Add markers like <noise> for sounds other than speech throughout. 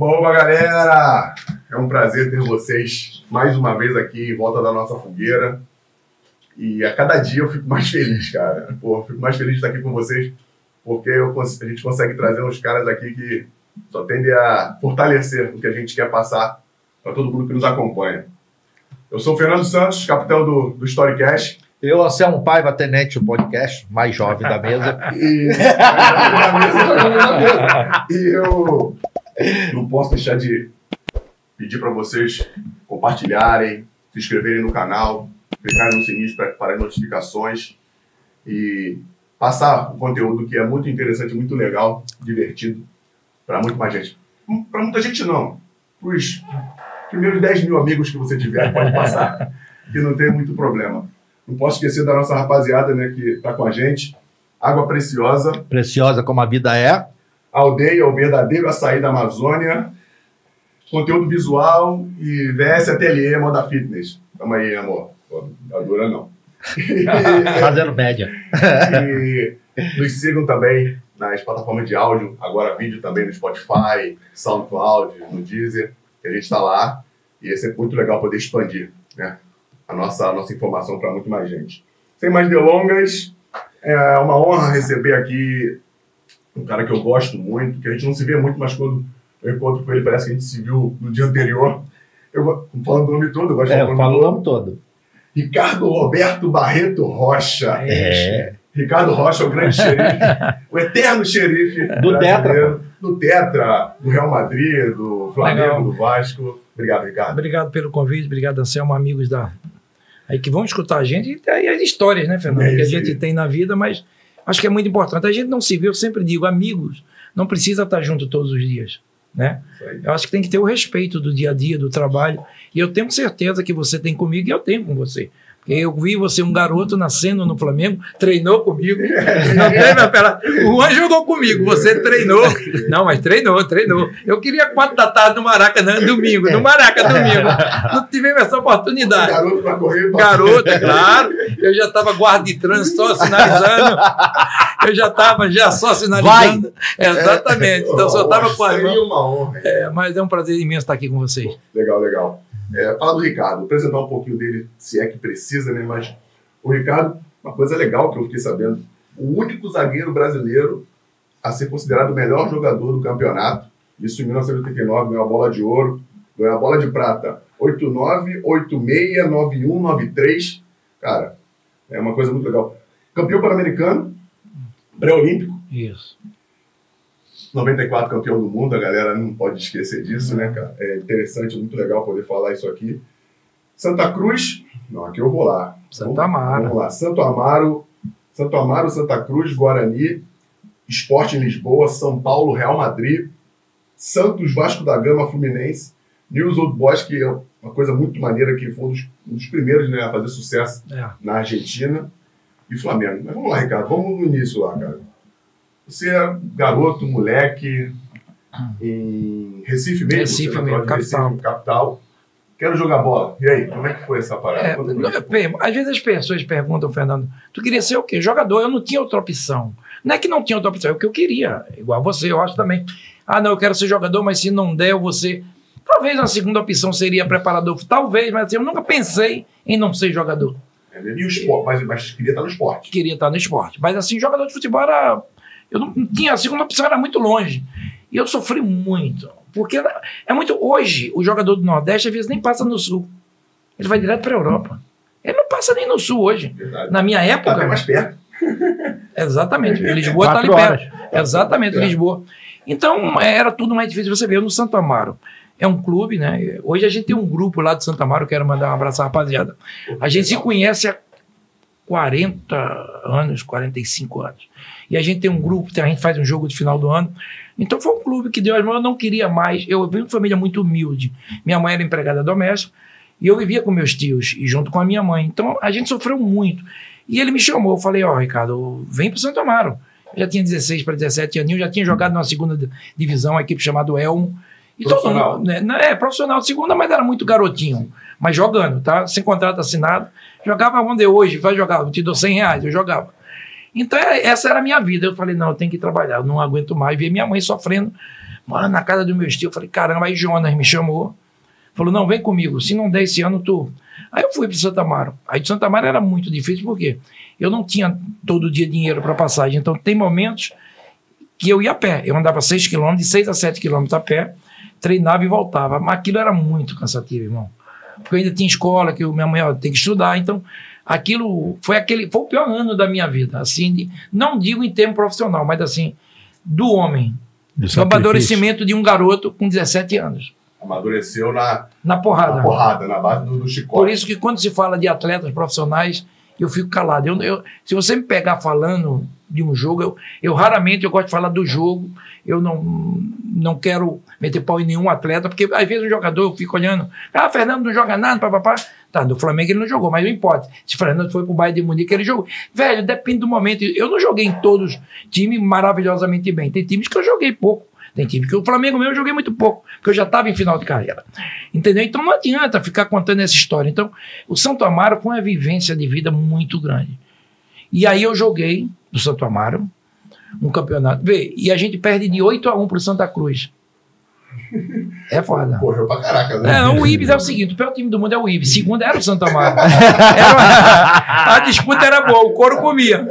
Boa, galera! É um prazer ter vocês mais uma vez aqui em volta da nossa fogueira. E a cada dia eu fico mais feliz, cara. Pô, fico mais feliz de estar aqui com vocês, porque eu, a gente consegue trazer uns caras aqui que só tendem a fortalecer o que a gente quer passar para todo mundo que nos acompanha. Eu sou o Fernando Santos, capitão do, do Storycast. Eu, Anselmo Paiva, tenente o podcast, mais jovem da mesa. <laughs> E, <laughs> <laughs> e eu não posso deixar de pedir para vocês compartilharem, se inscreverem no canal, clicarem no sininho para as notificações e passar o conteúdo que é muito interessante, muito legal, divertido para muito mais gente. Para muita gente não. Para os primeiros 10 mil amigos que você tiver, pode passar, que não tem muito problema. Não posso esquecer da nossa rapaziada né, que está com a gente. Água Preciosa. Preciosa como a vida é. Aldeia, o verdadeiro açaí da Amazônia. Conteúdo visual e VS Ateliê Moda Fitness. Tamo aí, amor. Adora não. <laughs> Fazendo média. e nos sigam também nas plataformas de áudio, agora vídeo também no Spotify, SoundCloud, no Deezer, que a gente está lá. E é sempre muito legal poder expandir né, a, nossa, a nossa informação para muito mais gente. Sem mais delongas, é uma honra receber aqui um cara que eu gosto muito, que a gente não se vê muito, mas quando eu encontro com ele, parece que a gente se viu no dia anterior. Eu falando o nome todo, eu gosto é, de falar o nome todo. Ricardo Roberto Barreto Rocha. É. Ricardo Rocha, o grande xerife, o eterno xerife do Tetra. Do Tetra, do Real Madrid, do Flamengo, Legal. do Vasco. Obrigado, Ricardo. Obrigado pelo convite, obrigado, Anselmo, amigos da. Aí que vão escutar a gente e aí as histórias, né, Fernando, é que a gente tem na vida, mas acho que é muito importante. A gente não se vê, eu sempre digo, amigos, não precisa estar junto todos os dias. Né? Eu acho que tem que ter o respeito do dia a dia, do trabalho. E eu tenho certeza que você tem comigo e eu tenho com você. Eu vi você, um garoto nascendo no Flamengo, treinou comigo. <laughs> Não teve. O Juan jogou comigo, você treinou. Não, mas treinou, treinou. Eu queria quatro da tarde no Maracanã, domingo, no Maraca, domingo. Não tivemos essa oportunidade. Garoto para correr. Garoto, é claro. Eu já estava guarda de trânsito, só sinalizando. Eu já estava já só sinalizando. Vai. Exatamente. Então só estava com a mão. uma honra. É, mas é um prazer imenso estar aqui com vocês. Legal, legal. É, fala do Ricardo, apresentar um pouquinho dele, se é que precisa, né? Mas o Ricardo, uma coisa legal que eu fiquei sabendo, o único zagueiro brasileiro a ser considerado o melhor jogador do campeonato, isso em 1989, ganhou a bola de ouro, ganhou a bola de prata, 89, 86, 91, 93, cara, é uma coisa muito legal. Campeão pan-americano, pré-olímpico. Isso. 94 campeão do mundo, a galera não pode esquecer disso, né, cara? É interessante, muito legal poder falar isso aqui. Santa Cruz, não, aqui eu vou lá. Santa Amaro. Vamos lá, Santo Amaro, Santo Amaro, Santa Cruz, Guarani, Esporte em Lisboa, São Paulo, Real Madrid, Santos, Vasco da Gama, Fluminense, News Old Boys, que é uma coisa muito maneira, que foi um dos, um dos primeiros né, a fazer sucesso é. na Argentina, e Flamengo. Mas vamos lá, Ricardo, vamos no início lá, cara. Você é garoto, moleque, em Recife mesmo? Recife é mesmo, capital. Recife, capital. Quero jogar bola. E aí, como é que foi essa parada? É, não, às vezes as pessoas perguntam, Fernando, tu queria ser o quê? Jogador. Eu não tinha outra opção. Não é que não tinha outra opção, é o que eu queria. Igual você, eu acho também. Ah, não, eu quero ser jogador, mas se não der, eu vou ser... Talvez a segunda opção seria preparador. Talvez, mas assim, eu nunca pensei em não ser jogador. É, e o esporte? Mas, mas queria estar no esporte. Queria estar no esporte. Mas assim, jogador de futebol era eu não tinha, a segunda opção era muito longe. E eu sofri muito. Porque é muito. Hoje, o jogador do Nordeste às vezes nem passa no Sul. Ele vai direto para a Europa. Ele não passa nem no Sul hoje. Verdade. Na minha época. Tá mais perto. <laughs> Exatamente. Lisboa está ali perto. Exatamente, é. Lisboa. Então, era tudo mais difícil. Você vê, no Santo Amaro. É um clube, né? Hoje a gente tem um grupo lá de Santo Amaro, quero mandar um abraço à rapaziada. A gente se conhece há 40 anos, 45 anos. E a gente tem um grupo, a gente faz um jogo de final do ano. Então foi um clube que deu as mãos, eu não queria mais. Eu vim de uma família muito humilde. Minha mãe era empregada doméstica e eu vivia com meus tios e junto com a minha mãe. Então a gente sofreu muito. E ele me chamou, eu falei: Ó, oh, Ricardo, vem para Santo Amaro. Eu já tinha 16 para 17 aninhos, já tinha jogado na segunda divisão, uma equipe chamada Elmo. E profissional. Todo, né, é, profissional de segunda, mas era muito garotinho. Mas jogando, tá? Sem contrato assinado. Jogava onde hoje, vai jogar, eu te dou 100 reais, eu jogava. Então, é, essa era a minha vida. Eu falei, não, eu tenho que trabalhar, eu não aguento mais ver minha mãe sofrendo Mora na casa do meu tio. Eu falei, caramba, aí Jonas me chamou. Falou, não, vem comigo. Se não der esse ano, tu. Aí eu fui para Santa Amaro. Aí de Santa Amaro era muito difícil, porque eu não tinha todo dia dinheiro para passagem. Então tem momentos que eu ia a pé. Eu andava 6 quilômetros, de 6 a 7 quilômetros a pé, treinava e voltava. Mas aquilo era muito cansativo, irmão. Porque eu ainda tinha escola, que minha mãe tem que estudar. Então, aquilo foi aquele foi o pior ano da minha vida. Assim, de, não digo em termo profissional, mas assim, do homem. Do amadurecimento de um garoto com 17 anos. Amadureceu na, na porrada. Na porrada, na base do, do chicote. Por isso que quando se fala de atletas profissionais, eu fico calado. Eu, eu, se você me pegar falando de um jogo, eu, eu raramente eu gosto de falar do jogo. Eu não, não quero meter pau em nenhum atleta, porque às vezes um jogador eu fico olhando, ah, Fernando não joga nada, papapá. Tá, no Flamengo ele não jogou, mas não importa. Se Fernando foi pro Bayern de Munique, ele jogou. Velho, depende do momento. Eu não joguei em todos times maravilhosamente bem. Tem times que eu joguei pouco. Tem time que o Flamengo mesmo eu joguei muito pouco, porque eu já estava em final de carreira. Entendeu? Então não adianta ficar contando essa história. Então, o Santo Amaro foi uma vivência de vida muito grande. E aí eu joguei do Santo Amaro um campeonato. Vê, e a gente perde de 8 a 1 pro Santa Cruz. É foda. Correu pra caraca, né? É, o Ibis é o seguinte: o pior time do mundo é o Ibis. Segundo era o Santa Amaro. Era, a disputa era boa, o couro comia.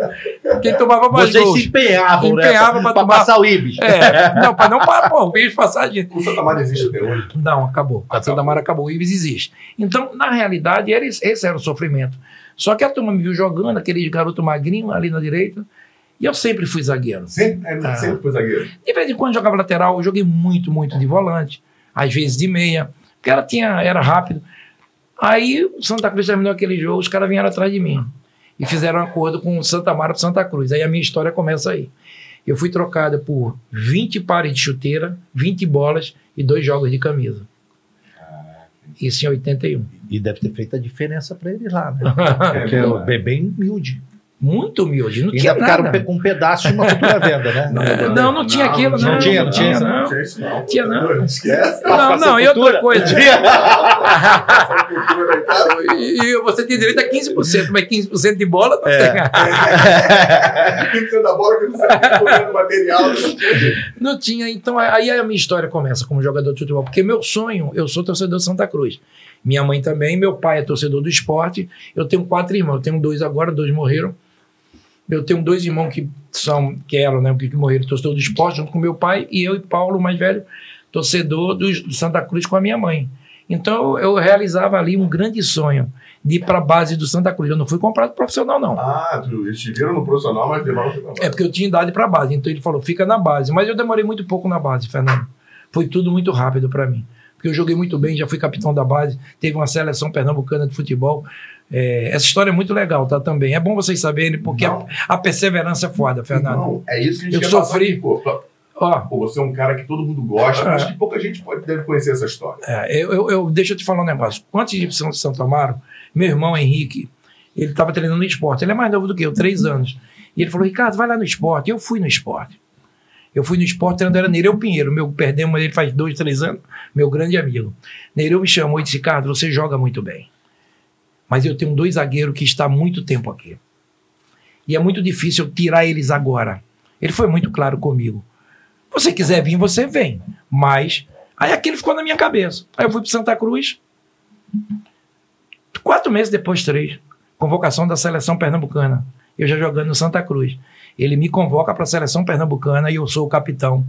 Quem tomava mais Vocês gols. se empenhavam, Empenhava né? pra Pra tomar- passar o Ibis. É, não, pra não parar, pô, o Ibis passagem. O Santa Maria existe até hoje. Não, acabou. A Santa Amaro acabou, o Ibis existe. Então, na realidade, esse era o sofrimento. Só que a turma me viu jogando, aquele garoto magrinho ali na direita, e eu sempre fui zagueiro. Sempre, é, Ah. sempre foi zagueiro. De vez em quando jogava lateral, eu joguei muito, muito de volante, às vezes de meia, porque ela tinha, era rápido. Aí o Santa Cruz terminou aquele jogo, os caras vieram atrás de mim e fizeram um acordo com o Santa Mara para Santa Cruz. Aí a minha história começa aí. Eu fui trocado por 20 pares de chuteira, 20 bolas e dois jogos de camisa. Isso em 81. E deve ter feito a diferença pra eles lá, né? <laughs> É, Porque bebê é humilde. Muito humilde, não E tinha ainda nada. com um pedaço de uma futura venda, né? <laughs> Não, não tinha aquilo, não. não tinha, não tinha. não. tinha isso, não. Tinha, não. Esquece. Não, não, e outra coisa. <laughs> E você tem direito a 15%, mas 15% de bola não É. tem. <laughs> Quem precisa da bola, quem precisa do material. Não tinha, então aí a minha história começa como jogador de futebol, porque meu sonho, eu sou torcedor de Santa Cruz. Minha mãe também, meu pai é torcedor do esporte. Eu tenho quatro irmãos, eu tenho dois agora, dois morreram. Eu tenho dois irmãos que são, que eram, né, que morreram, torcedor do esporte, junto com meu pai, e eu e Paulo, mais velho, torcedor do, do Santa Cruz com a minha mãe. Então eu realizava ali um grande sonho de ir para a base do Santa Cruz. Eu não fui comprado profissional, não. Ah, eles te viram no profissional, mas levaram. É porque eu tinha idade para base, então ele falou, fica na base. Mas eu demorei muito pouco na base, Fernando. Foi tudo muito rápido para mim. Porque eu joguei muito bem, já fui capitão da base, teve uma seleção pernambucana de futebol. É, essa história é muito legal, tá? Também. É bom vocês saberem, porque a, a perseverança é foda, Fernando. Não, é isso que a gente Eu sofri. aqui, pô. Pô, você é um cara que todo mundo gosta, mas É. que pouca gente pode, deve conhecer essa história. É, eu, eu, eu- deixa eu te falar um negócio. Antes de ir São Santo Amaro, meu irmão Henrique, ele estava treinando no esporte. Ele é mais novo do que eu, três anos. E ele falou: Ricardo, vai lá no esporte. Eu fui no esporte. Eu fui no esporte treinando, era Nereu Pinheiro. Meu perdemos ele faz dois, três anos, meu grande amigo. Nereu me chamou e disse: Ricardo, você joga muito bem. Mas eu tenho dois zagueiros que estão há muito tempo aqui. E é muito difícil eu tirar eles agora. Ele foi muito claro comigo. Você quiser vir, você vem. Mas. Aí aquilo ficou na minha cabeça. Aí eu fui para Santa Cruz. Quatro meses depois, três. Convocação da seleção pernambucana. Eu já jogando no Santa Cruz. Ele me convoca para a seleção pernambucana e eu sou o capitão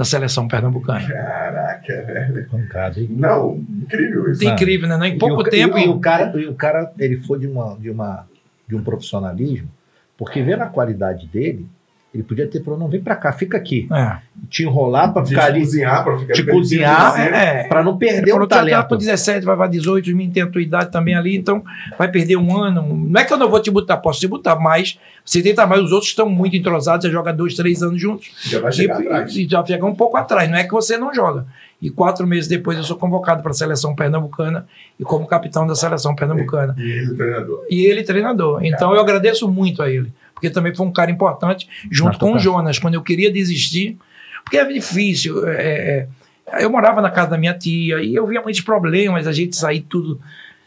da seleção pernambucana. Caraca, velho. Pancada, hein? Não, incrível isso. É incrível, né? Em pouco e o, tempo. E, o cara, e o cara, ele foi de, uma, de, uma, de um profissionalismo, porque vendo a qualidade dele, ele podia ter falado, não, vem pra cá, fica aqui. É. Te enrolar pra De ficar ali, cozinhar, pra ficar Te cozinhar? É. pra não perder falou o tá talento. com 17, vai para 18, os meninos têm a tua idade também ali, então vai perder um ano. Não é que eu não vou te botar, posso te botar, mas você tenta mais, os outros estão muito entrosados, você joga dois, três anos juntos. Já vai E, chegar atrás. e já fica um pouco atrás, não é que você não joga. E quatro meses depois eu sou convocado para a seleção pernambucana e como capitão da seleção pernambucana. E ele, o treinador. E ele treinador. Então eu agradeço muito a ele, porque também foi um cara importante, junto com o Jonas, quando eu queria desistir, porque é difícil. é, é, eu morava na casa da minha tia e eu via muitos problemas, a gente sair tudo,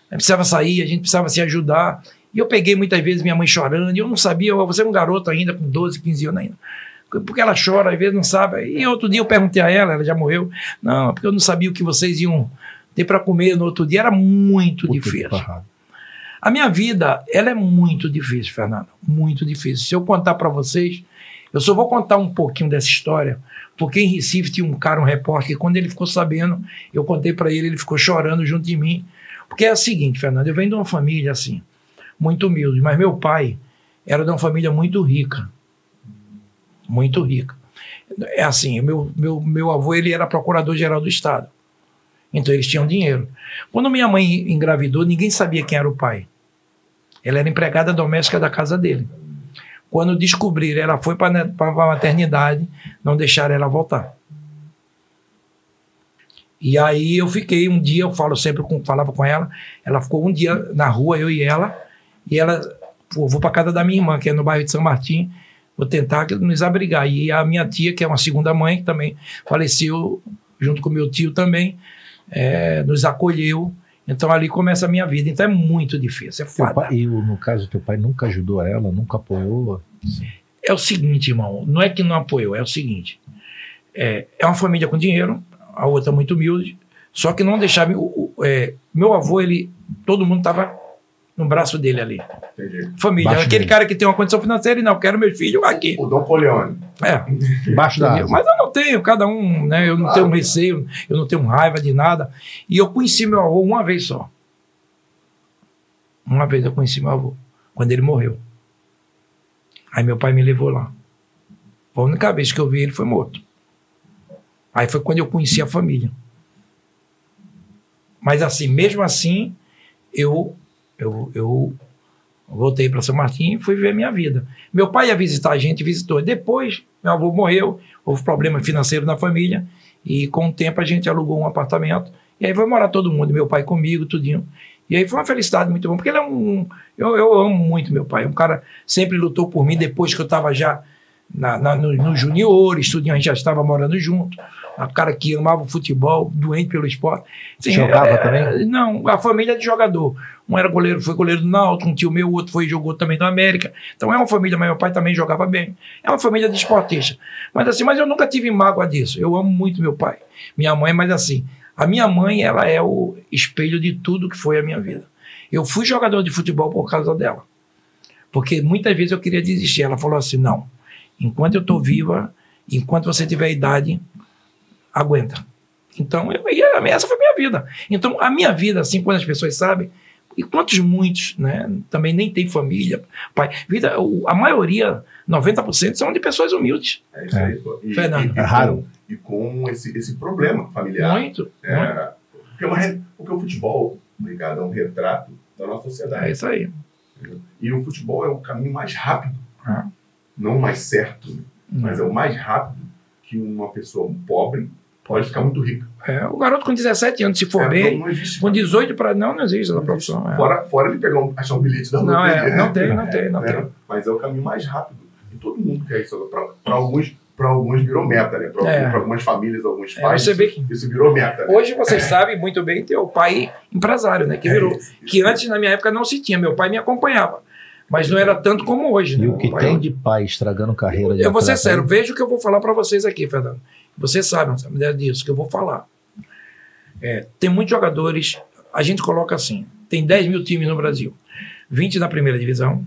precisava sair, a gente precisava se ajudar. E eu peguei muitas vezes minha mãe chorando, e eu não sabia, você é um garoto ainda, com 12, 15 anos ainda. porque ela chora, às vezes não sabe. E outro dia eu perguntei a ela, ela já morreu. Não, porque eu não sabia o que vocês iam ter para comer no outro dia. Era muito Puta difícil. A minha vida, ela é muito difícil, Fernando. Muito difícil. Se eu contar para vocês, eu só vou contar um pouquinho dessa história, porque em Recife tinha um cara, um repórter, que quando ele ficou sabendo, eu contei para ele, ele ficou chorando junto de mim. Porque é o seguinte, Fernando, eu venho de uma família assim, muito humilde, mas meu pai era de uma família muito rica muito rica. É assim, meu, meu, meu avô ele era procurador-geral do Estado. Então eles tinham dinheiro. Quando minha mãe engravidou, ninguém sabia quem era o pai. Ela era empregada doméstica da casa dele. Quando descobriram, ela foi para a maternidade, não deixaram ela voltar. E aí eu fiquei um dia, eu falo sempre com, falava com ela, ela ficou um dia na rua, eu e ela, e ela, pô, vou para casa da minha irmã, que é no bairro de São Martim, vou tentar nos abrigar. E a minha tia, que é uma segunda mãe, que também faleceu junto com meu tio também, é, nos acolheu. Então ali começa a minha vida. Então é muito difícil. É pai, e no caso, teu pai nunca ajudou ela, nunca apoiou? É o seguinte, irmão, não é que não apoiou, é o seguinte. É, é uma família com dinheiro, a outra muito humilde, só que não deixava. O, o, é, meu avô, ele. Todo mundo estava no braço dele ali. Entendi. Família. Baixo Aquele dele. cara que tem uma condição financeira e não, quero meu filho aqui. O Dom Polione. É. <laughs> Baixo da asa. Mas eu não tenho, cada um, né? Eu não claro. tenho receio, eu não tenho raiva de nada. E eu conheci meu avô uma vez só. Uma vez eu conheci meu avô, quando ele morreu. Aí meu pai me levou lá. A única vez que eu vi ele foi morto. Aí foi quando eu conheci a família. Mas assim, mesmo assim, eu eu, eu voltei para São Martim e fui ver minha vida. Meu pai ia visitar a gente, visitou. Depois, meu avô morreu, houve problema financeiro na família, e com o tempo a gente alugou um apartamento, e aí foi morar todo mundo, meu pai comigo, tudinho. E aí foi uma felicidade muito bom, porque ele é um. Eu, eu amo muito meu pai. Um cara sempre lutou por mim depois que eu estava já na, na, no, no a gente já estava morando junto a cara que amava o futebol, doente pelo esporte. Assim, Jogava é, também? Não, a família de jogador. Um era goleiro, foi goleiro do Náutico, um tio meu, outro foi jogou também no América. Então é uma família, mas meu pai também jogava bem. É uma família de esportista. Mas assim, mas eu nunca tive mágoa disso. Eu amo muito meu pai. Minha mãe, mas assim, a minha mãe, ela é o espelho de tudo que foi a minha vida. Eu fui jogador de futebol por causa dela. Porque muitas vezes eu queria desistir. Ela falou assim: não, enquanto eu estou viva, enquanto você tiver idade, aguenta. Então, eu, essa foi a minha vida. Então, a minha vida, assim, quando as pessoas sabem, e quantos muitos, né, também nem tem família, pai, vida, a maioria, 90% são de pessoas humildes. É isso aí. É. E, Fernando. E, é raro. E com esse, esse problema familiar. Muito. É, muito. Porque, uma, porque o futebol, Ricardo, é um retrato da nossa sociedade. É isso aí. E o futebol é o caminho mais rápido, ah. Não o mais certo, mas é o mais rápido que uma pessoa pobre pode ficar muito rico. É, o garoto com 17 anos, se for é, bem, não, não com 18 para. Não, não existe essa profissão. É. Fora, fora ele pegar um, achar um bilhete da Não, é, não tem, não <laughs> tem, não é, tem. Mas é o caminho mais rápido. E todo mundo quer isso. Para alguns, para alguns virou meta, né? Para é. algumas famílias, alguns pais. você vê que isso virou meta. Né? Hoje vocês sabem muito bem ter o pai empresário, né? Que virou. Isso, isso. Que antes, na minha época, não se tinha. Meu pai me acompanhava. Mas não era tanto como hoje. Né? E o que tem de pai estragando carreira de Eu vou ser sério, veja o que eu vou falar para vocês aqui, Fernando. Você sabe, mulher disso que eu vou falar. É, tem muitos jogadores, a gente coloca assim: tem 10 mil times no Brasil, 20 na primeira divisão,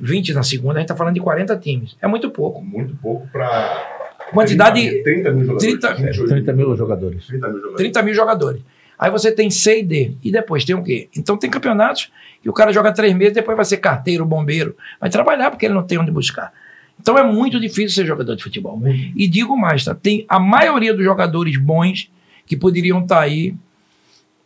20 na segunda, a gente está falando de 40 times. É muito pouco. Muito pouco para. Quantidade. 30 mil jogadores. 30, 30 mil jogadores. 30 mil jogadores. 30 mil jogadores. Aí você tem C e D. E depois tem o quê? Então tem campeonatos que o cara joga três meses, depois vai ser carteiro, bombeiro. Vai trabalhar porque ele não tem onde buscar. Então é muito difícil ser jogador de futebol. Uhum. E digo mais, tá? Tem a maioria dos jogadores bons que poderiam estar tá aí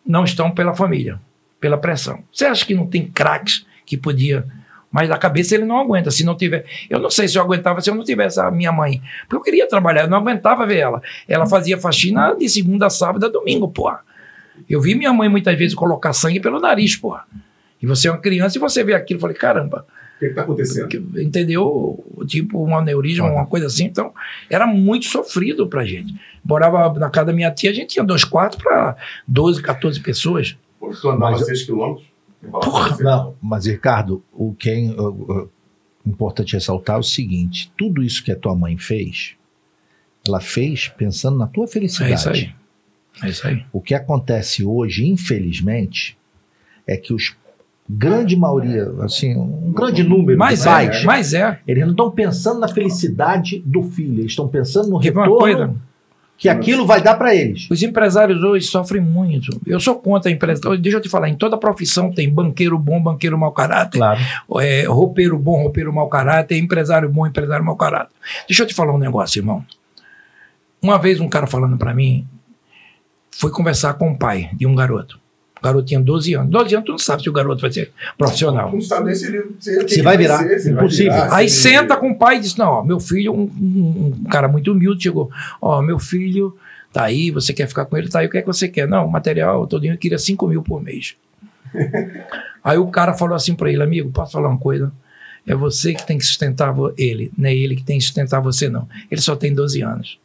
não estão pela família, pela pressão. Você acha que não tem craques que podia mas a cabeça ele não aguenta. Se não tiver. Eu não sei se eu aguentava se eu não tivesse a minha mãe. Porque eu queria trabalhar, eu não aguentava ver ela. Ela fazia faxina de segunda a sábado a domingo, porra. Eu vi minha mãe muitas vezes colocar sangue pelo nariz, porra. E você é uma criança e você vê aquilo. Eu falei, caramba, que está acontecendo? Entendeu? Tipo um aneurisma, uma coisa assim. Então, era muito sofrido para gente. Morava na casa da minha tia, a gente tinha dois quartos para 12, 14 pessoas. Você andava 6 quilômetros? Porra. Não, mas Ricardo, o quem. importante ressaltar o seguinte: tudo isso que a tua mãe fez, ela fez pensando na tua felicidade. É isso aí. É isso aí. O que acontece hoje, infelizmente, é que os grande maioria, assim, um grande número Mas de é, pais, mas é. eles não estão pensando na felicidade do filho, eles estão pensando no uma retorno que aquilo vai dar para eles. Os empresários hoje sofrem muito. Eu sou contra a empresa. Deixa eu te falar, em toda profissão tem banqueiro bom, banqueiro mau caráter, Claro. é, roupeiro bom, roupeiro mau caráter, empresário bom, empresário mau caráter. Deixa eu te falar um negócio, irmão. Uma vez um cara falando para mim, foi conversar com o pai de um garoto. O garoto tinha 12 anos. 12 anos, tu não sabe se o garoto vai ser profissional. Não sabe nem se ele, se vai virar. ser, se vai Impossível. virar, Aí se- senta com o pai e diz: Não, ó, meu filho, um, um- cara muito humilde, chegou: Ó, meu filho tá aí, você quer ficar com ele? Tá aí, o que é que você quer? Não, material, todinho, eu queria 5 mil por mês. <laughs> aí o cara falou assim pra ele: Amigo, posso falar uma coisa? É você que tem que sustentar ele, não é ele que tem que sustentar você, não. Ele só tem 12 anos.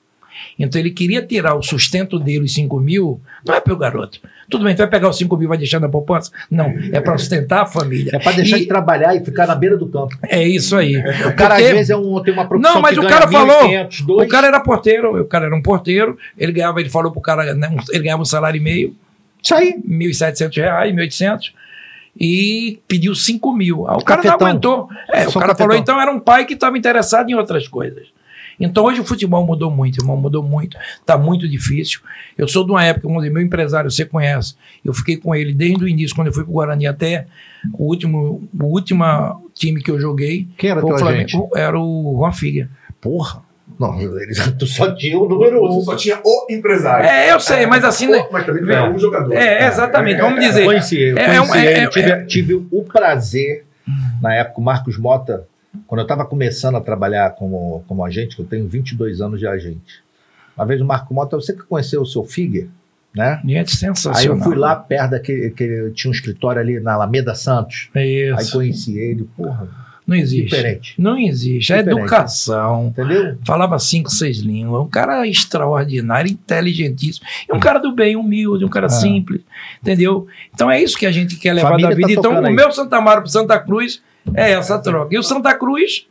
Então ele queria tirar o sustento dele, os 5 mil, não é pelo garoto. Tudo bem, tu vai pegar os 5 mil e vai deixar na poupança? Não, é para sustentar a família. É para deixar E- de trabalhar e ficar na beira do campo. É isso aí. O cara, Porque- às vezes, é um, tem uma profissão Não, mas o cara falou, 1.500, dois. O cara era porteiro, o cara era um porteiro, ele ganhava, ele falou pro cara, né, ele ganhava um salário e meio, Isso aí. 1.700 reais, 1.800, e pediu 5 mil. O cara Cafetão. não aguentou. É, o cara falou, então era um pai que estava interessado em outras coisas. Então hoje o futebol mudou muito, irmão, mudou muito, tá muito difícil. Eu sou de uma época, dizer, meu empresário, você conhece, eu fiquei com ele desde o início, quando eu fui pro Guarani até o último, o último time que eu joguei, Quem era o? Flamengo, era o Juan Figa. Porra. Não, eles <laughs> tu só tinha o número Você um. só tinha o empresário. É, eu sei, mas assim? O- Mas também era um jogador. É, exatamente, vamos dizer. Conheci, eu É, conheci é um- é- ele, é- tive, tive o prazer, na época, o Marcos Mota, quando eu estava começando a trabalhar como, como agente, que eu tenho 22 anos de agente. Uma vez o Marco Mota, você que conheceu o seu Figuer, né? Gente, Aí sensacional. eu fui lá perto daquele, que tinha um escritório ali na Alameda Santos. Aí Isso. conheci ele, porra, Não existe. diferente. Não existe. É Diferente. educação. Entendeu? Falava cinco, seis línguas. Um cara extraordinário, inteligentíssimo. E um cara do bem, humilde, um cara Ah. simples. Entendeu? Então é isso que a gente quer levar Família da vida. tá então, o aí. meu Santa Amaro pro Santa Cruz é essa troca. E o Santa Cruz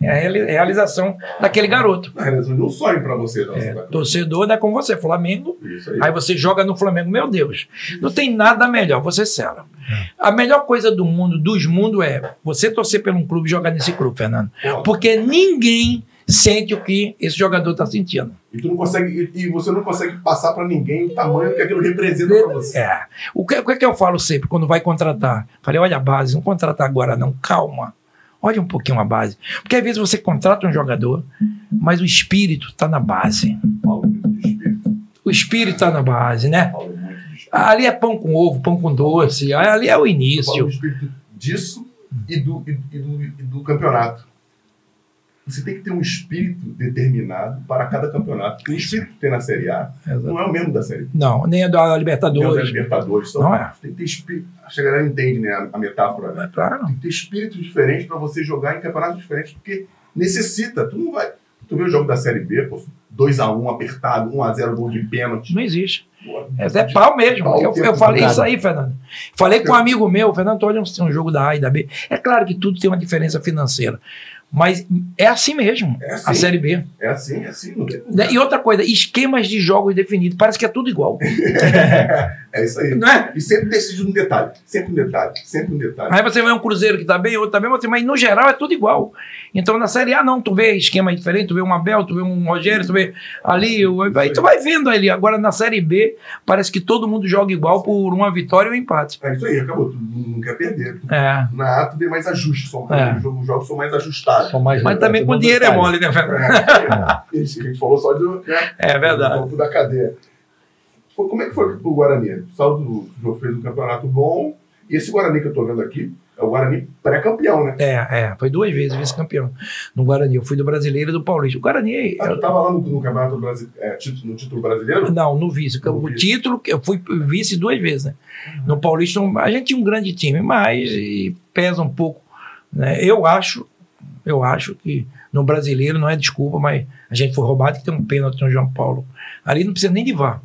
é a reali- realização daquele garoto. Na realização de um sonho pra você. Nossa, É, torcedor, né? Como você, Flamengo. Isso aí. Aí você joga no Flamengo, meu Deus, não tem nada melhor, você sela. A melhor coisa do mundo, dos mundos, é você torcer por um clube e jogar nesse clube, Fernando. Porque ninguém sente o que esse jogador está sentindo. E, tu não consegue, e, você não consegue passar pra ninguém o tamanho que aquilo representa pra você. É. O que, o que é que eu falo sempre quando vai contratar? Falei, olha a base, não contrata agora não, calma. Olha um pouquinho a base. Porque às vezes você contrata um jogador, mas o espírito está na base. O espírito está na base, né? Ali é pão com ovo, pão com doce, ali é o início. do espírito disso e do, e do, e do campeonato. Você tem que ter um espírito determinado para cada campeonato. Porque o espírito que tem na Série A não é o mesmo da Série B. Não, nem a da Nem o da Libertadores. Libertadores. Não é. Tem que ter espírito. Acho que a galera entende né, a, a metáfora. Né? É claro. Tem que ter espírito diferente para você jogar em campeonatos diferentes, porque necessita. Tu não vai. Tu vê o jogo da Série B, pô, 2x1 apertado, 1x0 gol de pênalti. Não existe. Pô, É até pau mesmo. Pau eu, eu falei isso aí, Fernando. Falei com um amigo meu, Fernando, olha um, um jogo da A e da B. É claro que tudo tem uma diferença financeira. Mas é assim mesmo, É assim. a Série B. É assim, é assim. Né? E outra coisa, esquemas de jogos definidos. Parece que é tudo igual. <laughs> É isso aí. Não é? E sempre decide um detalhe. Sempre um detalhe. Sempre um detalhe. Aí você vê um Cruzeiro que tá bem, outro tá bem, outro, mas no geral é tudo igual. Então na Série A não, tu vê esquema diferente, tu vê um Abel, tu vê um Rogério, tu vê ali, o- aí tu vai vendo ali. Agora na Série B parece que todo mundo joga igual por uma vitória ou um empate. É isso aí, acabou. Tu não quer perder. É. Na A tu vê mais ajustes. São, É. Os jogos, os jogos são mais ajustados. São mais Mas também com dinheiro é detalhe. mole, né, Fernando? É, que a gente falou só do, né, É do verdade. topo da cadeia. Como é que foi pro Guarani? O Saldo jogo fez um campeonato bom. E esse Guarani que eu tô vendo aqui é o Guarani pré-campeão, né? É, é. Foi duas vezes vice-campeão no Guarani. Eu fui do brasileiro e do Paulista. O Guarani. Ah, tu eu- tava lá no, no campeonato brasileiro, é, título- no título brasileiro? não, no vice. No o vice. título, eu fui vice duas vezes, né? No Paulista, a gente tinha um grande time, mas pesa um pouco. Né? Eu acho, eu acho que no brasileiro não é desculpa, mas a gente foi roubado que tem um pênalti no João Paulo. Ali não precisa nem de VAR.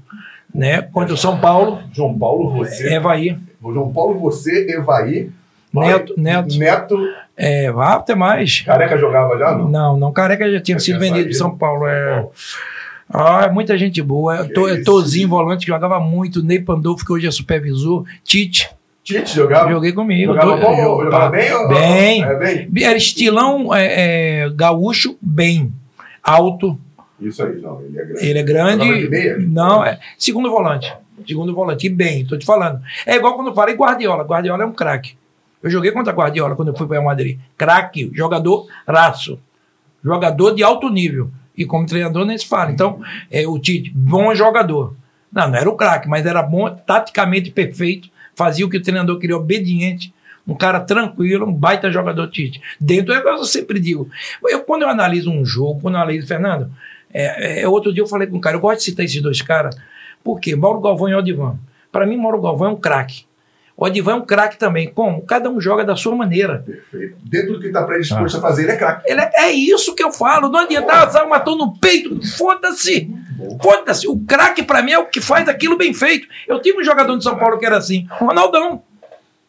Né? Contra o São Paulo, João Paulo, você. é Evaí. João Paulo, você, Evaí. Neto, Neto. Neto É, vá até mais. Careca jogava já, não? Não, não, Careca já tinha sido vendido saído? São Paulo. É. Ah, é muita gente boa. Que To, isso, Tozinho, volante, que jogava muito. Ney Pandolfo, que hoje é supervisor. Tite, Tite jogava? joguei comigo. Jogava bom? eu- Jogava tá. bem? ou- Bem. É, bem? Era estilão é, é, gaúcho, bem. Alto. Isso aí, não. Ele é grande. Ele é grande. Não, é. Segundo volante. Segundo volante. E bem, tô te falando. É igual quando eu falei Guardiola. Guardiola é um craque. Eu joguei contra Guardiola quando eu fui para o Madrid. Craque, jogador raço. Jogador de alto nível. E como treinador nem se fala. Então, é, o Tite, bom jogador. Não, não era o craque, mas era bom, taticamente perfeito. Fazia o que o treinador queria, obediente. Um cara tranquilo, um baita jogador Tite. Dentro é eu sempre digo. Eu, quando eu analiso um jogo, quando eu analiso, Fernando, é, é, outro dia eu falei com um cara, eu gosto de citar esses dois caras, por quê? Mauro Galvão e Odivan. Para mim, Mauro Galvão é um craque. O Odivan é um craque também. Como? Cada um joga da sua maneira. Perfeito. Dentro do que está predisposto a fazer, ele é craque. Ele é, é isso que eu falo. Não adianta, ah, Zé matou no peito. Foda-se. Foda-se. O craque, pra mim, é o que faz aquilo bem feito. Eu tive um jogador de São Paulo que era assim, o Ronaldão.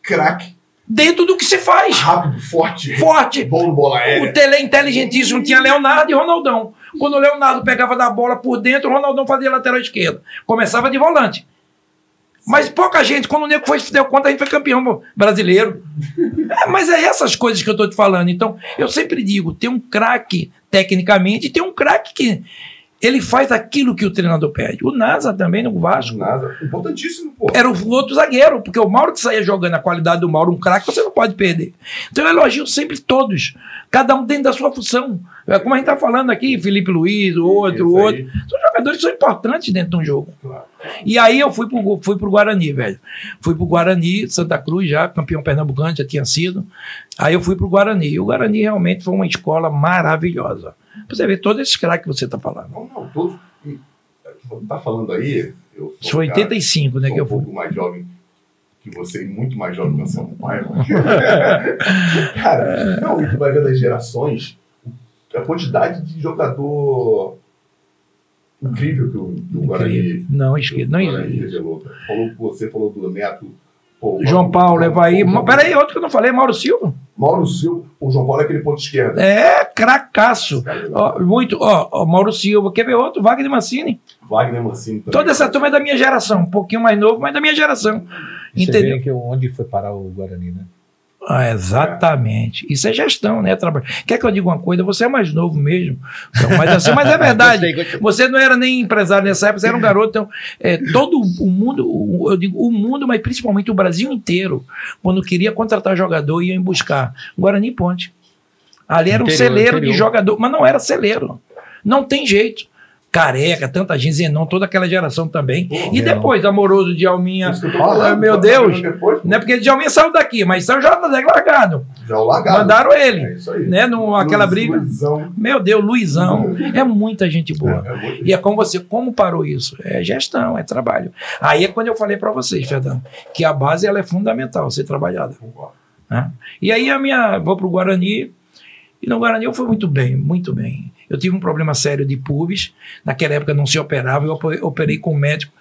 Craque, Dentro do que se faz. rápido, forte, Forte. bom no bola O aérea. Tele inteligentíssimo tinha Leonardo e Ronaldão. Quando o Leonardo pegava da bola por dentro, o Ronaldão fazia lateral esquerda. Começava de volante. Mas pouca gente, quando o Nego foi se deu conta, a gente foi campeão brasileiro. É, mas é essas coisas que eu tô te falando. Então, eu sempre digo, tem um craque tecnicamente e tem um craque que ele faz aquilo que o treinador pede. O Nasa também no Vasco. Nada. Importantíssimo, pô. Era o outro zagueiro, porque o Mauro que saía jogando a qualidade do Mauro, um craque, você não pode perder. Então eu elogio sempre todos, cada um dentro da sua função. É como a gente está falando aqui, Felipe Luiz, outro, outro. São jogadores que são importantes dentro de um jogo. Claro. E aí eu fui pro, fui pro Guarani, velho. Fui pro Guarani, Santa Cruz já, campeão pernambucano, já tinha sido. Aí eu fui pro Guarani. E o Guarani realmente foi uma escola maravilhosa. Pra você ver todos esses craques que você está falando. Não, não, todos. Tá falando aí. Eu Isso foi um cara- 85, né, sou que eu um fui. pouco mais jovem que você e muito mais jovem que o Paiva. <laughs> <laughs> Cara, não, e tu vai ver das gerações a quantidade de jogador incrível que o, que o Guarani. Não, esquerda. Não o Guarani existe. revelou. cara. Falou, você falou do Neto. pô, João Paulo, Evaí. Paulo. Peraí, outro que eu não falei, Mauro Silva. Mauro Silva, o João Paulo é aquele ponto esquerdo. É, cracaço. Ó, muito, ó, ó, Mauro Silva. Quer ver outro? Wagner Mancini. Wagner Mancini também. Toda essa turma é da minha geração. Um pouquinho mais novo, mas da minha geração. Você Entendeu? vê que onde foi parar o Guarani, né? Ah, exatamente. Isso é gestão, né? Trabalho. Quer que eu diga uma coisa? Você é mais novo mesmo. Então, mas, assim, mas é <laughs> verdade. Você não era nem empresário nessa época, você era um garoto. Então, é, todo o mundo, eu digo o mundo, mas principalmente o Brasil inteiro, quando queria contratar jogador, ia em buscar Guarani Ponte. Ali era um Interior, celeiro de interior. jogador, mas não era celeiro. Não tem jeito. Careca, tanta gente, Zenon, toda aquela geração também. e Zenon. depois, amoroso de Alminha. Ah, meu tá Deus. Depois, Não é porque de Alminha saiu daqui, mas saiu já largado. já o largado. Mandaram ele. É isso aí. Né, num- aquela briga. Luizão. Meu Deus, Luizão. É muita gente boa. É, é E é como você, como parou isso? É gestão, é trabalho. Aí é quando eu falei para vocês, Fernando, que a base ela é fundamental ser trabalhada. Né? E aí a minha, vou pro Guarani, e no Guarani eu fui muito bem, muito bem. Eu tive um problema sério de pubis, naquela época não se operava, eu ope- operei com um médico.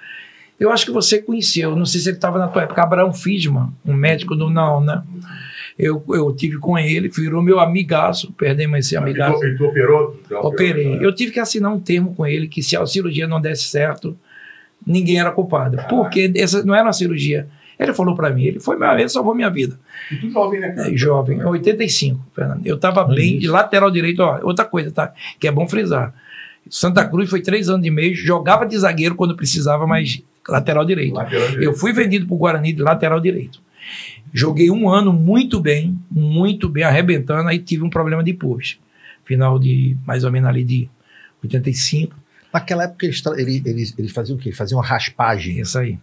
Eu acho que você conheceu, não sei se ele estava na tua época, Abraão Fisman, um médico do não, né? Eu, eu tive com ele, virou meu amigaço, perdemos esse amigaço. E tu, operou? Operei. né? Eu tive que assinar um termo com ele que se a cirurgia não desse certo, ninguém era culpado. Porque essa não era uma cirurgia. Ele falou para mim, ele foi meu, ele salvou minha vida. E tu jovem, né, cara? É, jovem, em 85, Fernando. Eu estava bem de lateral direito. Ó, outra coisa, tá? Que é bom frisar. Santa Cruz foi três anos e meio, jogava de zagueiro quando precisava, mas lateral direito. Lateral direito. Eu fui vendido para o Guarani de lateral direito. Joguei um ano muito bem, muito bem, arrebentando, aí tive um problema de pubis. Final de, mais ou menos ali de 85, Naquela época eles, eles faziam o quê? Faziam uma raspagem. isso aí.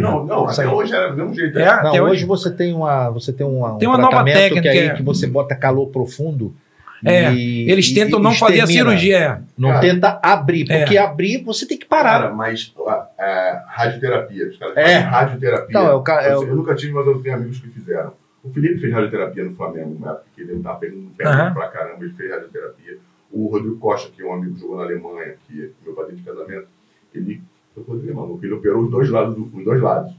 Não, não, até hoje era do mesmo jeito. É, né? Não, até hoje, hoje. você tem uma, você tem uma, Tem um uma nova tratamento técnica, que, aí, é. que você bota calor profundo. É, e- Eles tentam e não fazer a extermina. cirurgia. é. Não Cara, tenta abrir, é. porque abrir você tem que parar. Cara, mas a, a radioterapia, os caras É. fazem radioterapia. Não, é o é eu, o- eu nunca tive, mas eu tenho amigos que fizeram. O Felipe fez radioterapia no Flamengo, na época que ele não tava pegando pé Aham. pra caramba, ele fez radioterapia. O Rodrigo Costa, que é um amigo que jogou na Alemanha, que é meu padrinho de casamento, ele, o Rodrigo é maluco, ele operou os dois lados, do- os dois lados.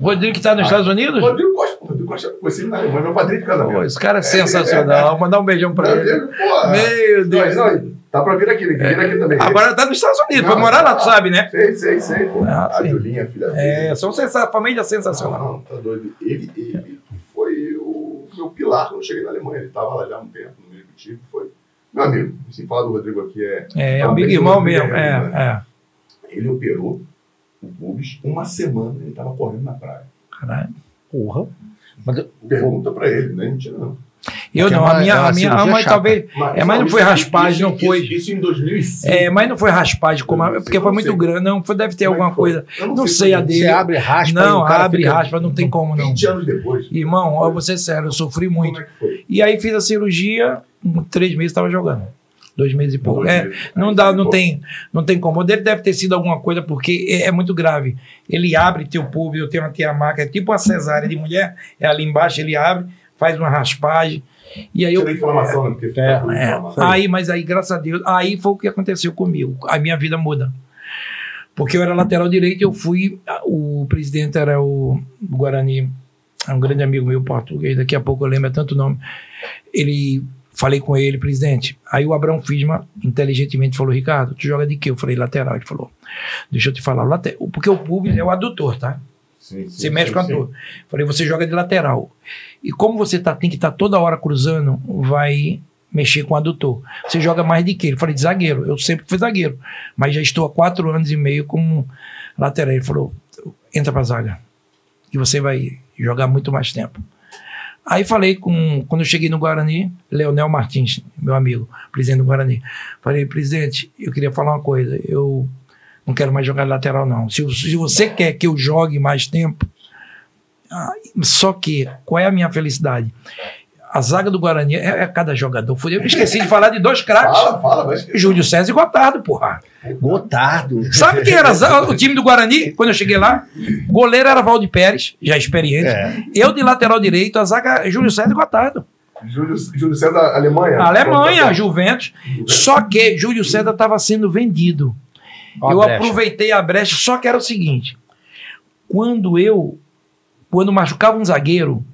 Rodrigo que está nos Ah. Estados Unidos? O Rodrigo Costa, o Rodrigo Costa, conheci na Alemanha, meu padrinho de casamento. Pô, esse cara é sensacional. Mandar um beijão pra Meu ele. Deus. Meu Deus. Não, não, tá pra vir aqui, ele vir aqui também. Agora tá nos Estados Unidos, Não, foi morar lá, tu sabe, né? Sei, sei, sei, pô. Ah, a sim. Julinha, filha É, são sensa família sensacional. Não, não, tá doido. Ele, ele foi o meu pilar quando eu cheguei na Alemanha. Ele tava lá já há um tempo, no executivo. Foi meu amigo. Assim, falar do Rodrigo aqui é. É, Fala amigo irmão mesmo. né? É, é. Ele operou o pubis uma semana. Ele tava correndo na praia. Caralho. Porra. Mas, Pergunta pra ele, não é mentira, não. Eu Porque não, é uma- a minha, é a minha, a chata. talvez. É, mas não foi isso- raspagem, isso- não isso- foi. Isso, em 2005. É, mas não foi raspagem, como a- não porque sei, foi não muito sei. grande. Não, foi- deve ter Como é alguma coisa. Eu Não sei a como dele. você abre raspa. Não, abre fica- raspa, não tem como não. 20 anos depois. Irmão, ó, vou ser sério, eu sofri muito. Como é que foi? E aí fiz a cirurgia, três meses estava jogando. Dois meses e pouco. Dois É, meses. não Aí dá, foi não tem, não tem como. O dele deve ter sido alguma coisa, porque é, é muito grave. Ele abre teu público, eu tenho aqui a marca, é tipo uma cesárea de mulher, é ali embaixo, ele abre, faz uma raspagem. E aí eu. Tira a inflamação, né? Porque É, É, aí, mas aí, graças a Deus, aí foi o que aconteceu comigo. A minha vida muda. Porque eu era lateral direito, eu fui. O presidente era o Guarani, é um grande amigo meu português, daqui a pouco eu lembro é tanto nome. Ele. Falei com ele, presidente. Aí o Abraão Fisma, inteligentemente, falou: Ricardo, tu joga de quê? Eu falei: lateral. Ele falou: Deixa eu te falar, late- porque o público é o adutor, tá? Sim, sim, Você mexe sim, com a sim. dor. Falei, você joga de lateral. E como você tá, tem que estar toda hora cruzando, vai mexer com o adutor. Você joga mais de quê? Ele falei, de zagueiro. Eu sempre fui zagueiro. Mas já estou há quatro anos e meio como lateral. Ele falou, entra pra zaga. E você vai jogar muito mais tempo. Aí falei com, quando eu cheguei no Guarani, Leonel Martins, meu amigo, presidente do Guarani. Falei, presidente, eu queria falar uma coisa. Eu não quero mais jogar lateral, não. Se, se você quer que eu jogue mais tempo, ah, só que, qual é a minha felicidade? A zaga do Guarani é, é cada jogador. Foi- Eu esqueci de falar de dois craques. Fala, fala, mas. Júlio César e Gotardo, porra. Gotardo. Sabe quem era <laughs> a o time do Guarani quando eu cheguei lá? Goleiro era Valde Pérez, já experiente. É. Eu de lateral direito, a zaga é Júlio César e Gotardo. Júlio, Júlio César, Alemanha. Alemanha, Juventus. Só que Júlio César estava sendo vendido. Ó a eu brecha. aproveitei a brecha, só que era o seguinte: quando eu, quando machucava um zagueiro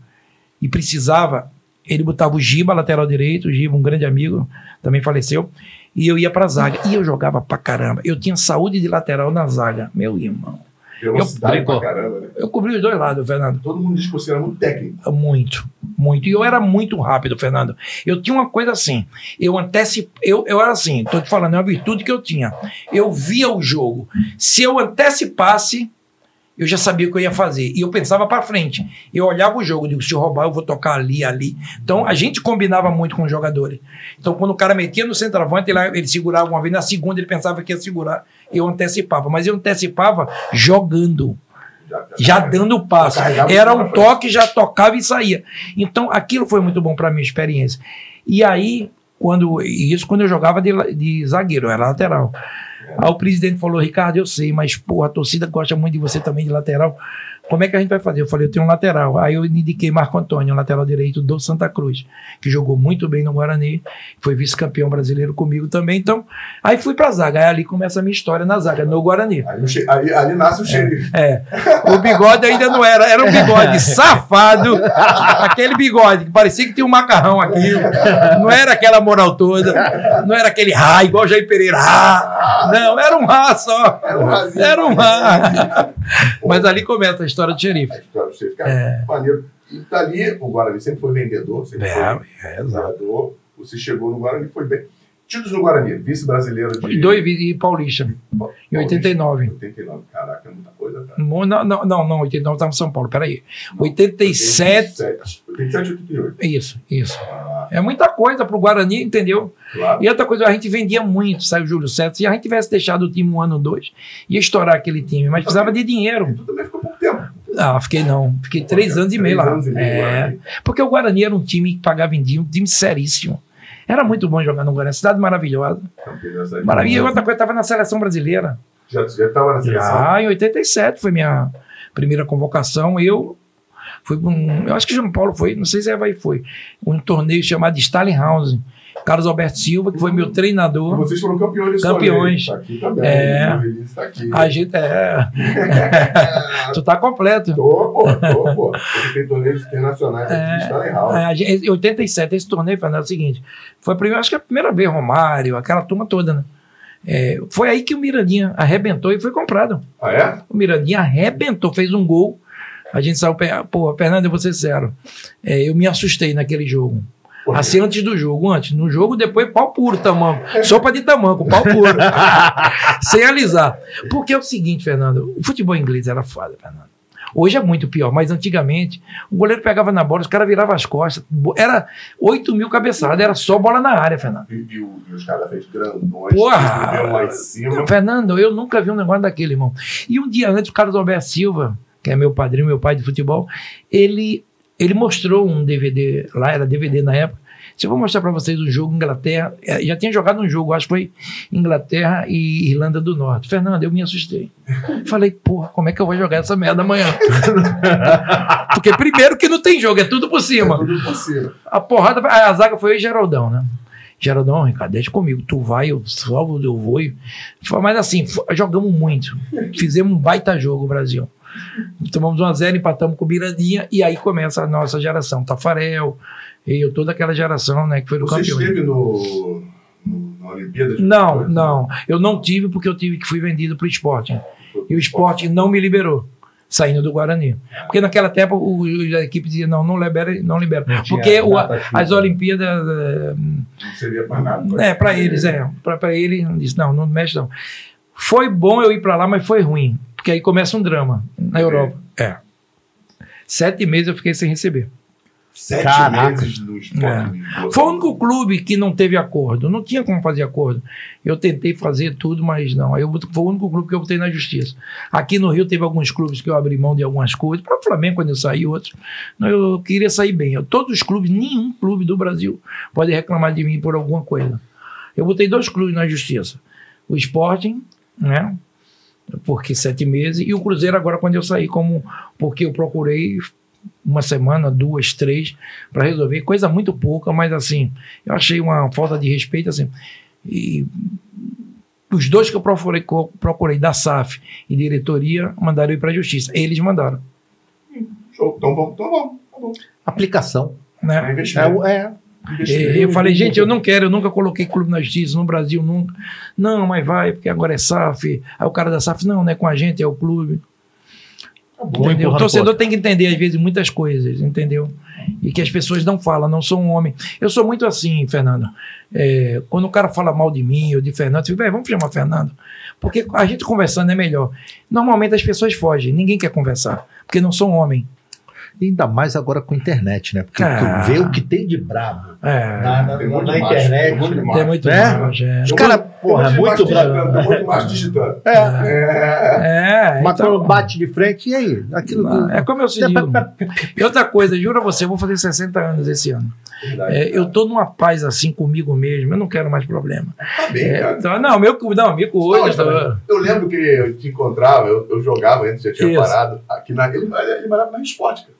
e precisava, ele botava o Giba, lateral direito, o Giba, um grande amigo, também faleceu, e eu ia pra zaga. E eu jogava pra caramba. Eu tinha saúde de lateral na zaga, meu irmão. Velocidade Eu- pra caramba, né? Eu cobri os dois lados, Fernando. Todo mundo diz que você era muito técnico. Muito, muito. E eu era muito rápido, Fernando. Eu tinha uma coisa assim. Eu antecipo. Eu, eu era assim, tô te falando, é uma virtude que eu tinha. Eu via o jogo. Se eu antecipasse, eu já sabia o que eu ia fazer. E eu pensava pra frente. Eu olhava o jogo, digo, se eu roubar, eu vou tocar ali, ali. Então a gente combinava muito com os jogadores. Então quando o cara metia no centroavante, ele, ele segurava uma vez, na segunda ele pensava que ia segurar. Eu antecipava. Mas eu antecipava jogando já dando o passo. Era um toque, já tocava e saía. Então, aquilo foi muito bom para minha experiência. E aí, quando isso quando eu jogava de, de zagueiro, eu era lateral. Aí o presidente falou, Ricardo, eu sei, mas porra, a torcida gosta muito de você também de lateral. Como é que a gente vai fazer? Eu falei, eu tenho um lateral. Aí eu indiquei Marco Antônio, um lateral direito do Santa Cruz, que jogou muito bem no Guarani, foi vice-campeão brasileiro comigo também. Então, aí fui pra zaga. Aí ali começa a minha história na zaga, no Guarani. Aí, ali nasce o xerife. É. O bigode ainda não era, era um bigode <laughs> safado. Aquele bigode que parecia que tinha um macarrão aqui. Não era aquela moral toda. Não era aquele ra, igual Jair Pereira. Ra. Não, era um ra só. Era um rasinho. Era um. Mas ali começa a história do xerife. A história do xerife, cara, maneiro. E dali, o Guarani sempre foi vendedor, sempre É, foi é, vendedor. Você chegou no Guarani, foi bem. Títulos no Guarani, vice-brasileiro de... E dois e Paulista, em 89. 89, caraca, é muita coisa, cara. Não, não, não, não 89 estava em São Paulo, peraí. 87. 87, 87 88. Isso, isso. É muita coisa pro Guarani, entendeu? Claro. E outra coisa, a gente vendia muito, saiu o Júlio César. Se a gente tivesse deixado o time um ano ou dois, ia estourar aquele time, mas precisava de dinheiro. Tu também ficou pouco tempo. Ah, fiquei não. Fiquei três anos e meio Três lá. anos e meio, É, porque o Guarani era um time que pagava em dia, um time seríssimo. Era muito bom jogar no Guarani, cidade maravilhosa. Maravilha. E outra coisa, estava na seleção brasileira. Já, já tava na seleção. Já em 87 foi minha primeira convocação. Eu fui um. Eu acho que João Paulo foi, não sei se é vai foi. Um torneio chamado Stalin House. Carlos Alberto Silva, que foi meu E treinador. vocês foram campeões. Campeões. Tá aqui também. É. Release tá aqui. A gente é. <laughs> tu tá completo. Tô, pô, tô, pô. Tem torneios internacionais É. aqui, está legal. É, a gente- Em 87, esse torneio, Fernando, é o seguinte: foi a primeira, acho que é a primeira vez, Romário, aquela turma toda, né? É, foi aí que o Mirandinha arrebentou e foi comprado. Ah, é? O Mirandinha arrebentou, fez um gol. A gente saiu, pô, Fernando, eu vou ser sincero. é, eu me assustei naquele jogo. Assim, antes do jogo, antes. No jogo, depois, pau puro, tamanco. Sopa de tamanco, pau puro. <laughs> Sem alisar. Porque é o seguinte, Fernando, o futebol inglês era foda, Fernando. Hoje é muito pior, mas antigamente o goleiro pegava na bola, os caras viravam as costas. Era 8 mil cabeçadas, era só bola na área, Fernando. E, e e os caras fez grandões, Porra! lá em cima. Fernando, eu nunca vi um negócio daquele, irmão. E um dia antes, o Carlos Alberto Silva, que é meu padrinho, meu pai de futebol, ele, ele mostrou um DVD, lá era DVD na época. Se eu vou mostrar para vocês um jogo Inglaterra, eh, já tinha jogado um jogo, acho que foi Inglaterra e Irlanda do Norte. Fernando, eu me assustei. Falei, porra, como é que eu vou jogar essa merda amanhã? <laughs> Porque primeiro que não tem jogo, é tudo por cima. Tudo possível. A porrada, a zaga foi eu e Geraldão, né? Geraldão, Ricardo, deixa comigo. Tu vai, eu salvo, eu vou. Mas assim, jogamos muito. Fizemos um baita jogo, o Brasil. Tomamos 1x0, empatamos com o Mirandinha, e aí começa a nossa geração. Tafarel, eu, toda aquela geração, né, que foi do Você campeão. esteve no, no, na Olimpíada? de Não, 22? não. Eu não tive porque eu tive que fui vendido pro esporte. E o esporte não me liberou, saindo do Guarani. Porque naquela época o, o- a equipe dizia, não, não libera, não libera. Não Porque o- as Olimpíadas eh, Não servia pra nada. É, para eles, é. Para ele, disse: não, não mexe não. Foi bom eu ir para lá, mas foi ruim. Porque aí começa um drama na Europa. É. Sete meses eu fiquei sem receber. Sete Caraca. meses no esporte. É. Foi o único clube que não teve acordo. Não tinha como fazer acordo. Eu tentei fazer tudo, mas não. Aí eu, foi o único clube que eu botei na justiça. Aqui no Rio teve alguns clubes que eu abri mão de algumas coisas. Para o Flamengo, quando eu saí, outros. Não, eu queria sair bem. Eu, todos os clubes, nenhum clube do Brasil pode reclamar de mim por alguma coisa. Eu botei dois clubes na justiça. O Sporting, né? Porque sete meses. E o Cruzeiro agora, quando eu saí, como porque eu procurei uma semana, duas, três, para resolver. Coisa muito pouca, mas assim, eu achei uma falta de respeito, assim. E os dois que eu procurei, procurei da SAF e diretoria, mandaram ir para a justiça. Eles mandaram, Show. Então vamos, então vamos. Tá bom. Aplicação. Né? É, é. E eu falei, gente, eu não quero, eu nunca coloquei clube na justiça, no Brasil nunca. Não, mas vai, porque agora é SAF. Aí o cara da SAF, não, não é com a gente, é o clube. Tá bom. Entendeu? O torcedor tem que entender, às vezes, muitas coisas, entendeu? E que as pessoas não falam, não sou um homem. Eu sou muito assim, Fernando. É, quando o cara fala mal de mim ou de Fernando, eu digo, "Véi, vamos chamar Fernando. Porque a gente conversando é melhor. Normalmente as pessoas fogem, ninguém quer conversar, porque não sou um homem. Ainda mais agora com internet, né? Porque Ah. tu vê o que tem de brabo É, na, na- Tem na muito macho, internet. tem muito é macho. muito né? mais, é. Os Tem caras, muito- porra, tem muito digitando, tem muito macho digitando. É, É. É, mas então- quando bate de frente, e aí? Aquilo Não, é como eu se digo. E outra coisa, juro a você, eu vou fazer 60 anos esse ano. Verdade, É, eu tô numa paz assim comigo mesmo, eu não quero mais problema. Tá bem, É, cara. então, não, meu não, amigo Não, hoje. eu, eu eu lembro que eu te encontrava, eu, eu jogava antes, já tinha Isso. parado. Aqui na, ele, ele morava na Esporte, cara.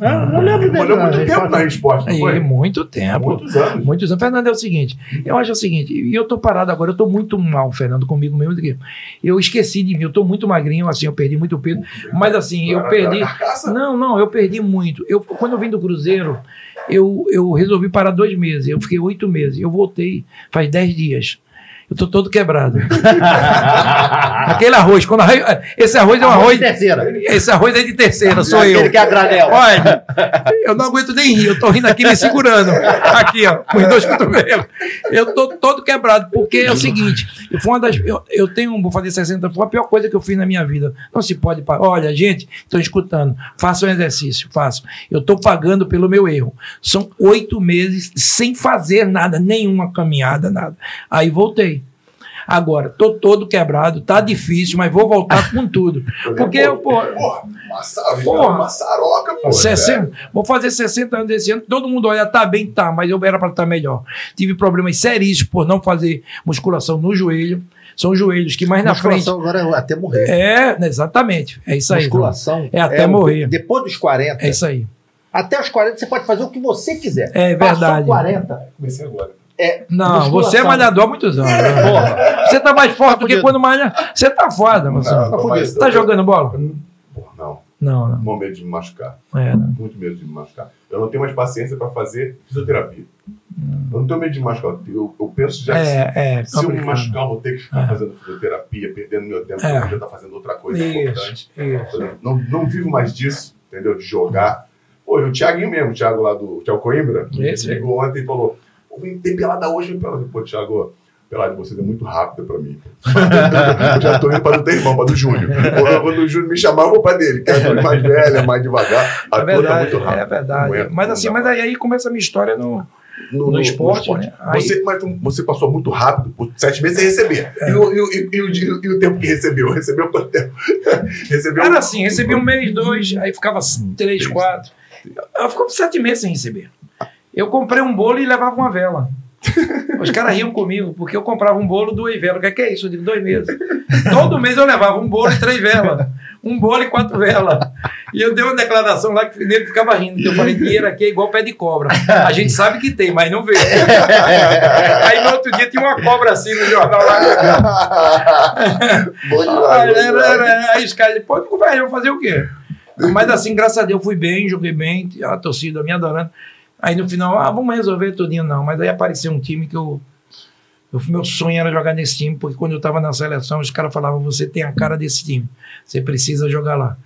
Ah, não lembro Ele dele, muito tempo na Esporte, não Aí, foi? muito tempo. Muitos anos. Muitos anos. Fernando, é o seguinte, eu acho o seguinte, e eu tô parado agora, eu tô muito mal, Fernando, comigo mesmo. Eu esqueci de mim, eu tô muito magrinho, assim, eu perdi muito peso. Mas assim, eu perdi. Não, não, eu perdi muito. Eu, quando eu vim do Cruzeiro, eu, eu resolvi parar dois meses. Eu fiquei oito meses. Eu voltei faz dez dias. Eu tô todo quebrado. <laughs> Aquele arroz, quando arroz, esse arroz é um arroz. terceira. Esse arroz é de terceira, sou eu. Aquele que é a granel. Olha, eu não aguento nem rir, eu tô rindo aqui me segurando. Aqui, ó, com os dois cotovelos. Eu tô todo quebrado, porque é o seguinte, eu, foi uma das, eu, eu tenho, vou fazer 60, foi a pior coisa que eu fiz na minha vida. Não se pode. Olha, gente, estão escutando, façam um exercício, façam. Eu tô pagando pelo meu erro. São oito meses sem fazer nada, nenhuma caminhada, nada. Aí voltei. Agora, tô todo quebrado, tá difícil, mas vou voltar com tudo. <laughs> Porque eu, pô, Porra, massa, Porra. maçaroca, pô. 60, vou fazer 60 anos esse ano. Todo mundo olha, tá bem, tá, mas eu era para estar melhor. Tive problemas seríssimos por não fazer musculação no joelho. São os joelhos que mais na frente. Musculação agora é até morrer. É, exatamente. É isso aí. Musculação É até o- morrer. Depois dos 40. É isso aí. Até os 40 você pode fazer o que você quiser. É Passou verdade. 40. Comecei agora. É. Não, você é malhador há muitos anos. né? Porra. Você tá mais forte do que fudido. quando malha. Você tá foda. Não, tá mas- Tá jogando bola? Porra, não. Não, não. Com medo de me machucar. É, não. Muito medo de me machucar. Eu não tenho mais paciência para fazer fisioterapia. Eu não tenho medo de me machucar. Eu, eu penso já que É, é. se eu me machucar, eu vou ter que ficar É. fazendo fisioterapia, perdendo meu tempo, É. eu podia estar fazendo outra coisa importante. Isso, isso. Eu Não, não vivo mais disso, entendeu? De jogar. Pô, e o Thiaguinho mesmo, o Thiago lá do o Thiago Coimbra, me Esse, ligou ontem e falou: Pô, vem tem pelada hoje, vem pelada. Pô, Thiago, pelada de vocês é muito rápida pra mim. eu já tô indo pra do teu irmão, pra do Júnior. Quando o Júnior me chamar, eu vou pra dele, que é mais velha, mais devagar. A É tá verdade, muito rápida. é verdade. Aguento, Mas assim, mas aí, aí começa a minha história no, no esporte, né? Aí- Você, mas você passou muito rápido, por sete meses sem receber. É. E, o, e, e, o, e o- tempo que recebeu? Recebeu quanto tempo? <laughs> recebeu Era assim, recebi um mês, dois, aí ficava três, quatro. Eu ficava sete meses sem receber. Eu comprei um bolo e levava uma vela. <laughs> Os caras riam comigo, porque eu comprava um bolo, duas velas. O que é, que é isso? Eu digo, dois meses. Todo mês eu levava um bolo e três velas. Um bolo e quatro velas. E eu dei uma declaração lá que ele ficava rindo. que Eu falei, dinheiro aqui é igual pé de cobra. A gente sabe que tem, mas não vê. <laughs> Aí no outro dia tinha uma cobra assim no jornal lá. Bom demais, Ah, bom era- demais. Aí os caras, pô, eu vou fazer o quê? Mas assim, graças a Deus, fui bem, joguei bem, a torcida me adorando. Aí no final, ah, vamos resolver tudinho, não. Mas aí apareceu um time que eu. eu- meu sonho era jogar nesse time, porque quando eu estava na seleção, os caras falavam: você tem a cara desse time, você precisa jogar lá.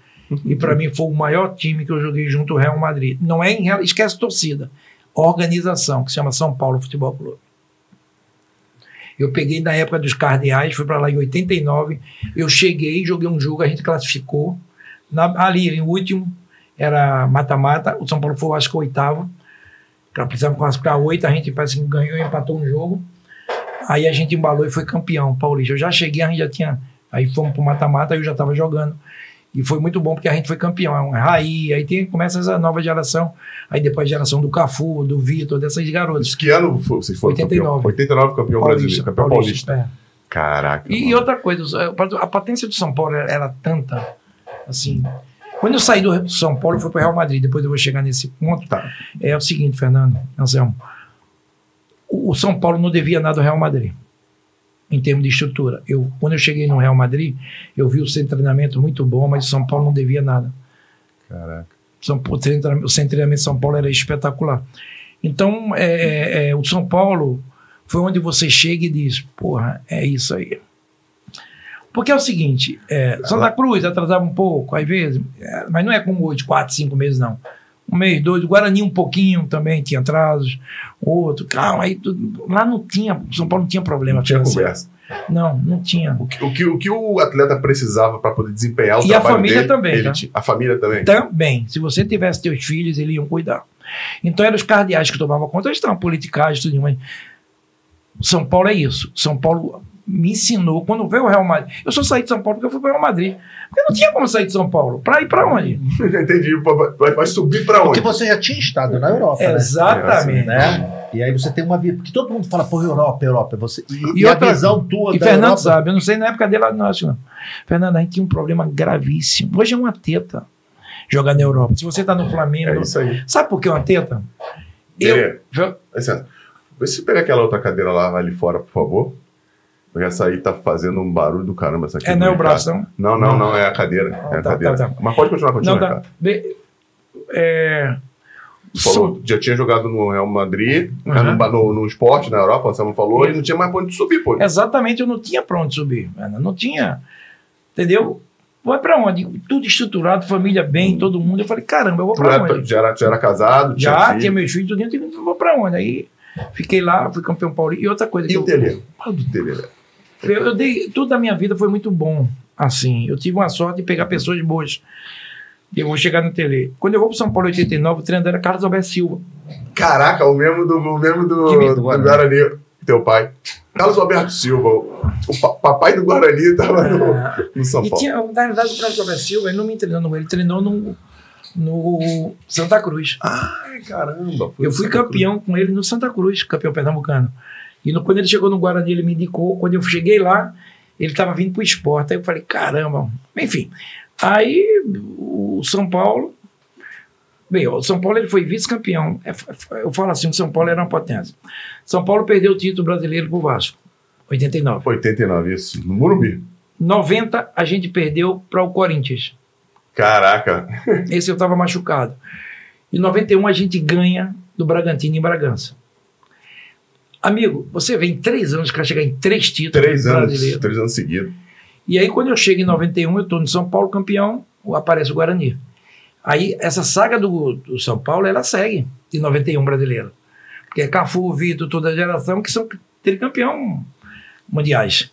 E para mim foi o maior time que eu joguei junto ao Real Madrid. Não é em esquece torcida, organização, que se chama São Paulo Futebol Clube. Eu peguei na época dos Cardeais, fui para lá em 89. Eu cheguei, joguei um jogo, a gente classificou. Na- ali, em último, era mata-mata. O São Paulo foi, acho que, o oitavo. Ela precisava classificar oito, a gente parece que ganhou e empatou um jogo. Aí a gente embalou e foi campeão paulista. Eu já cheguei, a gente já tinha. Aí fomos pro mata-mata, eu já estava jogando. E foi muito bom porque a gente foi campeão. É um Raí, aí tem, começa essa nova geração. Aí depois a geração do Cafu, do Vitor, dessas garotas. Isso que ano foi- vocês foram 89. campeão? 89 campeão brasileiro, campeão paulista. é. Caraca. E, e outra coisa, a potência do São Paulo era, era tanta, assim. Quando eu saí do São Paulo, eu fui para o Real Madrid. Depois eu vou chegar nesse ponto. Tá. É o seguinte, Fernando, Anselmo. O, o São Paulo não devia nada ao Real Madrid, em termos de estrutura. Eu, quando eu cheguei no Real Madrid, eu vi o centro de treinamento muito bom, mas o São Paulo não devia nada. Caraca. São, o centro o centro de treinamento de São Paulo era espetacular. Então, é, é, é, o São Paulo foi onde você chega e diz: porra, é isso aí. Porque é o seguinte: é, Santa Cruz atrasava um pouco, às vezes, é, mas não é como hoje, quatro, cinco meses, não. Um mês, dois. O Guarani um pouquinho também tinha atrasos. Outro, calma, aí tudo, lá não tinha, São Paulo não tinha problema. Não tinha conversa. Não, não tinha. O que, o que, o que o atleta precisava para poder desempenhar o E a trabalho família dele, também, tá? A família também. Também. Se você tivesse teus filhos, eles iam cuidar. Então eram os cardeais que tomavam conta, eles estavam politicagem, tudo mas São Paulo é isso. São Paulo me ensinou, quando veio o Real Madrid. Eu só saí de São Paulo porque eu fui para o Real Madrid. Porque não tinha como sair de São Paulo. Para ir para onde? <laughs> Entendi. Vai, vai subir para onde? Porque você já tinha estado na Europa, né? Exatamente. né? E aí você tem uma vida. Porque todo mundo fala, pô, Europa, Europa. Você, e, E e a outra- visão tua E da Fernando Europa. sabe, eu não sei na época dele, não acho não. Fernando, a gente tinha um problema gravíssimo. Hoje é uma teta jogar na Europa. Se você está no Flamengo. É isso aí. Sabe por que é uma teta? Eu, licença. Vê se pega aquela outra cadeira lá ali fora, por favor. Porque essa aí tá fazendo um barulho do caramba. Essa aqui é, não é o braço, não? Não, não, não, é a cadeira. Ah, é a tá, cadeira. tá, tá. Mas pode continuar, continua, Não, tá. Bem, é, falou, já tinha jogado no Real Madrid, Uhum. no, no, no esporte na Europa, o Anselmo falou, e não tinha mais pra onde subir, pô. Exatamente, eu não tinha pra onde subir. Ana, Não tinha. Entendeu? Vai pra onde? Tudo estruturado, família bem, todo mundo. Eu falei, caramba, eu vou pra onde? já, era, já era casado, tinha Já filho. tinha meus filhos, tudo dentro, eu vou pra onde? Aí fiquei lá, fui campeão paulista. E outra coisa E o eu, Tele? Fala do Tele, né? Eu, eu dei. Tudo da minha vida foi muito bom. Assim, eu tive uma sorte de pegar pessoas boas. Eu vou chegar no Tele. Quando eu vou pro São Paulo em 89, o treinador era Carlos Alberto Silva. Caraca, o mesmo do, o mesmo do, do, do Guarani. Teu pai. Carlos Alberto Silva, o, pa- papai do Guarani tava no, no São E Paulo. tinha, na verdade, o Carlos Alberto Silva, ele não me treinou no ele treinou no, no Santa Cruz. Ai, caramba. Eu fui Santa Cruz. campeão com ele no Santa Cruz, campeão pernambucano. E no- quando ele chegou no Guarani, ele me indicou. Quando eu cheguei lá, ele estava vindo para o esporte. Aí eu falei, caramba. Enfim. Aí o São Paulo. Bem, o São Paulo ele foi vice-campeão. É, eu falo assim, o São Paulo era uma potência. São Paulo perdeu o título brasileiro pro Vasco. 89. 89, isso. No Morumbi. 90, a gente perdeu para o Corinthians. Caraca. Esse eu estava machucado. Em 91, a gente ganha do Bragantino em Bragança. Amigo, você vem três anos para chegar em três títulos três anos, três anos seguidos. E aí, quando eu chego em 91, eu estou no São Paulo campeão, aparece o Guarani. Aí, essa saga do, do São Paulo, ela segue de 91 brasileiro. Porque é Cafu, Vitor, toda a geração que são tricampeão mundiais.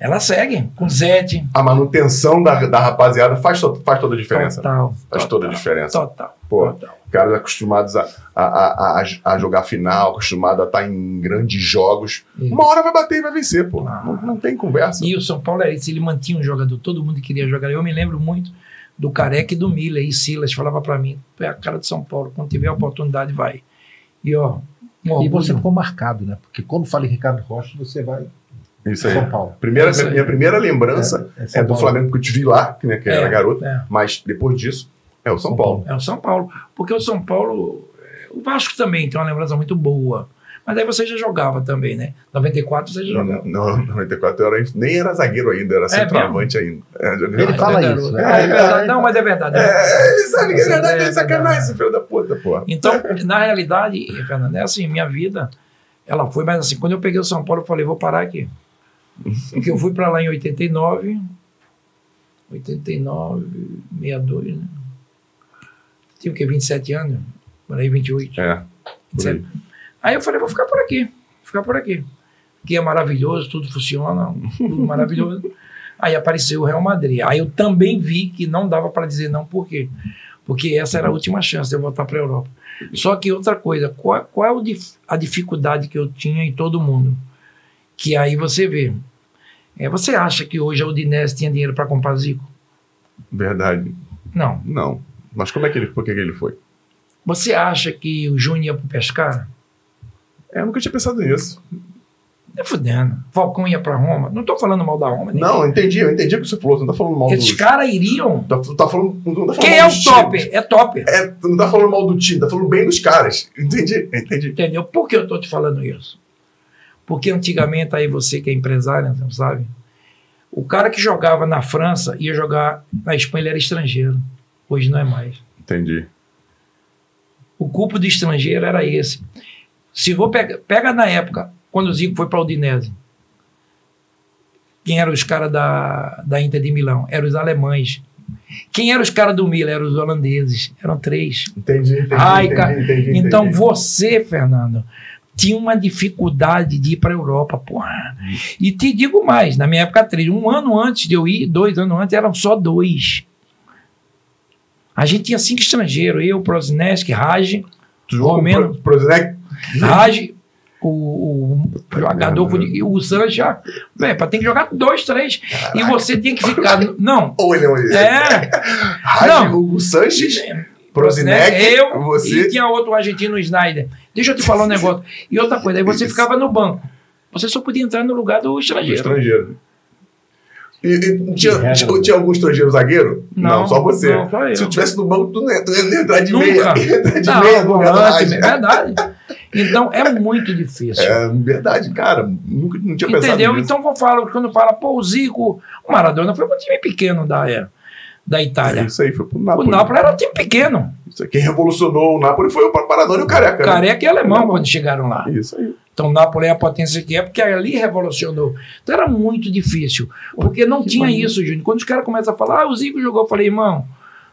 Ela segue, com Zete. A manutenção da, da rapaziada faz, to, faz toda a diferença. Total. Faz total, toda a diferença. Total. Pô, total. caras acostumados a, a, a, a, jogar final, acostumados a estar em grandes jogos. Isso. Uma hora vai bater e vai vencer, pô. Ah. Não, não, tem conversa. E o São Paulo é isso, ele mantinha um jogador, todo mundo queria jogar. Eu me lembro muito do Careca e do Miller. E Silas falava para mim: é a cara de São Paulo, quando tiver a oportunidade, vai. E ó. Um e você ficou marcado, né? Porque quando fala em Ricardo Rocha, você vai isso aí. São Paulo. Primeira, é minha primeira lembrança é, é, é do Flamengo que eu te vi lá, né, que era é, garoto, é. mas depois disso é o São, São Paulo. Paulo. É o São Paulo. Porque o São Paulo. O Vasco também tem uma lembrança muito boa. Mas aí você já jogava também, né? 94 você já jogava. Não, 94 eu era, nem era zagueiro ainda, era centroavante ainda. ele fala isso. Né? não, mas é verdade. ele sabe que é verdade, ele sacanagem, esse filho da puta, pô. Então, na realidade, Fernando, é assim, minha vida, ela foi, mas assim, quando eu peguei o São Paulo, eu falei, vou parar aqui. Porque eu fui para lá em 89, 89, 62, né? Tinha o quê? 27 anos? Por aí, 28. É. 27. Aí. eu falei, vou ficar por aqui, vou ficar por aqui. Aqui é maravilhoso, tudo funciona, tudo maravilhoso. <laughs> Aí apareceu o Real Madrid. Aí eu também vi que não dava para dizer não, por quê? Porque essa era a última chance de eu voltar para a Europa. Só que outra coisa, qual, qual a dificuldade que eu tinha em todo mundo? Que aí você vê, é, você acha que hoje a Udinese tinha dinheiro para comprar Zico? Verdade. Não. Não. Mas como é que ele, por que ele foi? Você acha que o Júnior ia pro Pescar? É, eu nunca tinha pensado nisso. É fudendo. Falcão ia pra Roma. Não tô falando mal da Roma. Ninguém. Não, entendi, eu entendi o que você falou. Você não tá falando mal Esses dos... caras iriam. Tá, tá falando, não tá falando Quem é o top? É top. É, não tá falando mal do time, tá falando bem dos caras. Entendi, entendi. Entendeu? Por que eu tô te falando isso? Porque antigamente, aí você que é empresário, não sabe? O cara que jogava na França ia jogar na Espanha, ele era estrangeiro. Hoje não é mais. Entendi. O culpo do estrangeiro era esse. Se vou pega, pega na época, quando o Zico foi para o Udinese. Quem eram os caras da, da Inter de Milão? Eram os alemães. Quem eram os caras do Milan? Eram os holandeses. Eram três. Entendi, entendi. Ai, entendi, entendi, entendi então entendi. você, Fernando, tinha uma dificuldade de ir para a Europa, porra. E te digo mais, na minha época, três, um ano antes de eu ir, dois anos antes, eram só dois. A gente tinha cinco estrangeiros, eu, Proznesk, Raj, Romeno, Proznesk, Raj, o, o jogador, e o Sancha, para ter que jogar dois, três, Caraca. e você tinha que ficar, não. <laughs> Ou ele é, Raj, não. o Sanches, Proznesk, eu você... e tinha outro argentino, Snyder. Deixa eu te falar um negócio. E outra coisa, aí você ficava no banco. Você só podia entrar no lugar do estrangeiro. Do estrangeiro. E, e tinha, tinha, tinha, algum estrangeiro zagueiro? Não, não só você. Não, só. Se eu tivesse no banco, tu não ia, tu ia entrar de Nunca. meia. <laughs> Ia entrar de não, meia volante, é verdade. Então é muito difícil. É verdade, cara. Nunca não tinha pensado Entendeu? Então eu falo, quando fala, pô, o Zico, o Maradona foi um time pequeno da era da Itália. É isso aí, foi pro Napoli. O Napoli era um time pequeno. Isso aí, quem revolucionou o Napoli foi o Paradona e o Careca. Né? Careca e alemão quando chegaram lá. Isso aí. Então o Napoli é a potência que é, porque ali revolucionou. Então era muito difícil, porque não que tinha maneiro. isso, Júnior. Quando os caras começam a falar, ah, o Zico jogou, eu falei, irmão,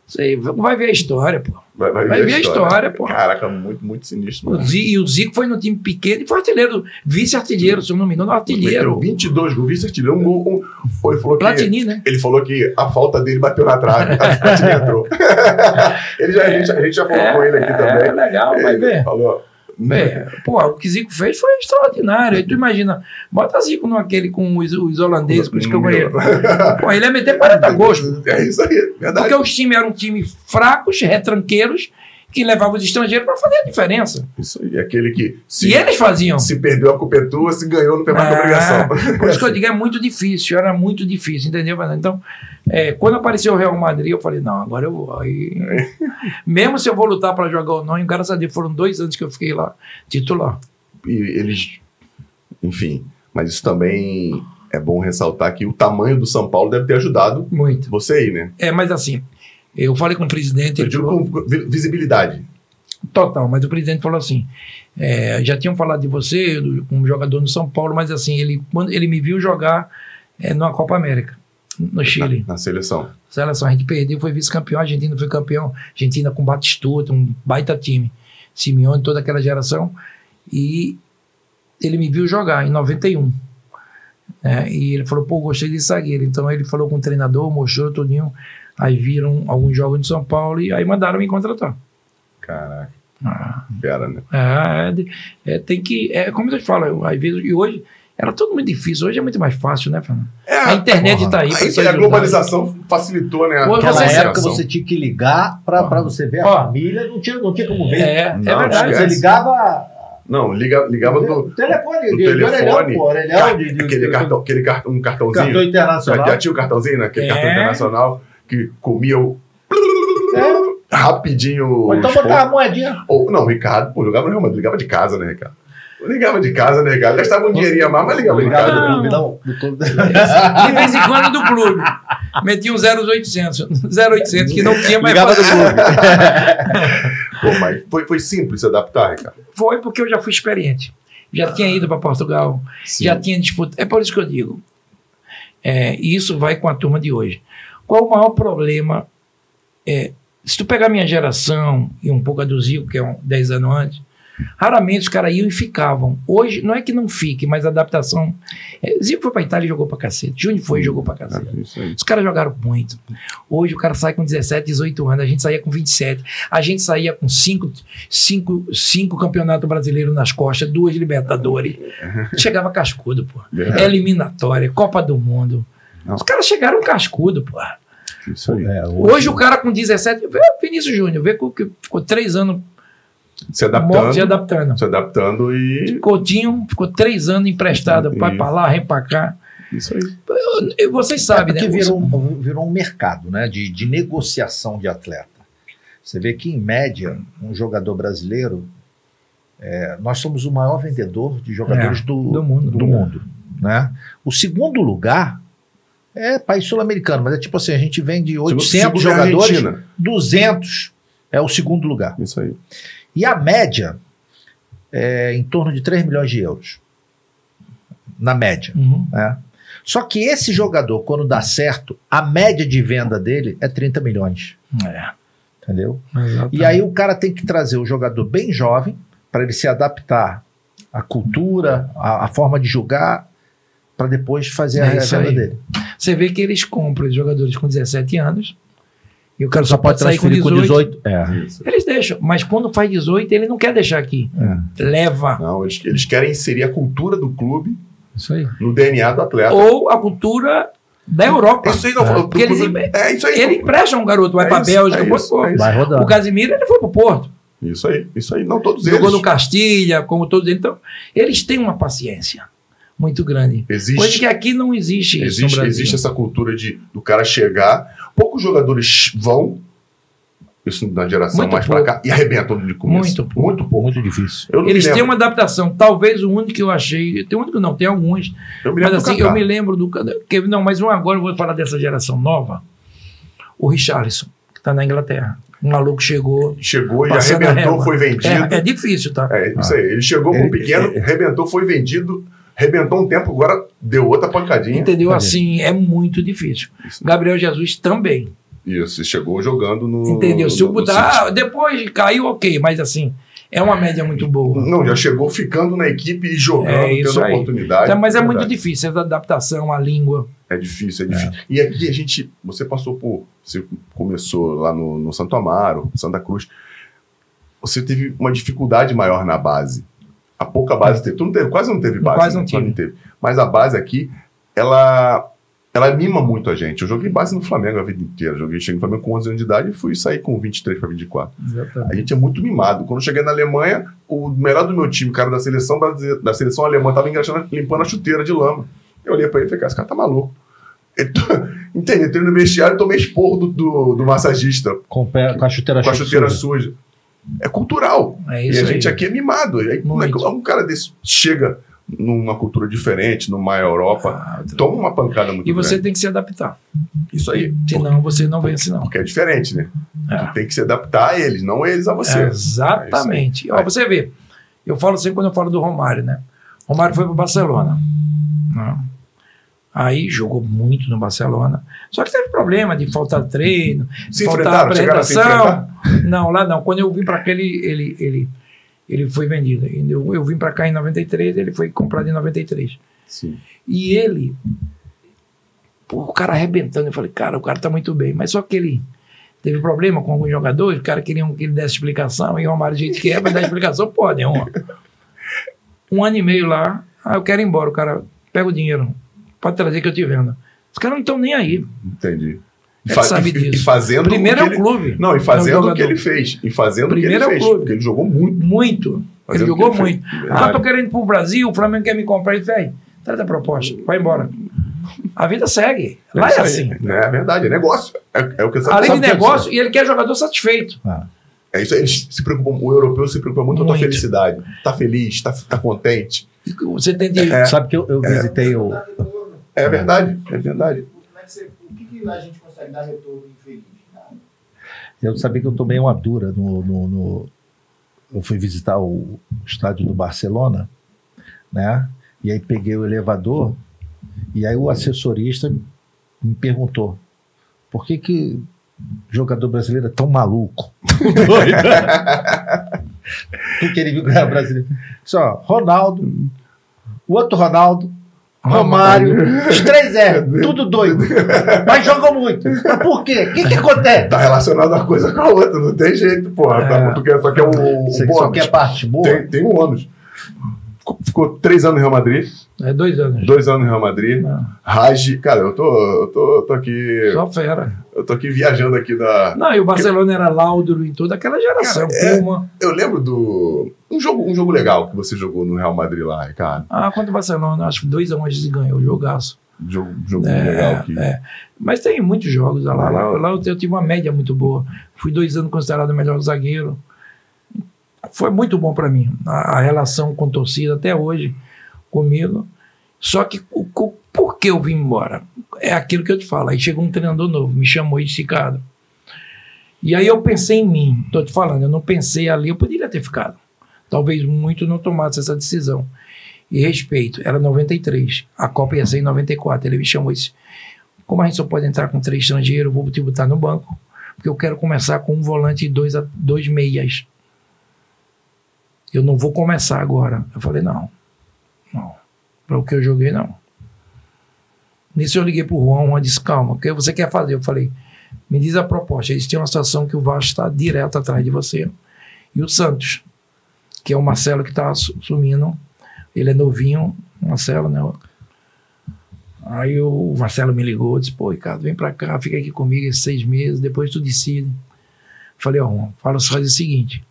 você vai ver a história, pô. Vai, vai, vai ver, a história, história pô. Caraca, muito, muito sinistro. O Zico, e o Zico foi no time pequeno e foi artilheiro, vice-artilheiro, se eu não me engano, artilheiro. 22 gols, vice-artilheiro. Um gol. Um, foi, falou Platini, que, né? Ele falou que a falta dele bateu na trave, a Platini <laughs> entrou. <laughs> ele já, é, a, gente, a gente já falou é, com ele aqui também. É legal, vai ver. Falou. É, pô, o que Zico fez foi extraordinário. Aí tu imagina, bota Zico naquele com os, os holandeses, com os. <laughs> Pô, ele ia meter 40 gols. É isso aí, verdade. Porque os times eram times fracos, retranqueiros, que levava os estrangeiros para fazer a diferença. Isso aí, aquele que se, e eles faziam. se perdeu a culpa é tua, se ganhou não tem mais É, obrigação. Por isso que eu digo, é muito difícil, era muito difícil, entendeu? Então, é, quando apareceu o Real Madrid, eu falei, não, agora eu vou. Aí, <laughs> mesmo se eu vou lutar para jogar ou não, graças a Deus foram dois anos que eu fiquei lá, titular. E eles, enfim, mas isso também é bom ressaltar que o tamanho do São Paulo deve ter ajudado Muito. você aí, né? É, mas assim, eu falei com o presidente, Eu digo falou, com vi- visibilidade. total, mas o presidente falou assim, é, já tinham falado de você como jogador no São Paulo, mas assim, ele, quando ele me viu jogar é, numa Copa América, no Chile. Na, na seleção. seleção. A gente perdeu, foi vice-campeão, a Argentina foi campeão. Argentina com Batistuta, um baita time. Simeone, toda aquela geração. E ele me viu jogar em 91. É, e ele falou, pô, gostei de zagueiro. Então ele falou com o treinador, mostrou tudinho. Aí viram alguns jogos de São Paulo e aí mandaram me contratar. Caraca, Ah, né? é, é é, tem que. É, como eu te falo, eu, às vezes, e hoje era tudo muito difícil. Hoje é muito mais fácil, né, Fernando? É, A internet está aí. Aí a globalização facilitou, né? Hoje Naquela você- época você tinha que ligar pra, pra você ver a Ó. família, não tinha, não tinha como ver. É, é Não, verdade. Você ligava. Não, liga, ligava do, telefone, do telefone. pô, orelhão, de, de, aquele, de- cartão, aquele cartão, um cartãozinho. cartão internacional. já tinha o cartãozinho, né? Aquele É. cartão internacional que comia o. Rapidinho. Ou então pontos. a moedinha. Ou, não, o Ricardo, pô, jogava no Real Madrid, ligava de casa, né, Ricardo? Ligava de casa, né, Ricardo? Gastava um dinheirinho a mais, mas ligava de casa. não. do clube. <laughs> De vez em quando do clube. <laughs> Metia um 0800. 0800 que não tinha mais Ligava do clube. <laughs> Pô, mas foi, foi simples se adaptar, Ricardo. Foi porque eu já fui experiente. Já tinha ido para Portugal, Sim. já tinha disputado. É por isso que eu digo. É, e isso vai com a turma de hoje. Qual o maior problema? É, se tu pegar minha geração e um pouco a do Zico, que é um 10 anos antes, raramente os caras iam e ficavam. Hoje, não é que não fique, mas a adaptação. É, Zico foi para Itália e jogou para cacete. Júnior foi e jogou para cacete. É. Os caras jogaram muito. Hoje o cara sai com 17, 18 anos, a gente saía com 27. A gente saía com cinco, cinco, cinco campeonatos brasileiros nas costas, duas Libertadores. <laughs> Chegava cascudo, pô. Verdade. Eliminatória, Copa do Mundo. Não. Os caras chegaram cascudo, pô. Isso aí. É, Hoje o cara com 17, vê o Vinícius Júnior, vê que ficou três anos Se adaptando. se adaptando. Se adaptando e. Coutinho ficou três anos emprestado, vai pra lá, vem pra cá. Isso aí. Eu- Vocês É sabem, porque né? virou, um- virou um mercado né, de, de negociação de atleta. Você vê que, em média, um jogador brasileiro, é, nós somos o maior vendedor de jogadores É, do, do mundo. do mundo, né? O segundo lugar é país sul-americano, mas é tipo assim, a gente vende 800 Segundo é a jogadores, Argentina. 200 é o segundo lugar. Isso aí. E a média é em torno de 3 milhões de euros. Na média. Uhum. né? Só que esse jogador, quando dá certo, a média de venda dele é 30 milhões. É, Entendeu? exatamente. E aí o cara tem que trazer o jogador bem jovem para ele se adaptar à cultura, à, à forma de jogar, para depois fazer a É isso venda dele. Você vê que eles compram os jogadores com 17 anos e o cara Só pode sair transferir com 18. É. Eles deixam, mas quando faz 18, ele não quer deixar aqui. É. Leva. Não, eles, eles querem inserir a cultura do clube Isso aí. no DNA do atleta. Ou a cultura da Europa. Isso aí não É. foi. Porque eles- é isso aí. Ele empresta um garoto, vai É pra isso, Bélgica. é isso, é isso. Vai rodando. O Casimiro ele foi pro Porto. Isso aí, isso aí. Não todos Jogou eles. no Castilha, como todos eles. Então, eles têm uma paciência muito grande. Coisa Existe, que aqui não existe, existe, existe essa cultura de do cara chegar. Poucos jogadores vão, isso na geração Muito mais pra pouco. cá, e arrebentam de começo. Muito pouco. Muito pouco. Muito difícil. Eles têm uma adaptação. Talvez o único que eu achei. Tem um único não, tem alguns. Eu me Mas lembro do assim, eu me lembro do. Que, não, mas um agora eu vou falar dessa geração nova. O Richarlison, que está na Inglaterra. Um maluco chegou. Chegou e arrebentou, foi vendido. É, é difícil, tá? É, isso aí. Ele chegou com Ele- pequeno, é- arrebentou, foi vendido, arrebentou um tempo, agora deu outra pancadinha. Entendeu? Assim, é muito difícil. Isso. Gabriel Jesus também. Isso, chegou jogando no. Entendeu? Se o ah, depois caiu, ok, mas assim, é uma média muito boa. Não, já chegou ficando na equipe e jogando, É isso tendo aí. oportunidade. Então, mas é muito difícil, essa adaptação à língua. É difícil, é difícil. E aqui a gente. Você passou por. Você começou lá no, no Santo Amaro, Santa Cruz. Você teve uma dificuldade maior na base. A pouca base teve. Tu não teve, quase não teve base. Quase não né? tive. teve. Mas a base aqui, ela. ela mima muito a gente. Eu joguei base no Flamengo a vida inteira. Joguei, cheguei no Flamengo com 11 anos de idade e fui sair com 23 para 24. Exatamente. A gente é muito mimado. Quando eu cheguei na Alemanha, o melhor do meu time, o cara da seleção da seleção alemã, estava engraxando, limpando a chuteira de lama. Eu olhei para ele e falei, cara, esse cara tá maluco. <laughs> Entende? Entrei no vestiário e tomei esporro do, do, do massagista. Com, pé, com, a chuteira, com a chuteira suja. suja. É cultural. É e a gente aqui é mimado. Aí, é um cara desse chega numa cultura diferente, numa Europa, ah, toma uma pancada muito E você grande. tem que se adaptar. Isso aí. Senão você não vence, não. Porque é diferente, né? É. Tem que se adaptar a eles, não eles a você. É exatamente. Ó, você vê, eu falo sempre quando eu falo do Romário, né? Romário foi para Barcelona. Né? Aí jogou muito no Barcelona. Só que teve problema de faltar treino, se faltar apresentação. Não, lá não. Quando eu vim para cá, ele, ele, ele ele foi vendido. Eu, eu vim para cá em 93, ele foi comprado em 93. Sim. E ele, pô, o cara arrebentando, eu falei, cara, o cara tá muito bem. Mas só que ele teve problema com alguns jogadores, o cara queria que ele desse explicação, e o Romário, gente que é, para dar explicação, pode, é um, um ano e meio lá, ah, eu quero ir embora, o cara pega o dinheiro, pode trazer que eu te vendo. Os caras não estão nem aí. Entendi. E, fa sabe disso. e fazendo Primeiro é o ele, clube. Não, e fazendo o que ele fez. E fazendo Primeiro o que ele é o fez. clube. Porque ele jogou muito. Muito. Fazendo ele jogou ele muito. Ah, tô querendo ir pro Brasil, o Flamengo quer me comprar. Ele velho, trata a proposta, vai embora. A vida segue. É Lá é, é assim. É verdade, é negócio. É, é o que você Além de negócio, e ele quer jogador satisfeito. Ah. É isso aí, eles se preocupam, o europeu se preocupa muito, muito. com a tua felicidade. Tá feliz, tá, tá contente. Você tem de... É, Sabe que eu, eu visitei o. É verdade, é verdade. O que, que a gente consegue dar retorno infeliz? Eu sabia que eu tomei uma dura no, no, no, Eu fui visitar o estádio do Barcelona, né? E aí peguei o elevador e aí o assessorista me perguntou por que que jogador brasileiro é tão maluco? Doido. <laughs> Porque ele viu que era brasileiro. Só, Ronaldo, o outro Ronaldo, Romário, os três é, tudo doido. Mas jogam muito. Mas por quê? O que, que acontece? Tá relacionado uma coisa com a outra, não tem jeito, porra. É. Tá, quer, só quer o, o Você só quer parte boa? Tem, tem um ônus. Ficou três anos no Real Madrid. É, dois anos. Dois anos no Real Madrid. É. Raj, cara, eu tô, eu tô, eu tô aqui. Só fera. Eu tô aqui viajando aqui da. Não, e o Barcelona era Laudro em toda aquela geração. Cara, é, eu lembro do. Um jogo, um jogo legal que você jogou no Real Madrid lá, Ricardo. Ah, contra o Barcelona, acho que dois a um a gente ganhou, jogaço. Jogo, jogo é, legal aqui. É. Mas tem muitos jogos lá. Lá, lá, lá eu, eu tive uma média muito boa. Fui dois anos considerado o melhor zagueiro. Foi muito bom para mim. A, a relação com torcida até hoje comigo. Só que o, o, por que eu vim embora? É aquilo que eu te falo. Aí chegou um treinador novo, me chamou e disse, Ricardo. E aí eu pensei em mim, estou te falando, eu não pensei ali, eu poderia ter ficado. Talvez muito não tomasse essa decisão. E respeito, era 93, a Copa ia ser em 94. Ele me chamou disse: Como a gente só pode entrar com três estrangeiros, eu vou te botar no banco, porque eu quero começar com um volante e dois, dois meias. Eu não vou começar agora. Eu falei: Não, não. Para o que eu joguei, não. Nisso eu liguei para o Juan, Juan disse, calma, o que você quer fazer? Eu falei, me diz a proposta. Eles têm uma situação que o Vasco está direto atrás de você. E o Santos, que é o Marcelo que está sumindo, ele é novinho, Marcelo, né? Aí o Marcelo me ligou, disse, pô, Ricardo, vem para cá, fica aqui comigo esses seis meses, depois tu decide. Falei, ó, Juan, fala só o seguinte,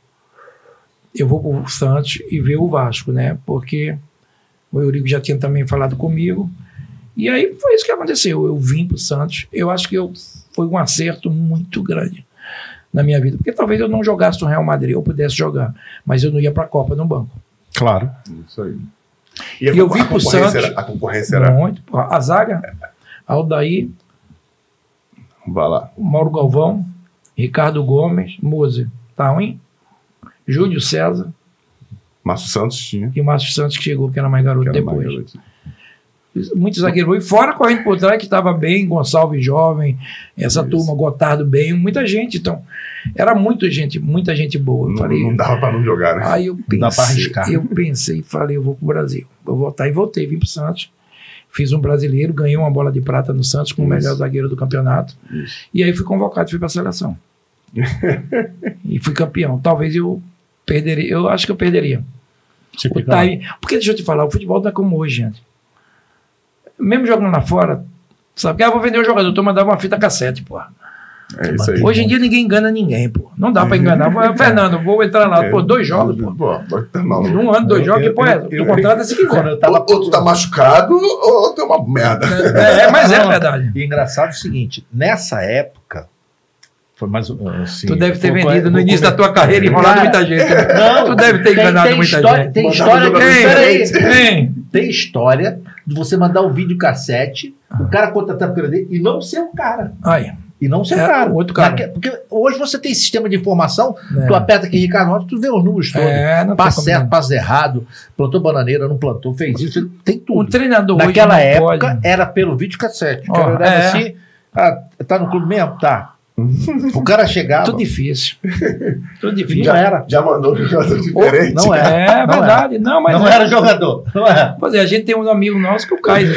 eu vou para o Santos e ver o Vasco, né? Porque o Eurico já tinha também falado comigo. E aí foi isso que aconteceu. Eu vim para o Santos. Eu acho que eu, foi um acerto muito grande na minha vida. Porque talvez eu não jogasse no Real Madrid, eu pudesse jogar, mas eu não ia para a Copa no banco. Claro. Isso aí. E, e eu vim para o Santos. Era, a concorrência era. Muito. A zaga, Aldair. Vai lá. Mauro Galvão, Ricardo Gomes, Moser. Tá ruim? Júlio César. Márcio Santos tinha. E o Márcio Santos que chegou, que era mais garoto era depois. Mais garoto. Muito zagueiro. E fora correndo por trás, que estava bem, Gonçalves jovem, essa Isso. turma, Gotardo bem, muita gente. Então, era muita gente, muita gente boa. Não, falei, não dava para não jogar, né? Aí eu pensei, eu pensei, falei, eu vou pro Brasil. Vou voltar e voltei, vim pro Santos. Fiz um brasileiro, ganhei uma bola de prata no Santos como o melhor zagueiro do campeonato. Isso. E aí fui convocado, fui para a seleção. <laughs> e fui campeão. Talvez eu perderia, eu acho que eu perderia. O time, porque deixa eu te falar, o futebol não é como hoje, gente. Mesmo jogando lá fora, Sabe que ah, vou vender o jogador, tu mandava uma fita cassete, pô. É isso aí. Hoje em dia ninguém engana ninguém, pô. Não dá pra enganar. Pô, <laughs> Fernando, vou entrar lá, pô, dois jogos, pô. Pô, pode tá maluco. Num ano, dois jogos, que pô, é, tu contrata se Quando quiser. eu tava Ou, ou tu tá machucado, ou tu é uma merda. É, é, mas é Não, verdade. E engraçado é o seguinte, nessa época, foi mais um- assim, Tu deve ter foi- vendido no início da tua carreira enrolado muita gente. né? <laughs> Não, tu deve ter tem- enganado tem muita história, gente. Tem história, tem. Hein? tem história de você mandar o vídeo cassete, o cara contratar pro dele e não ser o cara. Aí. E não ser É, o cara. outro cara. Naque- Porque hoje você tem sistema de informação, É. tu aperta aqui Ricardo Rocha, tu vê os números todos. É, tem como certo, não. passo errado, plantou bananeira, não plantou, fez isso, tem O tudo. treinador Naquela época pode. era pelo vídeo cassete. O cara olhava é. assim, ah, tá no clube mesmo? Tá. O cara chegava. <laughs> Tudo difícil. Tudo difícil. Não era. Já mandou um jogador diferente. Não. É <laughs> Não verdade. Não, mas não é. era jogador. Não era. Pois é, a gente tem um amigo nosso que é o Caio. <laughs>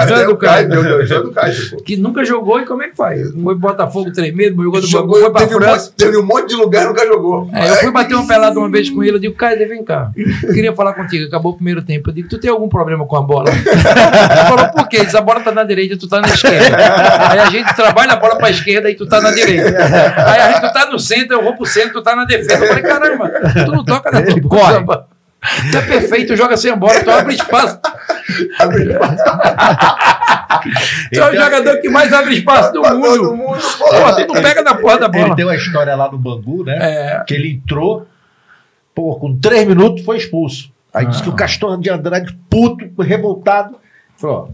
É, do o já é do Caio. Que nunca jogou e como é que faz? Foi Botafogo tremendo, jogou no Jogou, Bangu, foi pra teve, um França. monte, teve um monte de lugar e nunca jogou. É, eu fui bater uma pelada uma vez com ele, eu digo, Caio, vem cá. Eu queria falar contigo, acabou o primeiro tempo. Eu digo, tu tem algum problema com a bola? Ele falou, por quê? Ele disse, a bola tá na direita e tu tá na esquerda. Aí a gente trabalha a bola pra esquerda e tu tá na direita. <laughs> Aí a gente, tu tá no centro, eu vou pro centro, tu tá na defesa. Eu falei, caramba, tu não toca na tua corre. Tu é perfeito, joga sem a bola, tu abre espaço. Tu é o jogador que mais abre espaço do Todo mundo. mundo, Pô, tu não pega na porra da Ele bola. tem uma história lá no Bangu, né? É, Que ele entrou, pô, com três minutos foi expulso. Aí disse Ah. que o Castor de Andrade, puto, revoltado, falou: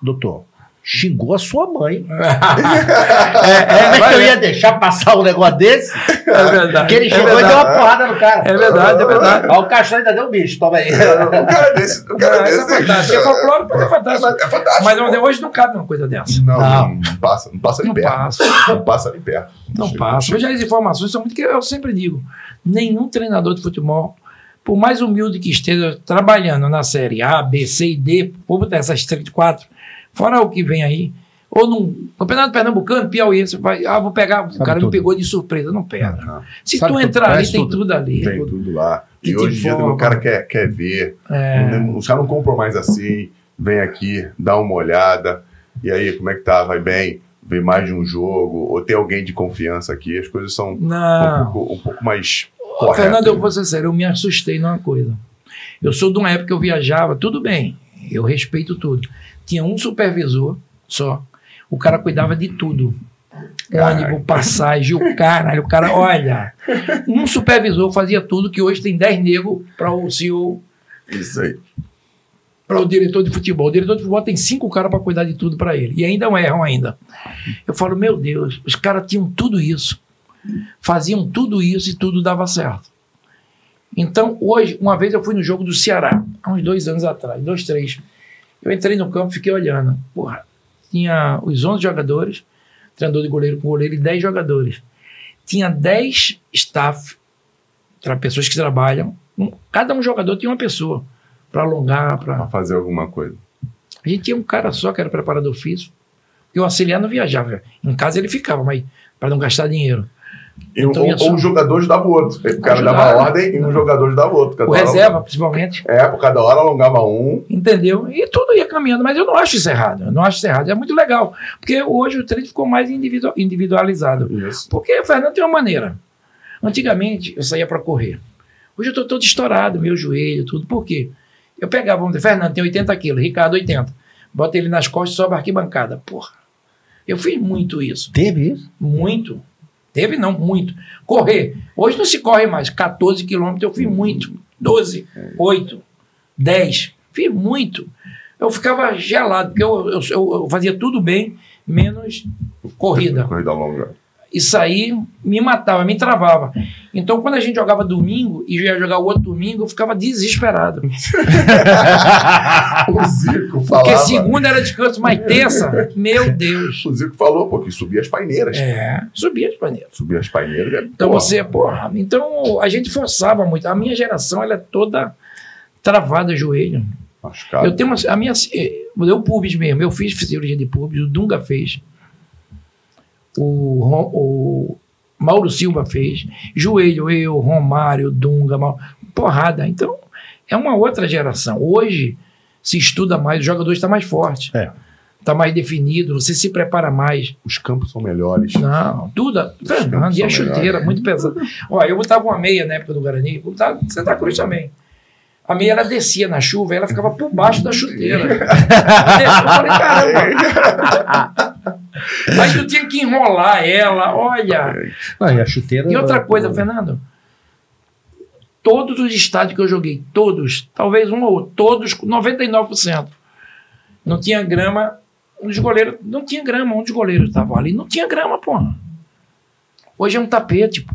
doutor, xingou a sua mãe. <laughs> é, Como é que eu ia deixar passar um negócio desse? É verdade. Que ele é chegou e deu uma porrada no cara. É verdade, é verdade. Aí o Castor ainda deu um bicho, toma aí. O cara desse, o cara isso desse. é fantástico. É folclórico, mas é fantástico. É fantástico. Mas não- hoje não cabe uma coisa dessa. Não, Não. não, passa, não passa de Não perto. passa. Não passa de perto. Não Chega, passa. Hoje as informações são muito que eu sempre digo. Nenhum treinador de futebol, por mais humilde que esteja trabalhando na série A, B, C e D, vou botar essas três, quatro, fora o que vem aí, ou num campeonato pernambucano, Piauí, você vai, ah, vou pegar, o Sabe cara me tudo. pegou de surpresa, não pega. Não, Se Sabe tu entrar ali, tem tudo. tudo ali. Tem tudo lá. E hoje em dia o cara quer, quer ver. É. Os caras não compram mais assim. Vem aqui, dá uma olhada. E aí, como é que tá? Vai bem? Vê mais de um jogo? Ou tem alguém de confiança aqui? As coisas são um pouco, um pouco mais corretas. Fernando, eu vou ser sério, eu me assustei numa coisa. Eu sou de uma época que eu viajava, tudo bem, eu respeito tudo. Tinha um supervisor só. O cara cuidava de tudo. Ônibus, passagem, o caralho, o cara, olha. Um supervisor fazia tudo que hoje tem 10 negros para o CEO, Isso aí. para o diretor de futebol. O diretor de futebol tem cinco caras para cuidar de tudo para ele. E ainda não erram ainda. Eu falo, meu Deus, os caras tinham tudo isso. Faziam tudo isso e tudo dava certo. Então, hoje, uma vez eu fui no jogo do Ceará, há uns dois anos atrás, dois, três. Eu entrei no campo, fiquei olhando. Porra, tinha os 11 jogadores, treinador de goleiro com goleiro e 10 jogadores. Tinha 10 staff, pessoas que trabalham. Um- cada um jogador tinha uma pessoa para alongar, para fazer alguma coisa. a gente tinha um cara só que era preparador físico. E o auxiliar não viajava. Em casa ele ficava, mas para não gastar dinheiro. E um, Então, ia ou, um jogador ajudava o outro. O cara Ajudava. dava ordem e um jogador ajudava o outro. Cada O hora- reserva, principalmente. É, por cada hora alongava um. Entendeu? E tudo ia caminhando, mas eu não acho isso errado. Eu não acho isso errado. É muito legal. Porque hoje o treino ficou mais individu- individualizado. Isso. Porque o Fernando tem uma maneira. Antigamente eu saía para correr. Hoje eu estou todo estourado, meu joelho, tudo. Por quê? Eu pegava, vamos dizer, Fernando tem 80 quilos, Ricardo 80. Bota ele nas costas e sobe a arquibancada. Porra. Eu fiz muito isso. Teve isso? Muito. Teve não, muito. Correr. Hoje não se corre mais. 14 quilômetros eu fiz muito. 12, 8, 10. Fiz muito. Eu ficava gelado, porque eu, eu, eu- eu fazia tudo bem, menos corrida. Corrida longa. Isso aí me matava, me travava. Então, quando a gente jogava domingo e ia jogar o outro domingo, eu ficava desesperado. <laughs> o Zico falava. Porque segunda era descanso, mas terça, meu Deus. O Zico falou, pô, que subia as paineiras. É, subia as paneiras. Subia as paineiras. é, Então pô, você, porra, então a gente forçava muito. A minha geração, ela é toda travada joelho. machucado. Eu tenho uma, a minha, eh, eu pubis mesmo, eu fiz cirurgia de pubis, o Dunga fez. O, o Mauro Silva fez. Joelho, eu, Romário, Dunga, Mauro, porrada. Então, é uma outra geração. Hoje se estuda mais, o jogador está mais forte. É. tá mais definido, você se prepara mais. Os campos são melhores. Não, tudo. Fernando, e a chuteira, melhores. muito pesada. Olha, eu botava uma meia na época do Guarani, botava Santa Cruz também. A meia ela descia na chuva, ela ficava por baixo da chuteira. <laughs> eu falei, caramba. Mas tu tinha que enrolar ela, olha. Não, e a chuteira. E outra coisa, Fernando. Todos os estádios que eu joguei, todos, talvez um ou outro, todos, 99%. Não tinha grama. Um dos goleiros. Não tinha grama, um dos goleiros estava ali. Não tinha grama, porra. Hoje é um tapete, pô.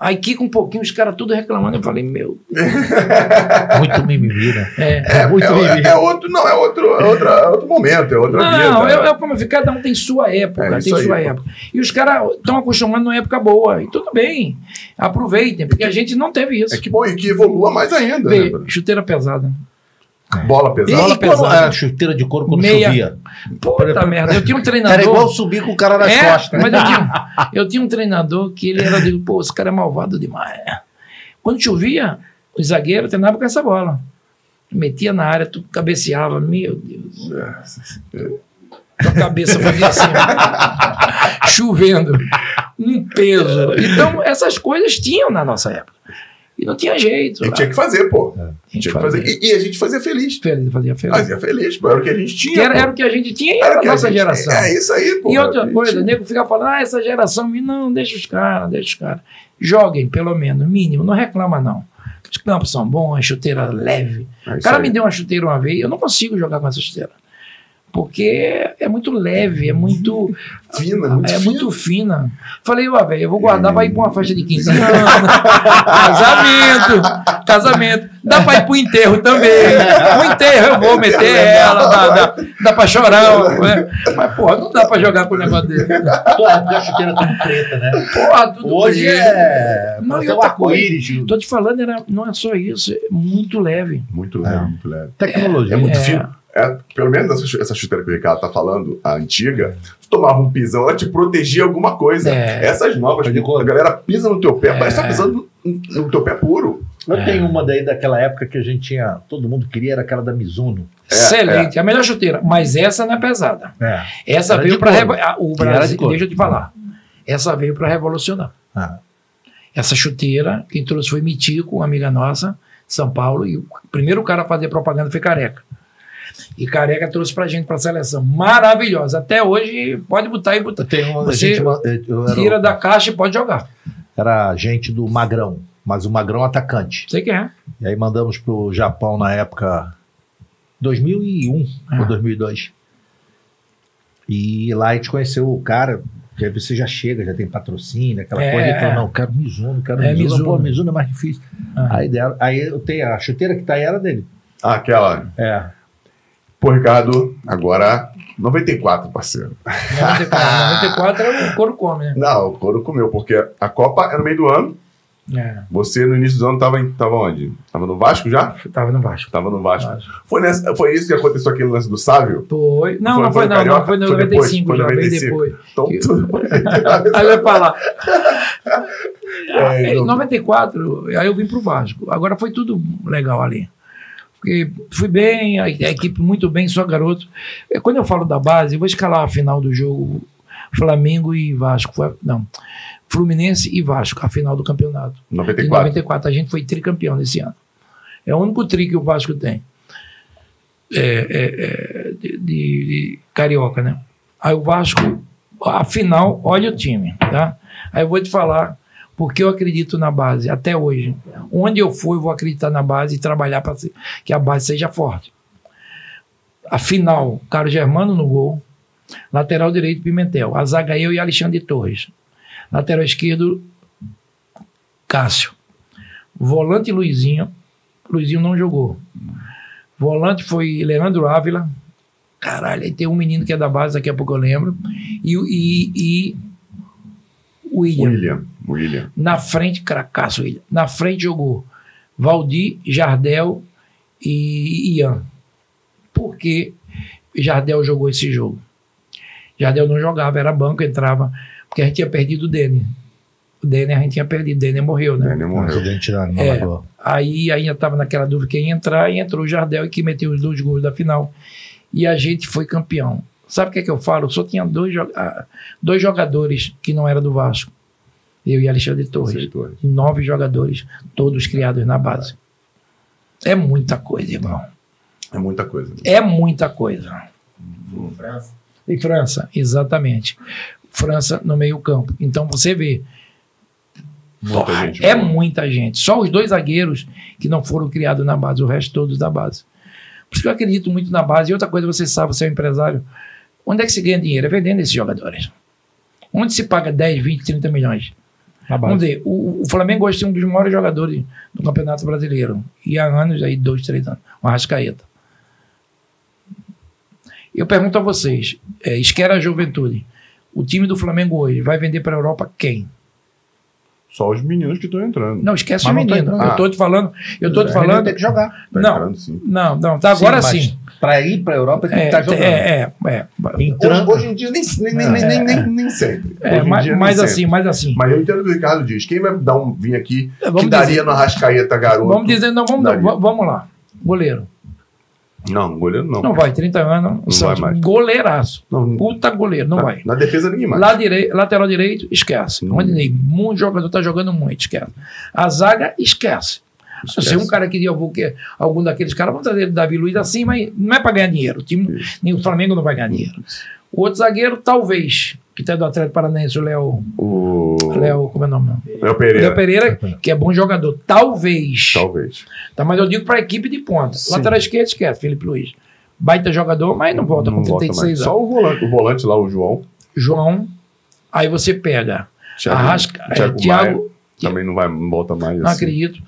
Aí com um pouquinho, os caras tudo reclamando. Eu falei, meu Deus. <laughs> muito mimimi, né? É, é muito é, mimimi. É, é, outro, não, é outro, é outro, é outro momento, é outra não, vida. Não, é, é como eu cada um tem sua época, é, tem sua aí, época. Pô. E os caras estão acostumados numa época boa. E tudo bem. Aproveitem, porque a gente não teve isso. É que bom, e que evolua mais ainda. Vê, né, chuteira pesada. Bola pesada. Bola pesada. chuteira de couro quando Meia... chovia. Puta merda. Eu tinha um treinador. Era igual subir com o cara nas é, costas. Mas eu tinha, <laughs> eu tinha um treinador que ele era de, pô, esse cara é malvado demais. Quando chovia, o zagueiro treinava com essa bola. Metia na área, tu cabeceava. Meu Deus. Tua cabeça fazia assim. <laughs> chovendo. Um peso. Então, essas coisas tinham na nossa época. E não tinha jeito. A gente tinha que fazer, pô. É. Tinha que fazer. E, e, a gente fazia feliz. Feliz, fazia feliz. Fazia feliz, pô. Era o que a gente tinha. Era, era, o que a gente tinha e era, a nossa gente, geração. É isso aí, pô. E outra coisa, o nego fica falando, ah, essa geração. Não, deixa os caras, deixa os caras. Joguem, pelo menos, mínimo. Não reclama, não. Os campos são bons, chuteira leve. É o cara aí. me deu uma chuteira uma vez, eu não consigo jogar com essa chuteira porque é muito leve, é muito <laughs> fina, muito é fina. muito fina. Falei, ó, velho, eu vou guardar é. para ir para uma festa de 15 anos, <laughs> casamento, casamento. Dá para ir para o enterro também. O enterro eu vou meter ela, dá, dá, dá para chorar, né? mas porra, não dá para jogar com o negócio dele. a chuteira tudo preta, né? Porra, tudo Hoje preto. é não, e outra coisa, tô te falando, era, não é só isso, é muito leve. Muito leve, é. muito leve. Tecnologia. É, é muito fino é, pelo menos essa, essa chuteira que o Ricardo tá falando, a antiga, tu tomava um pisão, ela te protegia alguma coisa. É. Essas novas, a galera pisa no teu pé, é. parece que tá pisando no, no teu pé puro. Eu é. tenho uma daí daquela época que a gente tinha, todo mundo queria, era aquela da Mizuno. É, Excelente, é. a melhor chuteira, mas essa não é pesada. É. Essa era veio para o Brasil, de deixa eu te falar. Essa veio para revolucionar. Ah. Essa chuteira, quem trouxe foi Mitico, uma amiga nossa, São Paulo, e o primeiro cara a fazer propaganda foi Careca. E Careca trouxe pra gente pra seleção. Maravilhosa. Até hoje, pode botar e botar. Tem uma, Você gente, tira da caixa e pode jogar. Era gente do Magrão, mas o Magrão atacante. Sei que é. E aí mandamos pro Japão na época 2001 é. ou 2002. E lá a gente conheceu o cara, que aí você já chega, já tem patrocínio, aquela é, coisa. Então, não, quero Mizuno, quero é, Mizuno. Mizuno. Pô, Mizuno é mais difícil. Ah. Aí, deram, aí eu tenho a chuteira que tá aí era dele. Ah, aquela. É. Pô, Ricardo, agora 94, parceiro. 94, 94 era o couro come, né? Não, o couro comeu, porque a Copa é no meio do ano. É. Você, no início do ano, tava, em, tava onde? Tava no Vasco já? Tava no Vasco. Tava no Vasco. Vasco. Foi, nessa, foi isso que aconteceu aquele lance do Sávio? Foi. Não, foi, não foi, não, não. Foi no foi 95, depois, já, foi 95. bem depois. Então, que... tudo... <laughs> aí vai falar. <laughs> É, em 94, aí eu vim pro Vasco. Agora foi tudo legal ali porque fui bem, a, equipe muito bem, só garoto. É, quando eu falo da base, eu vou escalar a final do jogo Flamengo e Vasco. Foi, não, Fluminense e Vasco, a final do campeonato. 94. Em 94. A gente foi tricampeão nesse ano. É o único tri que o Vasco tem. É, é, é de, de, de, carioca, né? Aí o Vasco, a final, olha o time, tá? Aí eu vou te falar porque eu acredito na base até hoje. Onde eu for, eu vou acreditar na base e trabalhar para que a base seja forte. Afinal, Carlos Germano no gol, lateral direito Pimentel, a zaga eu e Alexandre Torres. Lateral esquerdo Cássio. Volante Luizinho, Luizinho não jogou. Volante foi Leandro Ávila. Caralho, aí tem um menino que é da base, daqui a pouco eu lembro. E, e, e William. William. William. Na frente, cracaço, William. Na frente jogou Valdir, Jardel e Ian. Por que Jardel jogou esse jogo? Jardel não jogava, era banco, entrava, porque a gente tinha perdido o Denner. O Denner a gente tinha perdido, o Denner morreu, né? Denner morreu. No é, Aí ainda estava naquela dúvida quem ia entrar, e entrou o Jardel e que meteu os dois gols da final. e a gente foi campeão. Sabe o que é que eu falo? Só tinha dois, ah, dois jogadores que não eram do Vasco. Eu e Alexandre Torres. Torres. Nove jogadores, todos criados na base. É muita coisa, irmão. É muita coisa. É muita coisa. França. E França, exatamente. França no meio-campo. Então você vê, Muita porra, gente é boa. muita gente. Só os dois zagueiros que não foram criados na base, o resto todos da base. Por isso que eu acredito muito na base. E outra coisa, você sabe, você é um empresário. Onde é que se ganha dinheiro? É vendendo esses jogadores. Onde se paga 10, 20, 30 milhões? Vamos ver, o, o Flamengo hoje tem um dos maiores jogadores do Campeonato Brasileiro. E há anos, aí, dois, três anos, o Arrascaeta. Eu pergunto a vocês, é, esquece a juventude. O time do Flamengo hoje vai vender para a Europa quem? Só os meninos que estão entrando. Não, esquece Mas o não tá eu tô te falando, eu tô te Ele falando. tem que jogar. Tá não. entrando, sim. Não, não, tá agora sim. Pra ir pra Europa tem que É, estar jogando. é, é, é, Entrando. Hoje, hoje em dia nem, nem, nem, nem, nem, nem, nem sempre. é, mas, dia, mas sempre. assim, mas assim. Mas eu entendo o que o Ricardo diz. Quem vai dar um, vir aqui É, vamos que daria dizer- no Arrascaeta garoto? Vamos dizer, não, vamos, Daria. va- vamos lá. Goleiro. Não, goleiro não. Não vai, 30 anos. o Santos, vai mais. Goleiraço. Não, Puta goleiro, não na, vai. Na defesa ninguém mais. Lateral direito, esquece. Não. Rondinei, muito jogador tá jogando muito, esquece. A zaga, esquece. Se um cara que eu vou que algum daqueles caras, vamos trazer o Davi Luiz assim, mas não é para ganhar dinheiro. O time, nem o Flamengo não vai ganhar dinheiro. O outro zagueiro, talvez, que tá do Atlético Paranaense, o Léo. O Léo, como é o nome? Léo Pereira. Léo Pereira, que é bom jogador. Talvez. Talvez. Tá, mas eu digo para a equipe de ponta. Sim. Lateral esquerdo, esquece, Felipe Luiz. Baita jogador, mas não volta Não com volta 36 mais. anos. Só o volante, o volante lá, o João. João, aí você pega Thiago, Arrasca, é, Thiago, Thiago, Maia também não, vai, não volta mais. não assim. acredito.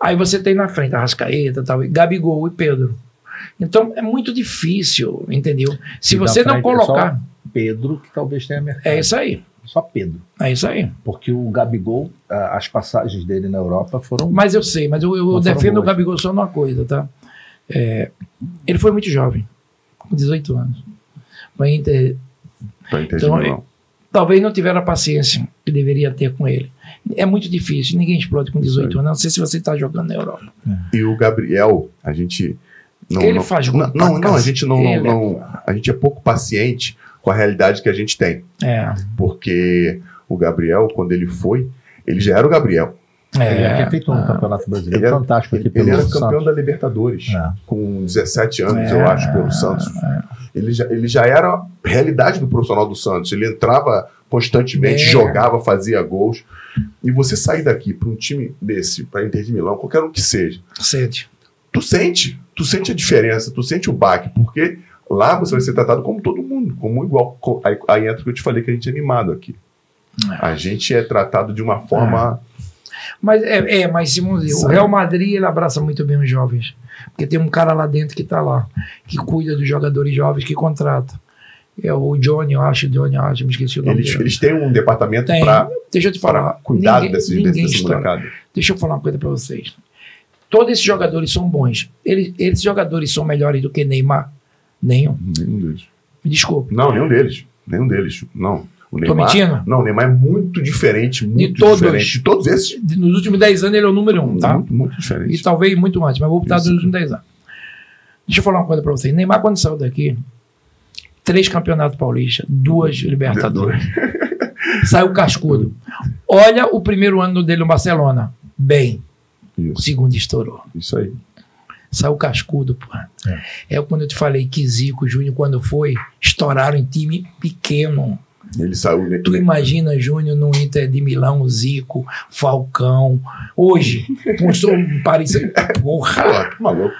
Aí você tem na frente Arrascaeta, tal, e Gabigol e Pedro. Então é muito difícil, entendeu? Se E você não frente é só- colocar. Pedro, que talvez tenha mercado. É isso aí. Só Pedro. É isso aí. Porque o Gabigol, as passagens dele na Europa foram. Mas eu sei, mas eu, eu defendo o boas. Gabigol só numa coisa, tá? É, ele foi muito jovem, com 18 anos. Pra Inter, Pra Inter Então, talvez não tiveram a paciência que deveria ter com ele. É muito difícil, ninguém explode com 18 Isso aí. anos. Não sei se você está jogando na Europa. E o Gabriel, a gente. Não, Ele não, faz gol não, não, não, a gente não, é não- a gente é pouco paciente com a realidade que a gente tem. É, Porque o Gabriel, quando ele foi, ele já era o Gabriel. Ele já é. tinha feito um ah, campeonato brasileiro Ele era- fantástico aqui Ele, pelo ele era campeão Santos. da Libertadores, É. com 17 anos, É, eu acho, pelo Santos. Ele já, ele já era a realidade do profissional do Santos. Ele entrava constantemente, É. jogava, fazia gols. E você sair daqui para um time desse, para Inter de Milão, qualquer um que seja, Sente. tu sente, tu sente a diferença, tu sente o baque, porque lá você vai ser tratado como todo mundo, como igual. Aí, aí entra o que eu te falei que a gente é animado aqui. A gente é tratado de uma forma. Mas, é, é, mas Simão, o. Real Madrid ele abraça muito bem os jovens. Porque tem um cara lá dentro que está lá, que cuida dos jogadores jovens que contrata. É o Johnny, eu acho, Johnny, eu acho, me esqueci o nome Eles, dele. eles têm um departamento para Deixa eu te falar. cuidar ninguém, desses, ninguém desses. Deixa eu falar uma coisa para vocês. Todos esses jogadores são bons. Eles, esses jogadores são melhores do que Neymar? Nenhum. Nenhum deles. Me desculpe. Não, nenhum deles. Nenhum deles. Não. O Tô Neymar, mentindo? Não, o Neymar é muito diferente. Muito todos. diferente. De todos esses. Nos últimos 10 anos ele é o número um, tá? Muito, muito diferente. E talvez muito antes, mas vou botar Isso. dos últimos 10 anos. Deixa eu falar uma coisa pra vocês. Neymar, quando saiu daqui, três campeonatos paulistas, duas Libertadores. <laughs> saiu cascudo. Olha o primeiro ano dele no Barcelona. Bem. O Isso, segundo estourou. isso aí. Saiu cascudo, pô. É. quando eu te falei que Zico, Júnior, quando foi, estouraram em time pequeno. Ele saiu. né? Tu imagina Júnior no Inter de Milão, Zico, Falcão. Hoje, com o <laughs> Paris. Porra, tá maluco.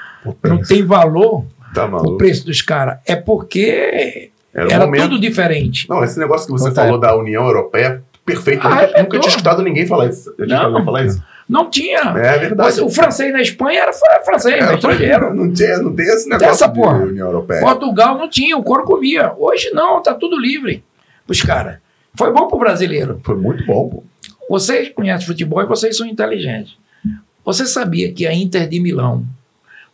não tem valor Tá o maluco. preço dos caras. É porque Era, o era momento. tudo diferente. Não, esse negócio que você falou da União Europeia, perfeito. Eu Ah, nunca, arrebentou. nunca tinha escutado ninguém falar isso. Eu tinha Não. falar isso. Não tinha. É verdade. Mas o francês na Espanha era fra- francês, É, era estrangeiro. não, tinha, não tem esse negócio essa de porra. União Europeia. Portugal não tinha, o couro comia. Hoje não, tá tudo livre. Os caras. Foi bom pro brasileiro. Foi muito bom, pô. Vocês conhecem futebol e vocês são inteligentes. Você sabia que a Inter de Milão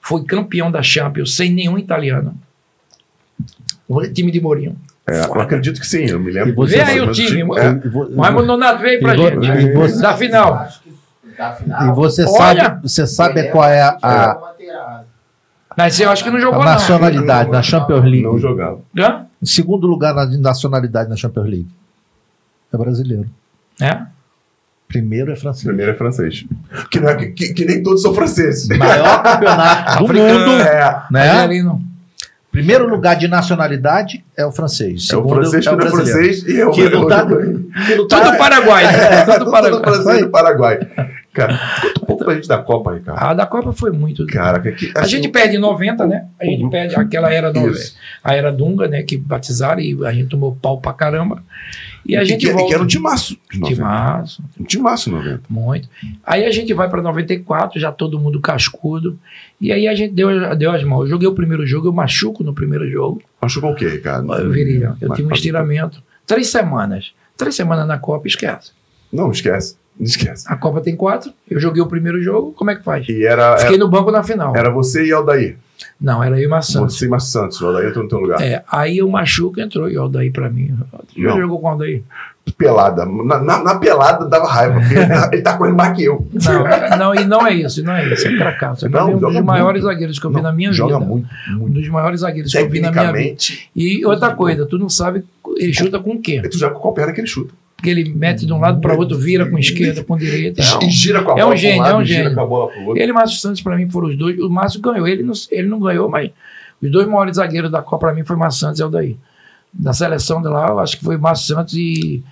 foi campeão da Champions sem nenhum italiano? O time de Mourinho. É, eu acredito que sim, eu me lembro. Você- Vê aí o Mas time. É, vo- O Raimundo Nonato veio pra E gente. e você- Da final. E você Olha! sabe, você sabe qual é a, a, Materazzi. Mas eu acho que não jogou, A não. nacionalidade na Champions League. Não jogava. Hã? Em segundo lugar na nacionalidade na Champions League. É brasileiro. É? Primeiro é francês. Primeiro é francês. Que, não é, que, que- que nem todos são franceses. Maior campeonato do Africano. mundo. É, Né? Ali não. Primeiro lugar de nacionalidade é o francês. é o Segundo francês que não é brasileiro. francês e eu. Que não tá- eu- Que não tá- Tudo Paraguai. É, Tudo tudo Paraguai. francês do Paraguai. Cara, conta um pouco pra gente da Copa, Ricardo. A da Copa foi muito. Cara, que, que, A assim, gente perde em 90, né? A gente perde aquela era do, a era Dunga, né? Que batizaram e a gente tomou pau pra caramba. E a que, gente que, volta. que era um timaço. de 90. Timaço, Um timaço 90. muito. Aí a gente vai pra 94, já todo mundo cascudo. E aí a gente deu, deu as mãos. Eu joguei o primeiro jogo, eu machuco no primeiro jogo. Machucou o quê, Ricardo? Eu viria. Eu tive um estiramento. Três semanas. Três semanas na Copa, esquece. Não, esquece. Não esquece. A Copa tem quatro. Eu joguei o primeiro jogo, como é que faz? E era, Fiquei era, no banco na final. era você e Aldair. Não, era eu e Maçã. Você e Santos. O Aldair entrou no teu lugar. É, aí o Machuca entrou e o Aldair pra mim. Já jogou com o Aldair? Pelada. Na, na- na pelada dava raiva, porque ele, tá- ele tá correndo mais que eu. Não, não, e não é isso, não é isso. É cracaço. É Não, um dos muito. maiores zagueiros que eu vi na minha Joga vida. muito, Um muito. dos maiores zagueiros que eu vi na minha vida. Tecnicamente, E outra coisa, tu não sabe, ele chuta com o quê? tu já com qual perna que ele chuta. Porque ele mete de um lado para outro, vira com esquerda, com direita. E gira com a É um bola gênio, um lado, é um gira gênio. bola. Ele e Márcio Santos, pra mim, foram os dois. O Márcio ganhou. Ele não, ele não ganhou, mas os dois maiores zagueiros da Copa, pra mim, foi Márcio Santos e Aldair. Na seleção de lá, eu acho que foi Márcio Santos e,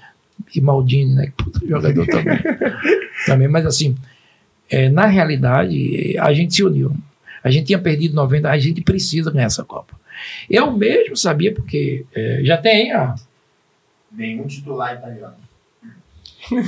e Maldini, né? Que puta jogador também. <laughs> também. Mas assim, é, na realidade, a gente se uniu. A gente tinha perdido 90, a gente precisa ganhar essa Copa. Eu mesmo sabia, porque é, já tem a. Nenhum titular italiano.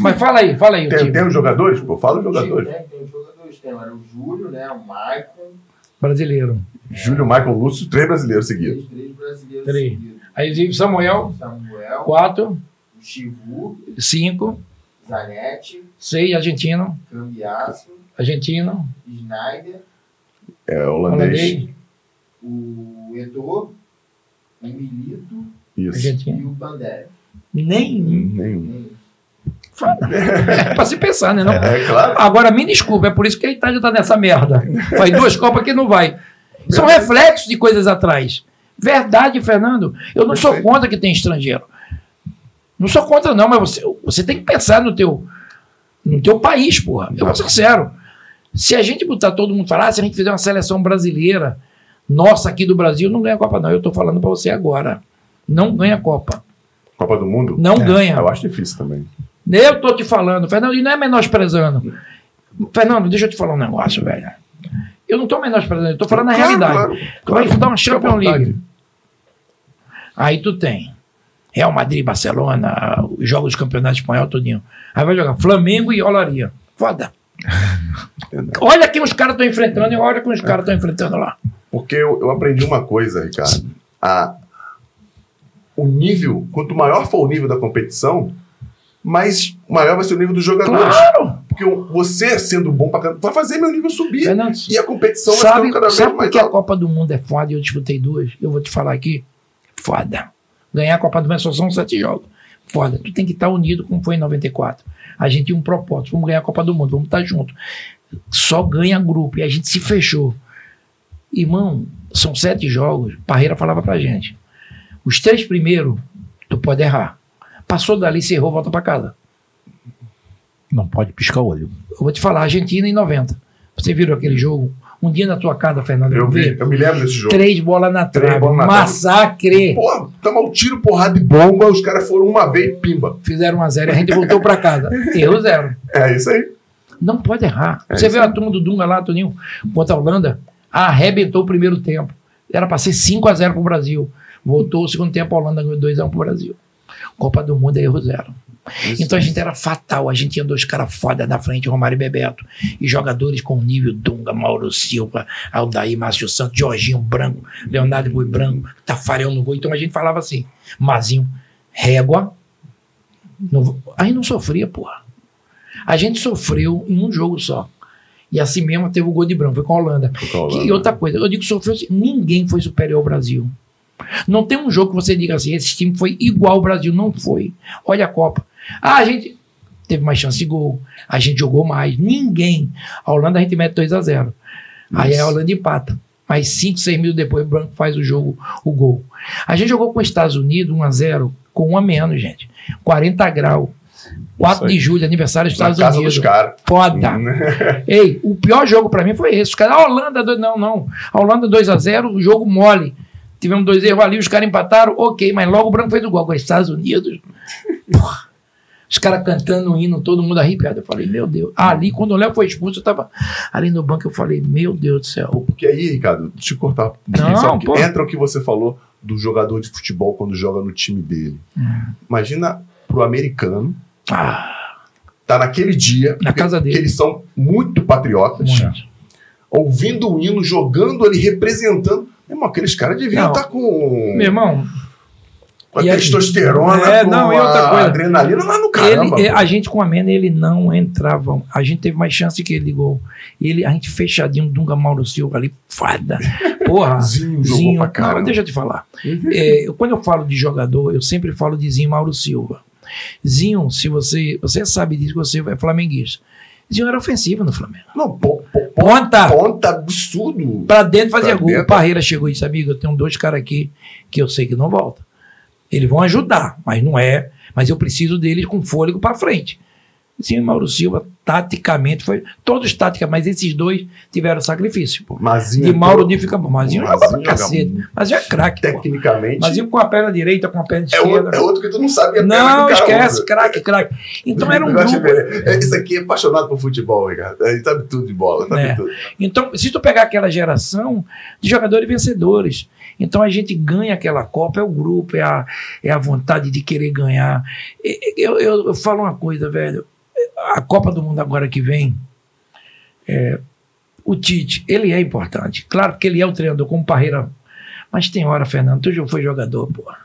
Mas fala aí, fala aí Tem, tem os jogadores? Pô, fala os jogadores. Tem, tem os jogadores. Tem, era o Júlio, né? O Maicon. Brasileiro. Júlio, Michael, Lúcio, três brasileiros seguidos. Três, três brasileiros Três. seguidos. Aí Samuel, Samuel, quatro, o Chivu, cinco, Zanetti, seis, argentino, Cambiasso, argentino, Schneider, É, holandês. holandês, o Eto'o, o Milito Isso. e argentino. o Pandev. Nenhum. Nenhum. É pra se pensar, né? Não? É claro. Agora, me desculpa, é por isso que a Itália tá nessa merda. Faz duas Copas que não vai. São reflexos de coisas atrás. Verdade, Fernando. Eu não sou contra que tem estrangeiro. Não sou contra, não, mas você, você tem que pensar no teu, no teu país, porra. Eu vou ser sincero. Se a gente botar todo mundo falar, se a gente fizer uma seleção brasileira, nossa aqui do Brasil, não ganha a Copa, não. Eu tô falando pra você agora. Não ganha a Copa. Copa do Mundo? Não É, ganha. Eu acho difícil também. Eu tô te falando, Fernando, e não é menosprezando. Fernando, deixa eu te falar um negócio, velho. Eu não tô menosprezando, eu tô falando a Claro, realidade. claro, Tu vai disputar uma Champions. League. Aí tu tem Real Madrid, Barcelona, os jogos do Campeonato Espanhol, tudinho. Aí vai jogar Flamengo e Olaria. Foda. Olha quem os caras estão enfrentando e olha quem os caras estão enfrentando lá. Porque eu, eu aprendi uma coisa, Ricardo. A, o nível, quanto maior for o nível da competição, mais maior vai ser o nível dos jogadores. Claro! Porque você, sendo bom pra caramba, vai fazer meu nível subir. Fernando, E a competição vai sabe, ficando cada vez sabe mais que a. Copa do Mundo é foda e eu disputei duas? Eu vou te falar aqui. Foda. Ganhar a Copa do Mundo só são sete jogos. Foda. Tu tem que estar unido como foi em 94. A gente tinha um propósito. Vamos ganhar a Copa do Mundo. Vamos estar juntos. Só ganha grupo. E a gente se fechou. Irmão, são sete jogos. Parreira falava pra gente. Os três primeiros, tu pode errar. Passou dali, você errou, volta pra casa. Não pode piscar o olho. Eu vou te falar, Argentina em 90. Você viu aquele jogo? Um dia na tua casa, Fernando. Eu vi. eu me lembro desse jogo. Três bolas na trave. na. Massacre. Porra, tava um tiro, porrada de bomba, os caras foram uma vez, pimba. Fizeram uma zero e a gente voltou pra casa. <laughs> Erro zero. É isso aí. Não pode errar. É Você viu a turma do Dunga lá, Toninho, contra a Holanda? Arrebentou o primeiro tempo. Era pra ser 5 a 0 pro Brasil. Voltou o segundo tempo, a Holanda ganhou 2 a 1 pro Brasil. Copa do Mundo é erro zero. Isso. Então a gente era fatal. A gente tinha dois caras foda na frente, Romário e Bebeto. E jogadores com nível Dunga, Mauro Silva, Aldair, Márcio Santos, Jorginho Branco, Leonardo Boi Branco, Tafarel no gol. Então a gente falava assim, Mazinho, régua. Não- aí não sofria, porra. A gente sofreu em um jogo só. E assim mesmo teve o gol de branco, foi com a Holanda. Que- e outra coisa, eu digo que sofreu assim, ninguém foi superior ao Brasil. Não tem um jogo que você diga assim, esse time foi igual ao Brasil, não foi. Olha a Copa. Ah, a gente teve mais chance de gol, a gente jogou mais, ninguém. A Holanda a gente mete 2 a 0 Aí a Holanda empata. Mas Mas 5, 6 minutos depois, o Branco faz o jogo, o gol. A gente jogou com os Estados Unidos 1 a 0 com um a menos, gente. 40 graus. 4 de julho, aniversário dos Na Estados casa Unidos. dos caras. Foda. <laughs> Ei, o pior jogo pra mim foi esse. Os caras, a Holanda, dois- não, não. A Holanda 2x0, o jogo mole. Tivemos dois erros ali, os caras empataram, ok, mas logo o Branco fez o gol. Agora, Estados Unidos. Porra. Os caras cantando o hino, todo mundo arrepiado. Eu falei, meu Deus. Ali, quando o Léo foi expulso, eu tava ali no banco, eu falei, meu Deus do céu. Porque aí, Ricardo, deixa eu cortar. um Não, só que entra o que você falou do jogador de futebol quando joga no time dele. Imagina pro americano, Ah, tá naquele dia, na casa que dele. eles são muito patriotas, Muito. ouvindo o hino, jogando ali, representando. Irmão, aqueles caras deviam estar com, Meu irmão, com a e testosterona, É, com não, outra a coisa. adrenalina lá no caramba. Ele, é, a gente com a Mena, ele não entrava. A gente teve mais chance que ele de gol. Ele, a gente fechadinho, Dunga Mauro Silva ali, fada. Porra. <laughs> Zinho jogou Zinho, pra caramba. não, deixa eu te falar. É, eu- quando eu falo de jogador, eu sempre falo de Zinho Mauro Silva. Zinho, se você. Você sabe disso, você é flamenguista. Zinho era ofensivo no Flamengo. Não, pô, pô, Ponta! ponta absurdo. Pra dentro fazia Pra gol. dentro. O Parreira chegou e disse: Amigo, eu tenho dois caras aqui que eu sei que não voltam. Eles vão ajudar, mas não é. Mas eu preciso deles com fôlego pra frente. Sim, Mauro Silva, taticamente, foi. Todos tática, mas esses dois tiveram sacrifício. Pô. Mazinho De Mauro de fica bom. Mazinho joga Mazinho pra joga cacete. Mazinho é craque. pô. Tecnicamente, Mazinho com a perna direita, com a perna é, esquerda. é outro que tu não sabe a Não, esquece, craque, craque. Então era um grupo. é- Esse aqui é apaixonado por futebol, Ricardo. Ele sabe tudo de bola, sabe É. tudo. Então, se tu pegar aquela geração de jogadores vencedores, então a gente ganha aquela Copa, é o grupo, é a, é a vontade de querer ganhar. E- Eu, eu, eu falo uma coisa, velho. A Copa do Mundo agora que vem, é, o Tite, ele é importante. Claro que ele é o treinador, como Parreira. Mas tem hora, Fernando, tu já foi jogador, porra.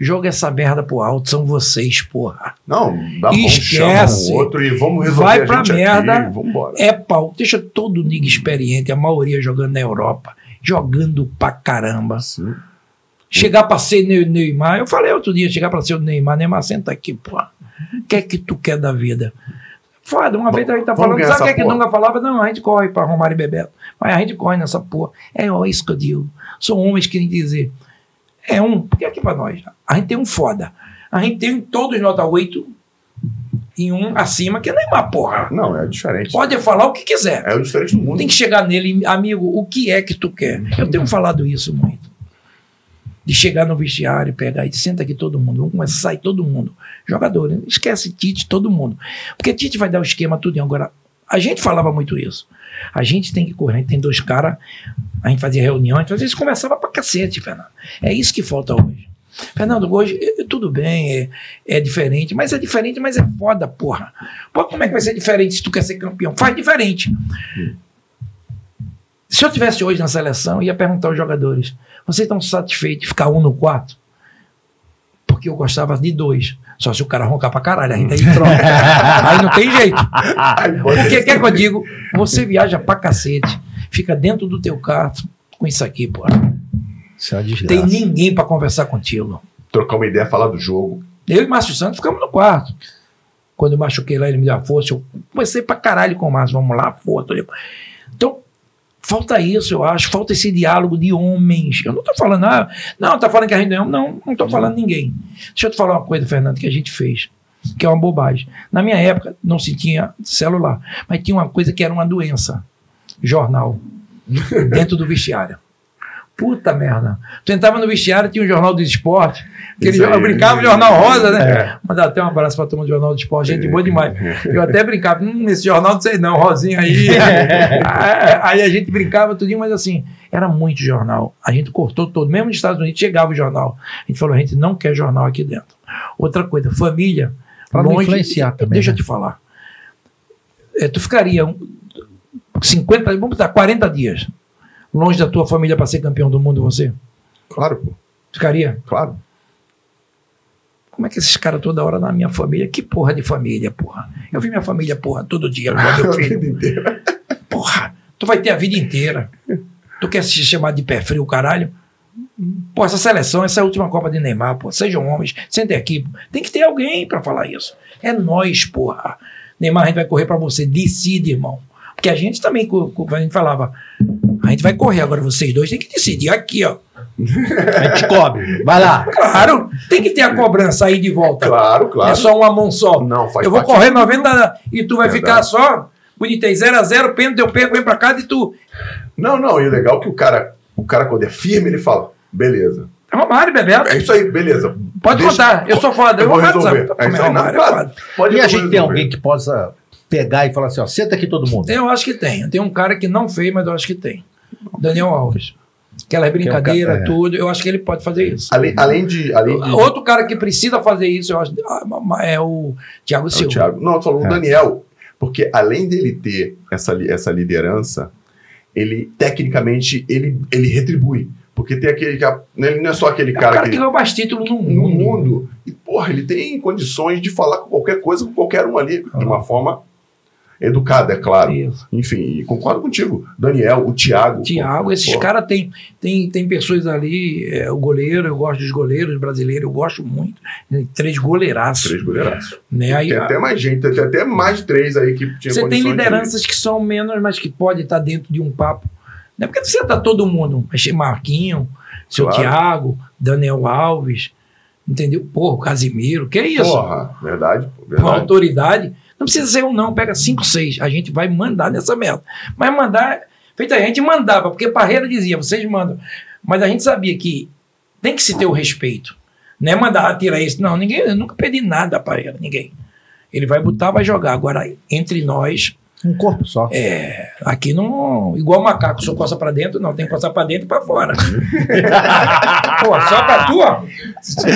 Joga essa merda pro alto, são vocês, porra. Não, dá bom, Esquece. chama um outro e vamos resolver Vai pra merda. aqui, vamos embora. É pau. Deixa todo nigga experiente, a maioria jogando na Europa, jogando pra caramba. Sim. Chegar pra ser Ney- Neymar, eu falei outro dia, chegar pra ser o Neymar, Neymar, senta aqui, pô. O que é que tu quer da vida? Foda, uma vez a gente tá falando, sabe o que é que. Dunga falava? Não, a gente corre pra Romário e Bebeto. Mas a gente corre nessa porra. É ó, isso que eu digo. São homens que nem dizer. É um, porque aqui pra nós, a gente tem um foda. A gente tem todos nota 8 e um acima, que é Neymar, porra. Não, é diferente. Pode falar o que quiser. É o diferente do mundo. Tem que chegar nele, amigo, o que é que tu quer? Eu tenho falado isso muito. De chegar no vestiário, pegar e senta aqui todo mundo, vamos começar a sair todo mundo. Jogador, né? esquece Tite, todo mundo. Porque Tite vai dar o esquema tudo. Agora, a gente falava muito isso. A gente tem que correr, a gente tem dois caras, a gente fazia reunião, gente fazia isso, conversava pra cacete, Fernando. É isso que falta hoje. Fernando, hoje eh, tudo bem, é, é diferente, mas é diferente, mas é foda, porra. Pô, como é que vai ser diferente se tu quer ser campeão? Faz diferente. Se eu tivesse hoje na seleção, eu ia perguntar aos jogadores: vocês estão satisfeitos de ficar um no quarto? Porque eu gostava de dois. Só se o cara roncar pra caralho, a gente aí troca. <laughs> aí não tem jeito. Porque quer que eu digo? Você viaja pra cacete, fica dentro do teu quarto com isso aqui, pô. Isso é uma desgraça. Tem ninguém pra conversar contigo. Trocar uma ideia, falar do jogo. Eu e Márcio Santos ficamos no quarto. Quando eu machuquei lá, ele me deu a força. Eu comecei pra caralho com o Márcio. Vamos lá, força. Então, falta isso, eu acho. Falta esse diálogo de homens. Eu não tô falando, ah, não, tá falando que a gente não. Não, não tô falando ninguém. Deixa eu te falar uma coisa, Fernando, que a gente fez. Que é uma bobagem. Na minha época, não se tinha celular. Mas tinha uma coisa que era uma doença. Jornal. <laughs> dentro do vestiário. Puta merda. Tu entrava no vestiário, tinha um jornal do esporte. Aí. eu brincava, jornal rosa, né? É. Mandar até um abraço pra turma do Jornal do Esporte, gente boa demais. Eu até brincava, hum, esse jornal não sei não, Rosinha aí. aí. <laughs> <laughs> aí a gente brincava tudinho, mas assim, era muito jornal. A gente cortou todo, mesmo nos Estados Unidos chegava o jornal. A gente falou, a gente não quer jornal aqui dentro. Outra coisa, família, Pra não longe. influenciar também, Deixa né? eu te falar. É, tu ficaria um, 50, vamos botar 40 dias longe da tua família para ser campeão do mundo, você? Claro, pô. Ficaria? Claro. Como é que esses caras toda hora na minha família? Que porra de família, porra? Eu vi minha família, porra, todo dia, meu <laughs> A filho. vida inteira. Porra, tu vai ter a vida inteira. Tu quer se chamar de pé frio, caralho? Pô, essa seleção, essa é a última Copa de Neymar, pô. Sejam homens, sentem aqui. pô. Tem que ter alguém pra falar isso. É nós, porra. Neymar, a gente vai correr pra você. Decide, irmão. Porque a gente também, a gente falava, a gente vai correr. Agora vocês dois têm que decidir aqui, ó. A gente cobre. Vai lá. Claro, tem que ter a cobrança aí de volta. Claro, claro. é só uma mão só. Não, faz eu vou parte. correr 90 e tu vai Verdade. ficar só. Bonitei, 0 a 0 pênalti, eu pego, vem pra casa e tu. Não, não, e o legal é que o cara, o cara quando é firme, ele fala, beleza. É Romário, Bebeto. É isso aí, beleza. Pode Deixa- contar, eu sou foda. Eu vou Romário resolver. É isso aí, não, é foda. Pode E a eu vou gente tem resolver. alguém que possa pegar e falar assim, ó, senta aqui todo mundo. Eu acho que tem. Tem um cara que não fez, mas eu acho que tem. Daniel Alves. Aquela brincadeira, é. tudo, eu acho que ele pode fazer isso. Além, além de. Além de Outro cara que precisa fazer isso, eu acho, ah, é o Thiago É o Silva. Thiago. Não, tu falou o É. Daniel. Porque além dele ter essa, essa liderança, ele, tecnicamente, ele, ele retribui. Porque tem aquele que. Ele não é só aquele É o cara, cara que que. ganhou mais título no No mundo. mundo. E, porra, ele tem condições de falar com qualquer coisa com qualquer um ali. De uma forma educada, é claro. Isso. Enfim, e concordo contigo. Daniel, o Thiago. Thiago, esses Pô. caras tem, tem, tem pessoas ali, é, o goleiro, eu gosto dos goleiros brasileiros, eu gosto muito. Três goleiraços. Três goleiraços. Né? Aí, Tem até mais gente, tem até mais de três aí que tinha você tem lideranças que são menos, mas que pode estar dentro de um papo. Não é porque você tá todo mundo, mas Marquinho, seu Claro. Thiago, Daniel Alves, entendeu? Porra, Casimiro, que é isso? Porra, verdade, verdade. autoridade. Não precisa ser um não, pega cinco, seis. A gente vai mandar nessa merda. Mas mandar, feita a gente mandava, porque Parreira dizia, vocês mandam. Mas a gente sabia que tem que se ter o respeito. Não é mandar ah, tira isso. Não, ninguém, eu nunca pedi nada a Parreira, ninguém. Ele vai botar, vai jogar. Agora, entre nós, Um corpo só. é, aqui não. Igual macaco, só coça pra dentro, não, tem que coçar pra dentro e pra fora. <laughs> Pô, só pra tu, ó.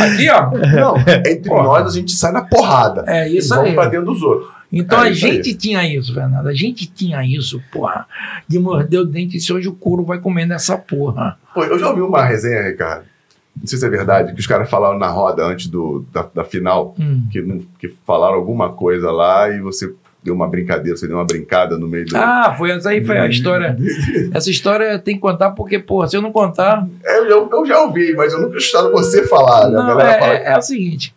Aqui, ó. Não, entre Porra. nós a gente sai na porrada. É isso e vamos aí. pra dentro dos outros. Então É a isso aí. gente tinha isso, Fernando. A gente tinha isso, porra. De morder o dente e disse, hoje o couro vai comendo essa porra. Pô, eu já ouvi uma resenha, Ricardo. Não sei se é verdade, que os caras falaram na roda antes do, da, da final, Hum. que, que falaram alguma coisa lá e você deu uma brincadeira, você deu uma brincada no meio do. Ah, foi essa aí, foi a história. Essa história tem que contar, porque, porra, se eu não contar. É, eu, já- eu já ouvi, mas eu nunca escutado você falar. né? Não, é, fala- é- é o seguinte.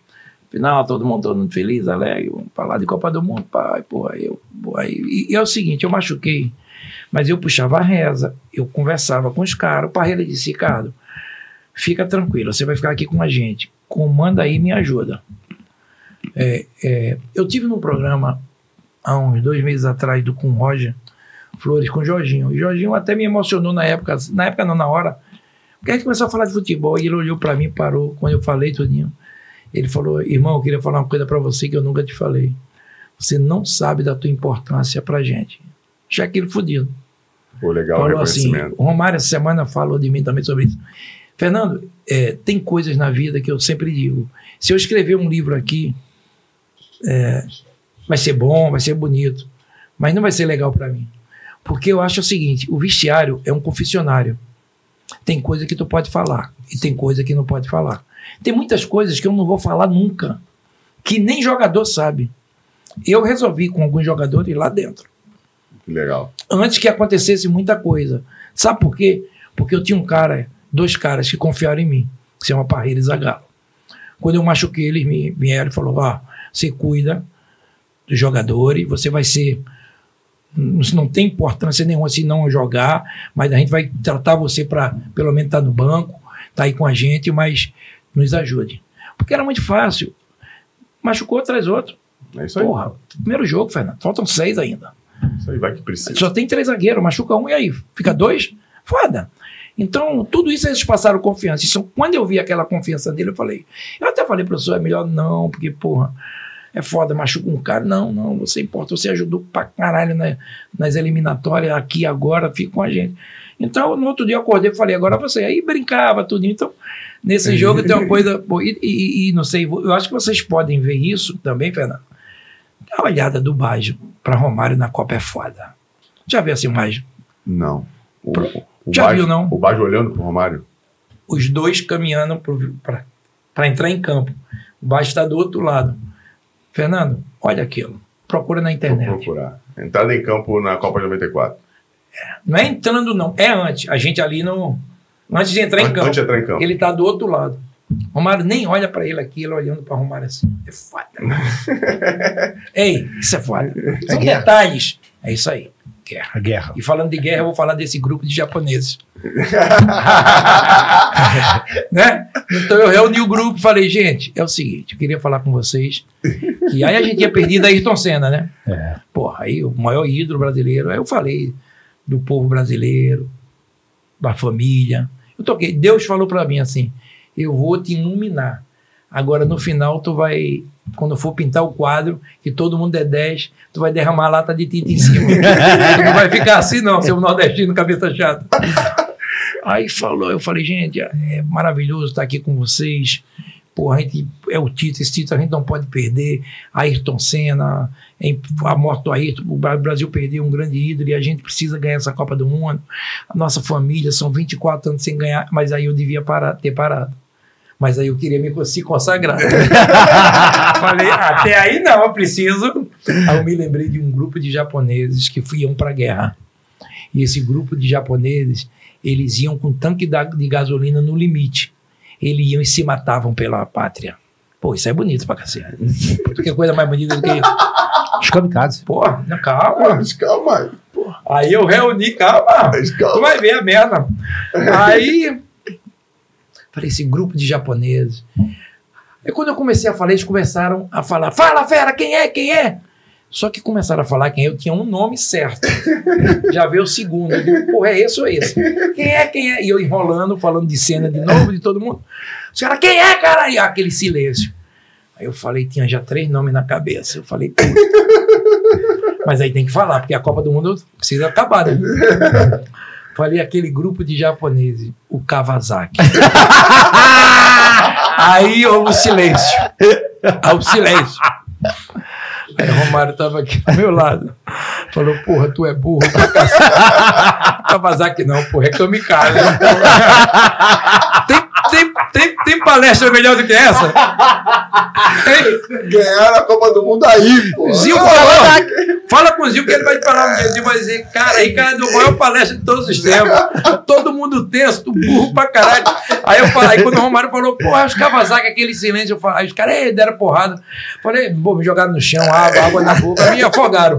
Final, todo mundo, todo mundo feliz, alegre, vamos falar de Copa do Mundo, pai, porra, eu. Porra, e, e é o seguinte, eu machuquei, mas eu puxava a reza, eu conversava com os caras, o Parreira disse, Ricardo, fica tranquilo, você vai ficar aqui com a gente, comanda aí e me ajuda. É, é, eu tive num programa há uns dois meses atrás do com Roger Flores, com o Jorginho. O Jorginho até me emocionou na época, na época não, na hora, porque a gente começou a falar de futebol e ele olhou para mim, parou, quando eu falei tudinho. Ele falou, irmão, eu queria falar uma coisa para você que eu nunca te falei. Você não sabe da tua importância pra gente. Já aquilo fudido. Pô, legal o falou assim, reconhecimento. o Romário essa semana falou de mim também sobre isso. Fernando, é, tem coisas na vida que eu sempre digo. Se eu escrever um livro aqui, é, vai ser bom, vai ser bonito, mas não vai ser legal para mim. Porque eu acho o seguinte, o vestiário é um confessionário. Tem coisa que tu pode falar e tem coisa que não pode falar. Tem muitas coisas que eu não vou falar nunca, que nem jogador sabe. Eu resolvi com alguns jogadores ir lá dentro Que legal. antes que acontecesse muita coisa. Sabe por quê? Porque eu tinha um cara, dois caras que confiaram em mim, que se chama Parreira e Zagallo. Quando eu machuquei, eles me vieram e falaram: ah, você cuida dos jogadores, você vai ser. Isso não tem importância nenhuma se não jogar, mas a gente vai tratar você para pelo menos estar no banco, estar aí com a gente, mas nos ajude. Porque era muito fácil. Machucou, traz outro. É isso aí. Porra, primeiro jogo, Fernando. Faltam seis ainda. Isso aí vai que precisa. Só tem três zagueiros, machuca um e aí? Fica dois? Foda. Então, tudo isso eles passaram confiança. Isso, quando eu vi aquela confiança dele, eu falei. Eu até falei, professor, é melhor não, porque, porra, é foda, machuca um cara. Não, não, você importa, você ajudou pra caralho né, nas eliminatórias, aqui agora, fica com a gente. Então, no outro dia eu acordei e falei, agora você. Aí brincava, tudo. Então, nesse jogo tem uma coisa. e, e- e não sei, eu acho que vocês podem ver isso também, Fernando. A olhada do Baggio pra Romário na Copa é foda. Já viu essa imagem? Não. O, o Já Baggio- viu, não? O Baggio olhando pro Romário. Os dois caminhando para entrar em campo. O Baggio está do outro lado. Fernando, olha aquilo. Procura na Vou internet. procurar. Entrada em campo na Copa de 94. Não é entrando, não. É antes. A gente ali no. Antes de entrar em campo. Antes de entrar em campo. Ele tá do outro lado. Romário nem olha para ele aqui, ele olhando para Romário assim. É foda. <laughs> Ei, isso é foda. São guerra. detalhes. É isso aí. guerra. Guerra. E falando de guerra, eu vou falar desse grupo de japoneses. <laughs> né? Então eu reuni o grupo e falei, gente, é o seguinte, eu queria falar com vocês que aí a gente tinha perdido a Ayrton Senna, né? É. Porra, aí o maior ídolo brasileiro. Aí eu falei do povo brasileiro, da família. Eu toquei. Deus falou pra mim assim: eu vou te iluminar. Agora no final tu vai, quando for pintar o quadro, que todo mundo é 10, tu vai derramar lata de tinta em cima. <laughs> Não vai ficar assim não, seu nordestino cabeça chata. Aí falou, eu falei, gente, é maravilhoso estar aqui com vocês. Pô, a gente é o título, esse título a gente não pode perder. Ayrton Senna, a morte do Ayrton, o Bra- Brasil perdeu um grande ídolo e a gente precisa ganhar essa Copa do Mundo. A nossa família são 24 anos sem ganhar, mas aí eu devia parar, ter parado. Mas aí eu queria me consagrar. <laughs> Falei, até aí não, eu preciso. Aí eu me lembrei de um grupo de japoneses que iam para a guerra. E esse grupo de japoneses, eles iam com tanque de gasolina no limite. Eles iam e se matavam pela pátria. Pô, isso é bonito pra cacete. Que coisa mais bonita do que isso. Os kamikazes. Pô, não, calma. Mas calma aí. Aí eu reuni, calma. Mas Tu calma. vai ver a merda. Aí, falei, esse grupo de japoneses. E quando eu comecei a falar, eles começaram a falar: fala, fera, quem é? Quem é? Só que começaram a falar quem eu tinha um nome certo. <laughs> Já veio o segundo. Eu digo, Porra, é esse ou esse? Quem é? Quem é? E eu enrolando, falando de cena de novo, de todo mundo. Os caras, quem é, cara? E aquele silêncio. Aí eu falei, tinha já três nomes na cabeça. Eu falei, puta. Mas aí tem que falar, porque a Copa do Mundo precisa acabar, né? Falei aquele grupo de japoneses, o Kawasaki. <laughs> Aí houve o silêncio. Aí o silêncio. Aí Romário tava aqui do meu lado. Falou, porra, tu é burro pra cacete. <laughs> Kawasaki não, porra, é kamikaze. <laughs> Tem, tem, tem, tem palestra melhor do que essa? Ganharam a Copa do Mundo aí, pô. Zil falou. Fala com o Zil que ele vai te falar um dia. Vai dizer, cara, Ricardo, a maior palestra de todos os tempos. Todo mundo tenso, tu burro pra caralho. Aí eu falei, aí quando o Romário falou, porra, os Kawasaki, aquele silêncio, eu falei, os caras deram porrada. Falei, pô, me jogaram no chão, água, água na boca, me afogaram.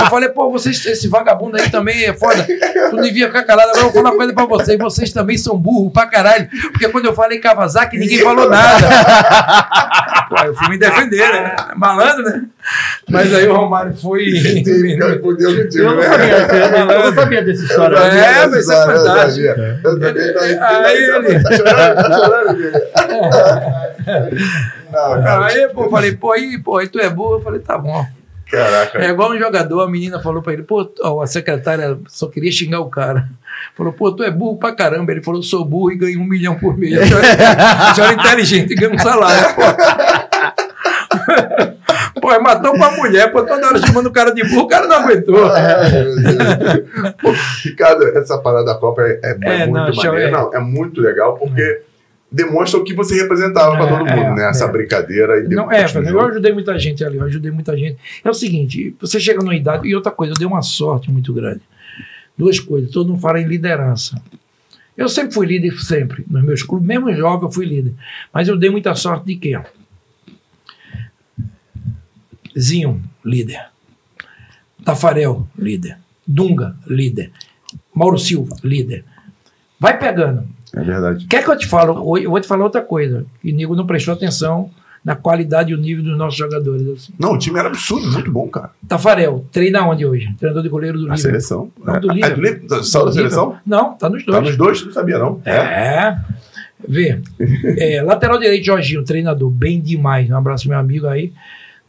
Eu falei, pô, vocês, esse vagabundo aí também é foda. Tu devia ficar calado. Agora eu vou falar uma coisa pra vocês, vocês também são burros pra caralho. Porque quando eu falei Kawasaki, ninguém falou nada. <laughs> Pô, eu fui me defender, né? Malandro, né? Mas aí o Romário foi. Eu não né? sabia, eu não sabia dessa história. É, mas isso é fantástico. Aí ele- Tá chorando, tá chorando. <laughs> Aí, pô, eu falei, pô, aí, pô, aí tu é burro. Eu falei, tá bom. Caraca. É igual um jogador, a menina falou pra ele, pô, a secretária só queria xingar o cara. Falou, pô, tu é burro pra caramba. Ele falou, sou burro e ganho um milhão por mês. A senhora, é inteligente e ganha um salário, pô. <laughs> Pô, matou com a mulher, pô, toda hora chamando o cara de burro, o cara não aguentou. <laughs> Pô, Ricardo, essa parada da Copa é, é- é É, muito não, maneira. é. Não, é muito legal porque demonstra o que você representava para É, todo mundo, é, né? Essa é. brincadeira. E Não, é, eu ajudei muita gente ali, eu ajudei muita gente. É o seguinte, você chega numa idade, e outra coisa, eu dei uma sorte muito grande. Duas coisas, todo mundo fala em liderança. Eu sempre fui líder, sempre. Nos meus clubes, mesmo jovem, eu fui líder. Mas eu dei muita sorte de quê? Zinho, líder. Tafarel, líder. Dunga, líder. Mauro Silva, líder. Vai pegando. É verdade. Quer que eu te falo? Eu vou te falar outra coisa. Que o nego não prestou atenção na qualidade e o nível dos nossos jogadores. Assim. Não, o time era absurdo, muito bom, cara. Tafarel, treina onde hoje? Treinador de goleiro do A Liverpool. seleção. Não, do É, Liverpool. é do? Saiu da seleção? Não, tá nos Tá dois. nos dois? Não sabia, não. É. Vê. <laughs> É, lateral direito, Jorginho, treinador, bem demais. Um abraço, meu amigo aí.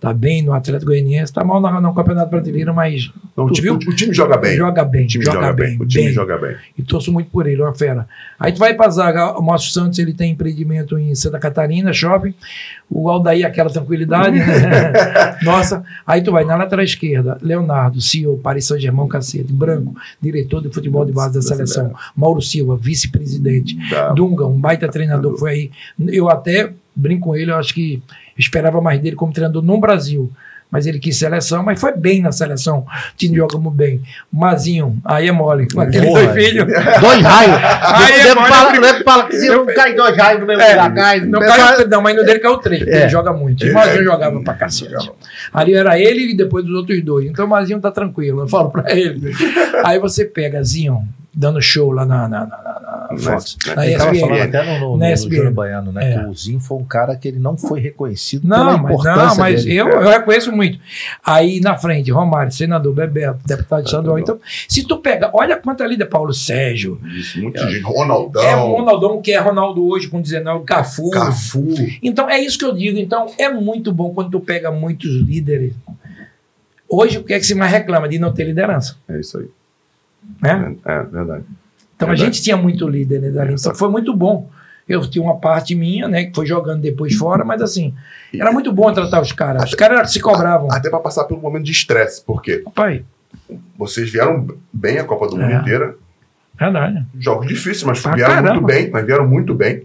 Tá bem no Atlético Goianiense. Tá mal no, no Campeonato Brasileiro, mas Não, o, time, viu? o time joga bem. joga bem. o time joga, bem. O time bem. joga bem. E torço muito por ele, uma fera. Aí tu vai pra zaga, o Márcio Santos ele tem empreendimento em Santa Catarina, shopping. O Aldair, aquela tranquilidade. né? <laughs> <laughs> Nossa. Aí tu vai na lateral esquerda, Leonardo, CEO, Paris Saint-Germain, cacete. Branco, diretor de futebol de base da seleção. Mauro Silva, vice-presidente. Tá. Dunga, um baita treinador, foi aí. Eu até brinco com ele, eu acho que esperava mais dele como treinador no Brasil. Mas ele quis seleção, mas foi bem na seleção. O time jogamos bem. Mazinho, aí é mole. Com aqueles Porra. dois filhos. Dois raios. <laughs> Aí é mole, fala, eu- fala que se não cai dois raios no mesmo É, lugar, cai. Não, caiu, não, mas no dele caiu três, porque É. ele joga muito. E o Mazinho jogava pra cacete. Ali era ele e depois dos outros dois. Então o Mazinho tá tranquilo, eu falo pra ele. <laughs> Aí você pega Zinho, dando show lá na, na, na, na, Fox, na falando ESPN. até no, no, Na no. Júnior Baiano, né? É. Que o Zinho foi um cara que ele não foi reconhecido Não, pela mas, importância não, mas dele. eu, eu reconheço muito. Aí na frente, Romário, senador Bebeto, deputado estadual. Então, se tu pega, olha quanta líder Paulo Sérgio, Isso, muita gente. Ronaldão. é o Ronaldão, que é Ronaldo hoje com 19, Cafu. Cafu. Então, é isso que eu digo. Então, é muito bom quando tu pega muitos líderes. Hoje, o que é que se mais reclama? De não ter liderança. É isso aí. Né? É, é verdade. Então, a Verdade. gente tinha muito líder né, dali. Então, foi muito bom. Eu tinha uma parte minha, né, que foi jogando depois fora, mas assim, era muito bom tratar os caras. Os caras se cobravam. Até pra passar pelo momento de estresse, porque Pai, vocês vieram bem a Copa do Mundo É. inteira. verdade. Jogos difíceis, mas vieram caramba. muito bem, mas vieram muito bem.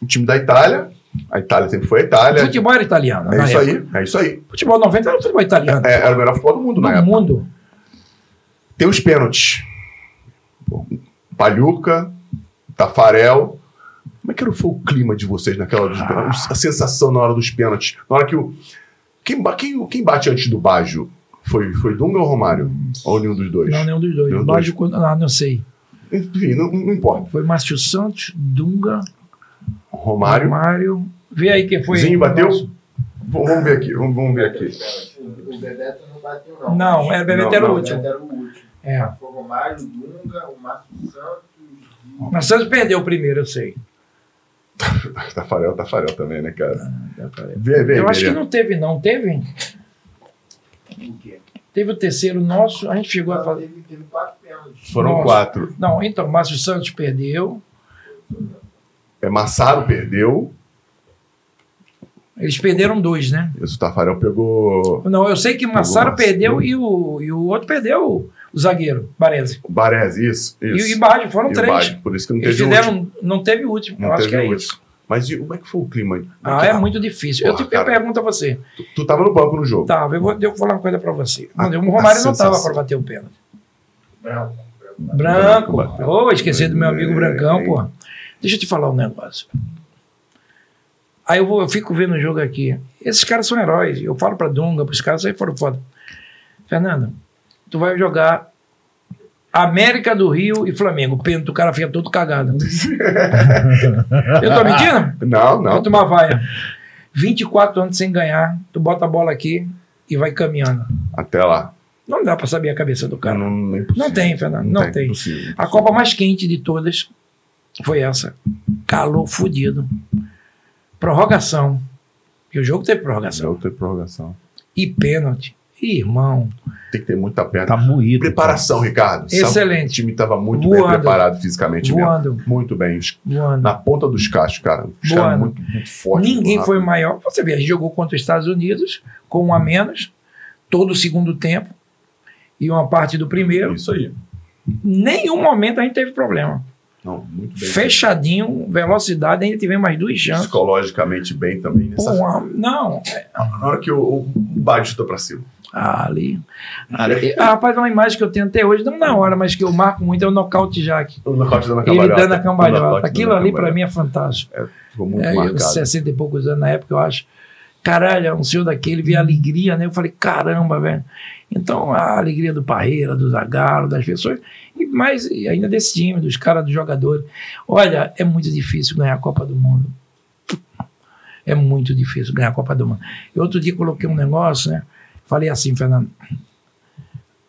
O time da Itália, a Itália sempre foi a Itália. Futebol era italiano. É na isso época. aí, é isso aí. Futebol 90 era futebol italiano. É, era o melhor futebol do mundo na no época. mundo. Tem os pênaltis. Palhuca, Tafarel. Como é que era, foi o clima de vocês naquela dos Ah. pênaltis? A sensação na hora dos pênaltis. Na hora que o. Quem, quem, quem bate antes do Baggio? Foi, foi Dunga ou Romário? Ou nenhum dos dois? Não, nenhum dos dois. Nenhum Baggio, quando- ah, não sei. Enfim, não, não importa. Foi Márcio Santos, Dunga, Romário. Mário. Vê aí quem foi. Zinho bateu? nosso- Vamos, vamos ver aqui. Vamos, vamos ver aqui. O Bebeto não bateu, não. Não, é Bebeto Não, era. O último. O. É. Foi o Romário, o Dunga, o Márcio Santos e... Mas Santos perdeu o primeiro, eu sei. <laughs> Tafarel, Tafarel também, né, cara? Vê, vê, Eu acho vê. que não teve, não. Teve? O quê? Teve o terceiro nosso, a gente chegou a Não, fazer. teve, teve quatro pênaltis. Foram Nossa. quatro. Não, então, Márcio Santos perdeu. É, Massaro perdeu. Eles perderam dois, né? Esse Tafarel pegou Não, eu sei que Massaro Massaro. perdeu e o, e o outro perdeu o zagueiro, Baresi. o Baresi, isso. E, isso. e Baggio, foram E o três. Baggio, por isso que não Eles teve o último. não teve o último. Não eu acho que é o isso. Mas e como é que foi o clima? aí? Ah, é muito difícil. eu, Porra, te, eu cara. pergunto a você. Tu, tu tava no banco no jogo. Tá, eu vou, eu vou falar uma coisa pra você. A- o Romário não estava sensação. para bater o pênalti. Branco. Branco. Ô, esqueci do meu amigo É, Brancão, é. pô. Deixa eu te falar um negócio. Aí eu, vou, eu fico vendo o jogo aqui. Esses caras são heróis. Eu falo pra Dunga, pros caras aí foram foda. Fernando, tu vai jogar América do Rio e Flamengo. O pênalti, o cara fica todo cagado. <laughs> eu tô mentindo? Não, Vai não. tomar vaia. 24 anos sem ganhar, tu bota a bola aqui e vai caminhando. Até lá. Não dá pra saber a cabeça do cara. Não, não, é. Não tem, Fernando, não tem. impossível. A Copa mais quente de todas foi essa. Calor fudido. Prorrogação. E o jogo teve prorrogação. outra prorrogação. E pênalti. Irmão. Tem que ter muita perna. Tá moído. Preparação, Ricardo. Sabe, Excelente. O time estava muito Voando. bem preparado fisicamente Voando. mesmo. Muito bem. Voando. Na ponta dos cachos, cara. Os Voando. caras muito, muito fortes. Ninguém muito foi maior. Você vê, a gente jogou contra os Estados Unidos com um a menos, todo o segundo tempo e uma parte do primeiro. Isso aí. Nenhum momento a gente teve problema. Não, muito bem. Fechadinho, velocidade, ainda tivemos mais duas chances. Psicologicamente bem também. Pô, Nessa... uma- não, Na hora que o, o Baggio chuta pra cima. Ah, ali. ali. Ah, rapaz, é uma imagem que eu tenho até hoje, não na hora, mas que eu marco muito é o nocaute Jack. O nocaute dando a Ele cambalhota. dando a cambalhota. Aquilo ali pra cambalhota. mim é fantástico. Ficou muito É, eu, marcado. 60 e poucos anos na época, eu acho. Caralho, é um senhor daquele, vi alegria, né? Eu falei, caramba, velho. Então, a alegria do Parreira, do Zagallo, das pessoas, e mais ainda desse time, dos caras, dos jogadores. Olha, é muito difícil ganhar a Copa do Mundo. É muito difícil ganhar a Copa do Mundo. E outro dia coloquei um negócio, né? Falei assim, Fernando.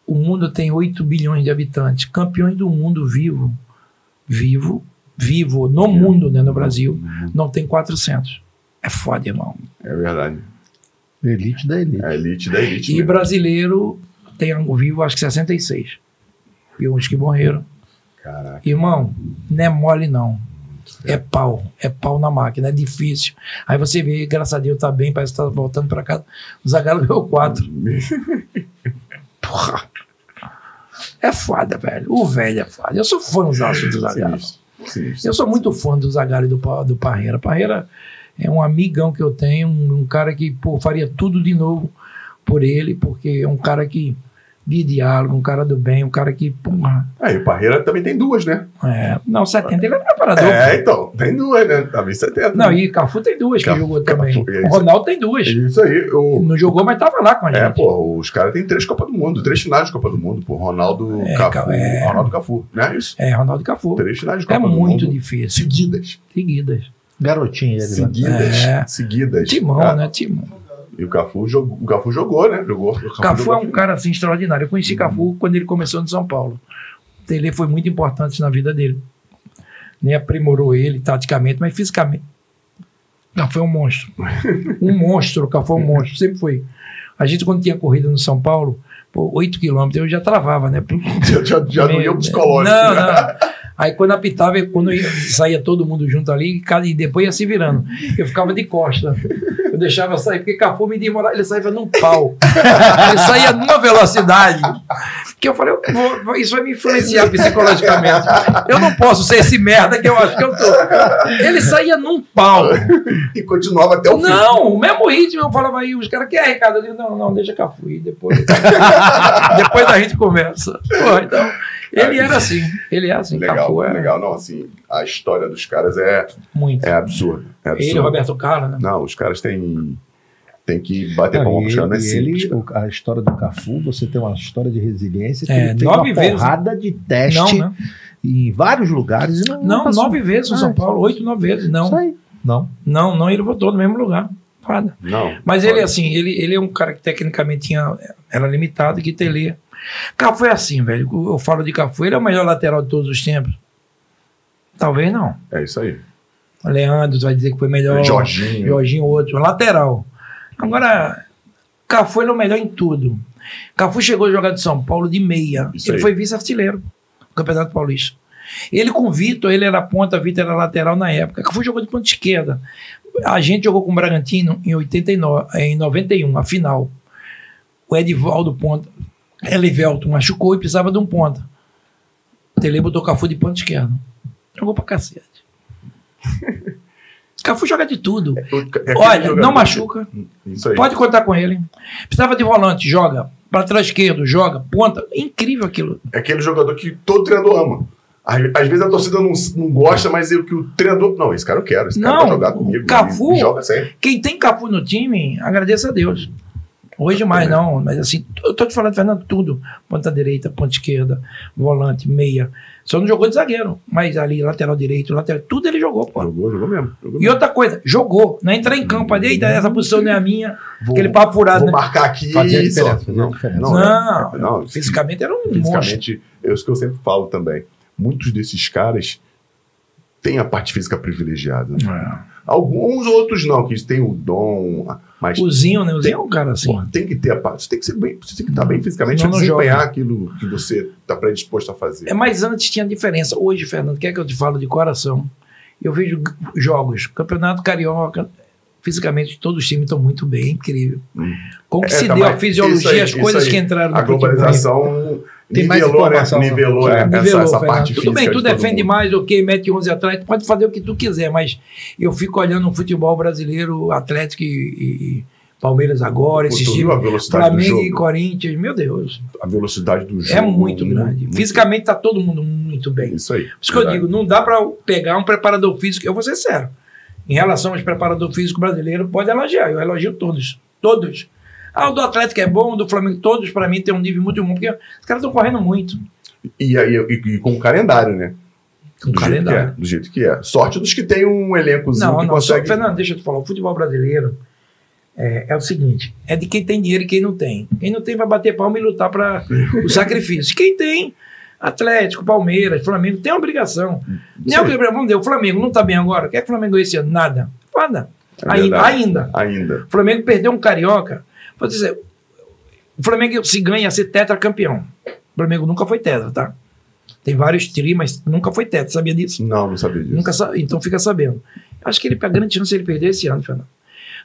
O mundo tem 8 bilhões de habitantes. Campeões do mundo vivo, vivo, vivo, no mundo, né, no Brasil, não tem 400. É foda, irmão. É verdade. Elite da elite. É a elite da elite. E mesmo. brasileiro tem vivo, acho que 66. E uns que morreram. Caraca. Irmão, não é mole, não. É pau. É pau na máquina. É difícil. Aí você vê, graças a Deus, tá bem, parece que tá voltando pra casa. O Zagallo ganhou quatro. <laughs> Porra. É foda, velho. O velho é foda. Eu sou fãzaço do Zagallo. Sinistro. Sinistro. Eu sou muito fã do Zagallo e do, do Parreira. Parreira é um amigão que eu tenho, um, um cara que pô, faria tudo de novo por ele, porque é um cara que de diálogo, um cara do bem, um cara que, porra, Aí o Parreira também tem duas, né? é, não, 70 ele é preparador. É, então, tem duas, né? Também 70. Não, e Cafu tem duas que Cafu- jogou Cafu, também. é O. Ronaldo tem duas. Isso aí. O, Não jogou, mas tava lá com a gente. é, pô, os caras têm três Copas do Mundo, três finais de Copa do Mundo, pô. Ronaldo É, Cafu. ca- é. Ronaldo Cafu, né? Isso. É, Ronaldo Cafu. Três finais de É Copa do muito Mundo. difícil. Seguidas. Seguidas. Garotinho ele. Seguidas. É. Seguidas. Timão, Ah, né? Timão. E o Cafu, jogou, o Cafu jogou, né? Jogou. O Cafu, Cafu jogou. é um cara assim extraordinário. Eu conheci Cafu quando ele começou no São Paulo. O Tele foi muito importante na vida dele. Nem aprimorou ele taticamente, mas fisicamente. Cafu é um monstro. <laughs> Um monstro, Cafu é um monstro. Sempre foi. A gente, quando tinha corrida no São Paulo, pô, 8 quilômetros, eu já travava, né? <laughs> Já, já, já não ia pro psicológico. Não, não. <laughs> Aí quando apitava, quando ia, saía todo mundo junto ali, e depois ia se virando. Eu ficava de costa. Eu deixava sair, porque Cafu me demorava, ele saía num pau. Ele saía numa velocidade. Que eu falei, eu vou- isso vai me influenciar psicologicamente. Eu não posso ser esse merda que eu acho que eu tô. Ele saía num pau. E continuava até o fim. Não, o mesmo ritmo. Eu falava aí, os caras, quer Ricardo? Eu digo, não, não, deixa Cafu ir, depois. <laughs> depois a gente conversa. Pô, então, ele era assim. Ele é assim, Legal, Cafu é legal. Não, assim, a história dos caras é, muito. é absurda. É ele, absurda. o Roberto Carlos, né? Não, os caras têm, têm que bater Não, palma e caras, não é e simples. ele, a história do Cafu, você tem uma história de resiliência É, ele fez nove uma vezes. porrada de teste Não, né? em vários lugares e não, Não, nove vezes no Ah, São Paulo, oito, nove vezes. Isso Não, aí. Não. não, não, ele votou no mesmo lugar. Nada. Não. Mas ele, assim, ele, ele é um cara que tecnicamente tinha, era limitado, que Tele. Cafu é assim, velho. Eu falo de Cafu, ele é o melhor lateral de todos os tempos. Talvez não. É isso aí. O Leandro vai dizer que foi melhor. Jorginho. Jorginho, outro. Lateral. Agora, Cafu ele é o melhor em tudo. Cafu chegou a jogar de São Paulo de meia. Isso ele aí. foi vice-artilheiro do Campeonato Paulista. Ele com o Vitor, ele era ponta, Vitor era lateral na época. Cafu jogou de ponta esquerda. A gente jogou com o Bragantino em, 89, em 91, a final. O Edivaldo ponta. Elivelto machucou e precisava de um ponta. O Tele botou Cafu de ponta esquerda. Jogou pra cacete. <laughs> Cafu joga de tudo. É aquele Olha, jogador- não machuca. Pode contar com ele. Precisava de volante, joga. Lateral esquerdo, joga. Ponta. Incrível aquilo. É aquele jogador que todo treinador ama. Às, às vezes a torcida não, não gosta, mas é o que o treinador. Não, esse cara eu quero. Esse cara Não, vai jogar comigo. Cafu- joga sempre. Quem tem Cafu no time, agradeça a Deus. Hoje mais não, mas assim, eu tô te falando, Fernando, tudo. Ponta direita, ponta esquerda, volante, meia. Só não jogou de zagueiro, mas ali, lateral direito, lateral, tudo ele jogou, pô. Jogou, jogou mesmo. Jogou E mesmo. outra coisa, jogou. Não entra em campo, ali, eita, essa posição não é a minha. Vou- Aquele papo furado, Vou né? marcar aqui. Fazia diferença, Não, diferença. não, Não, é- não, fisicamente era um monstro. Fisicamente, é isso que eu sempre falo também. Muitos desses caras têm a parte física privilegiada. É. Alguns outros não, que têm o dom, mas O Zinho, né? O Zinho é um cara assim. porra, tem que ter a parte. Você tem que ser bem, você tem que estar bem fisicamente para desempenhar joga. aquilo que você está predisposto a fazer. É, mas antes tinha diferença. Hoje, Fernando, quer que eu te falo de coração? Eu vejo jogos, Campeonato Carioca, fisicamente todos os times estão muito bem, incrível. Hum. Como que É, se tá, deu a fisiologia, aí, as coisas aí. que entraram A no futebol. globalização Tem mais nivelou, né? informação. Nivelou, né? Nivelou, essa, essa parte Tudo bem, tu defende mundo. mais, ok, mete 11 atrás, tu pode fazer o que tu quiser, mas eu fico olhando o futebol brasileiro, Atlético e, e- Palmeiras agora, esses times, a velocidade do Flamengo e? Corinthians, meu Deus, A velocidade do jogo. é muito grande. Fisicamente tá todo mundo muito bem. Isso aí. Por isso que eu digo, não dá para pegar um preparador físico. Eu vou ser sério. Em relação aos preparador físico brasileiro, pode elogiar. Eu elogio todos. Todos. Ah, o do Atlético é bom, o do Flamengo, todos para mim tem um nível muito bom, porque os caras estão correndo muito. E, aí, e, e com calendário, né? Com do Jeito calendário. é, do jeito que é. Sorte dos que tem um elencozinho Não, que não, só, consegue. Fernando, deixa eu te falar. O futebol brasileiro é, é o seguinte: é de quem tem dinheiro e quem não tem. Quem não tem vai bater palma e lutar para o <laughs> sacrifício. Quem tem, Atlético, Palmeiras, Flamengo, tem obrigação. Nem é o que vamos dizer, o Flamengo não está bem agora. O que é que o Flamengo esse ano? Nada. Nada. É ainda, ainda. Ainda. O Flamengo perdeu um carioca. Vou dizer, o Flamengo se ganha a ser tetracampeão. O Flamengo nunca foi tetra, tá? Tem vários tri, mas nunca foi tetra. Sabia disso? Não, não sabia disso. Nunca então fica sabendo. Acho que ele a grande chance de ele perder esse ano, Fernando.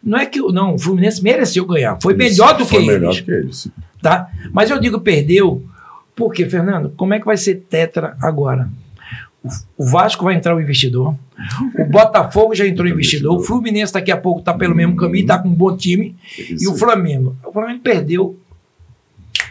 Não é que o- não, o Fluminense mereceu ganhar. Foi melhor do que foi melhor eles, do que eles. tá? Mas eu digo perdeu porque, Fernando, como é que vai ser tetra agora? O Vasco vai entrar o investidor. O Botafogo já entrou investidor. O Fluminense daqui a pouco está pelo mesmo caminho, está com um bom time. E o Flamengo. O Flamengo perdeu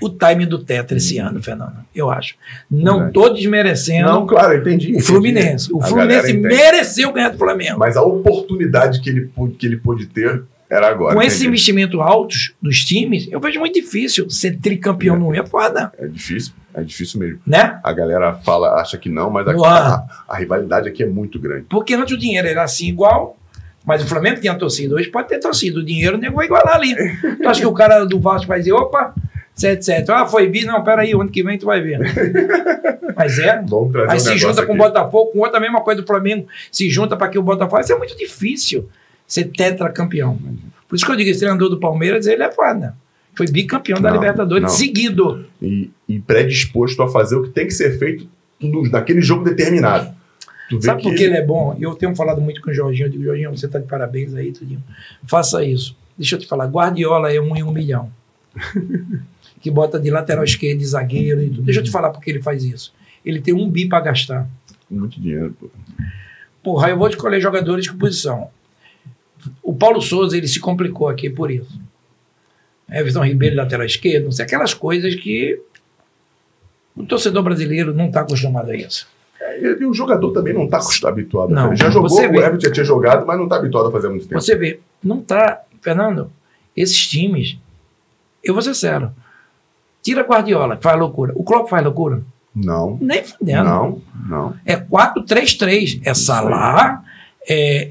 o time do Tetra esse ano, Fernando. Eu acho. Não estou desmerecendo Não, claro, entendi. o. Fluminense. O Fluminense mereceu ganhar do Flamengo. Mas a oportunidade que ele, pôde- que ele pôde ter era agora. Com esse entendi. investimento altos dos times, eu vejo muito difícil ser tricampeão no é foda, É difícil, é difícil mesmo. né? A galera fala, acha que não, mas a, a, a rivalidade aqui é muito grande. Porque antes o dinheiro era assim igual, mas o Flamengo tinha torcida. Hoje pode ter torcida. O dinheiro o nego vai igualar ali. <laughs> Tu acha que o cara do Vasco vai dizer, opa, 7, 7. Ah, foi bi? Não, peraí, o ano que vem tu vai ver. <laughs> Mas é. Aí um se junta com o aqui. Botafogo, com outra mesma coisa do Flamengo, se junta para que o Botafogo. Isso é muito difícil ser tetracampeão. Por isso que eu digo, esse treinador do Palmeiras, ele é foda. Foi bicampeão da Não, Libertadores não. seguido. E, e predisposto a fazer o que tem que ser feito no- naquele jogo determinado. Tu Sabe por que ele é bom? Eu tenho falado muito com o Jorginho. Eu digo, Jorginho, você está de parabéns aí, tudinho. Faça isso. Deixa eu te falar, Guardiola é um em um milhão. <laughs> que bota de lateral esquerdo, de zagueiro e tudo. Deixa eu te falar por que ele faz isso. Ele tem um bi para gastar. Muito dinheiro, pô. Porra, eu vou escolher jogadores de posição. O Paulo Souza, ele se complicou aqui por isso. Everton Ribeiro, lateral esquerdo, não sei, aquelas coisas que o torcedor brasileiro não está acostumado a isso. E, e o jogador também não está habituado. Não, já jogou, você o vê. Everton já tinha jogado, mas não está habituado a fazer muito tempo. Você vê, não tá, Fernando, esses times, eu vou ser sério, tira Guardiola, faz loucura. O Klopp faz loucura? Não, Nem fudendo. não, não. É 4-3-3. É Salah, é,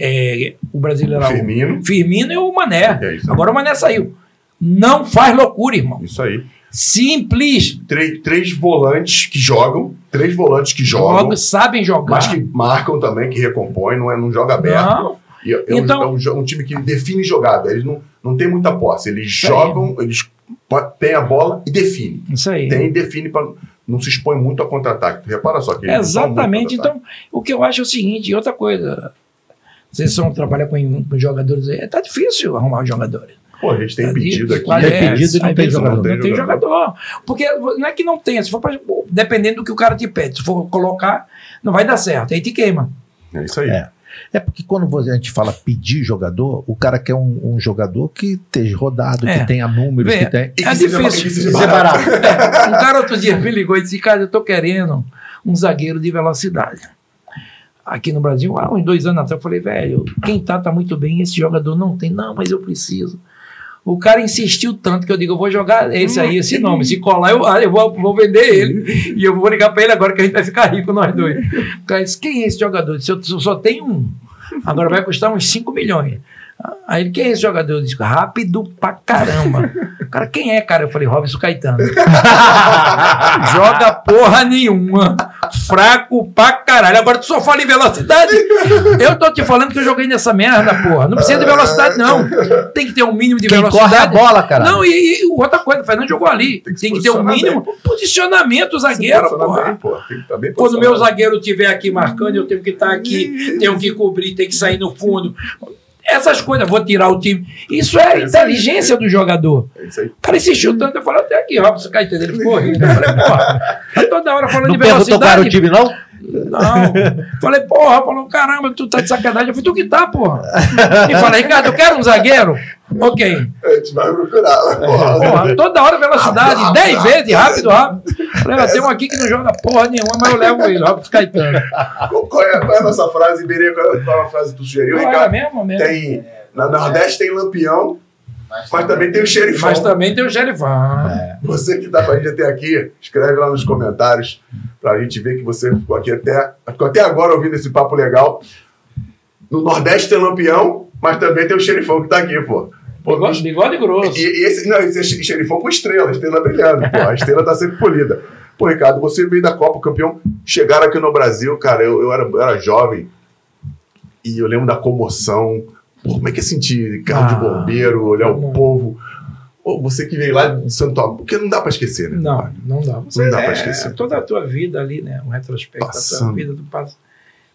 é o brasileiro Firmino. Firmino e o Mané. É. Agora o Mané saiu. Não faz loucura, irmão. Isso aí. Simples. Três, três volantes que jogam, três volantes que jogam, Jogam, sabem jogar. mas que marcam também, que recompõem, não, é, não joga aberto. Não, E é, um- Então- é um, jo- um time que define jogada. Eles não, não tem muita posse. Eles Isso aí. jogam, eles têm a bola e definem. isso aí. Tem e define para não se expõe muito a contra-ataque. Repara só que Exatamente. Então, o que eu acho é o seguinte, e outra coisa. Vocês são trabalhar com, com jogadores aí. Tá difícil arrumar os jogadores. Pô, a gente tem Tá pedido aqui. quase Tem pedido e não tem jogador. Não tem jogador. Porque não é que não tenha, se for pra, dependendo do que o cara te pede. Se for colocar, não vai dar certo. Aí te queima. É isso aí. É. É porque quando você- a gente fala pedir jogador, o cara quer um, um jogador que esteja rodado, É. que tenha números, Vê, que tenha. É difícil. é barato. É, um cara outro dia me ligou e disse, cara, eu tô querendo um zagueiro de velocidade. Aqui no Brasil, há uns dois anos atrás, eu falei, velho, quem tá, tá muito bem, esse jogador não tem. Não, mas eu preciso. O cara insistiu tanto que eu digo, eu vou jogar esse aí, esse nome. Se colar, eu, ah, eu vou, vou vender ele. E eu vou ligar pra ele agora que a gente vai ficar rico, nós dois. O cara disse, quem é esse jogador? Eu disse, eu só tenho um. Agora vai custar uns 5 milhões. Aí ele, quem é esse jogador? Eu disse, rápido pra caramba. O cara, quem é, cara? Eu falei, Robson Caetano. <laughs> Joga porra nenhuma. Fraco pra caralho. Agora tu só fala em velocidade. Eu tô te falando que eu joguei nessa merda, porra. Não precisa de velocidade, não. Tem que ter um mínimo de Quem velocidade. corre a bola, cara. Não, e, e outra coisa, o Fernando jogou ali. Tem que Tem que, ter um mínimo posicionamento zagueiro, porra. bem, pô. Tem que estar bem Quando o meu zagueiro estiver aqui marcando, eu tenho que estar aqui, tenho que cobrir, tenho que sair no fundo. Essas coisas, vou tirar o time. Isso é a inteligência do jogador. É isso aí. O cara insistiu tanto, eu falei, até aqui, Robson Caetano. Ele ficou rindo. Eu falei, porra, tá toda hora falando Não de perguntou qual era o velocidade. time, não? Não. <laughs> Falei, porra, falou, caramba, tu tá de sacanagem. Eu falei, tu que tá, porra. E falei, Ricardo, eu quero um zagueiro. Ok. A gente vai procurar. Porra. Porra, toda hora velocidade, 10 vezes, rápido, rápido. Falei, "Ah, tem um aqui que não joga porra nenhuma, mas eu levo ele, Robson Caetano. Qual, qual é, qual é a nossa frase, Iberê? Qual é a frase que tu sugeriu, Ricardo? mesmo, mesmo. Tem, na Nordeste tem lampião, mas também tem o xerifão. Mas também tem o Gerivão. Você que tá com a gente até aqui, escreve lá nos comentários pra gente ver que você ficou aqui até, ficou até agora ouvindo esse papo legal. No Nordeste tem lampião, mas também tem o xerifão que tá aqui, pô. Pô, Bigode, bigode grosso. E, e esse, não, esse é xerifão com estrela, estrela brilhando, pô. A estrela tá sempre polida. Pô, Ricardo, você veio da Copa campeão, chegaram aqui no Brasil, cara, eu, eu, era, eu era jovem e eu lembro da comoção. Pô, como é que é sentir carro de Ah, bombeiro, olhar o não. povo? Pô, você que veio lá de Santo Amaro, porque não dá pra esquecer, né? Não, não dá. Você, Não dá pra é, esquecer. Toda a tua vida ali, né? Um retrospecto da tua Passando. vida do passado.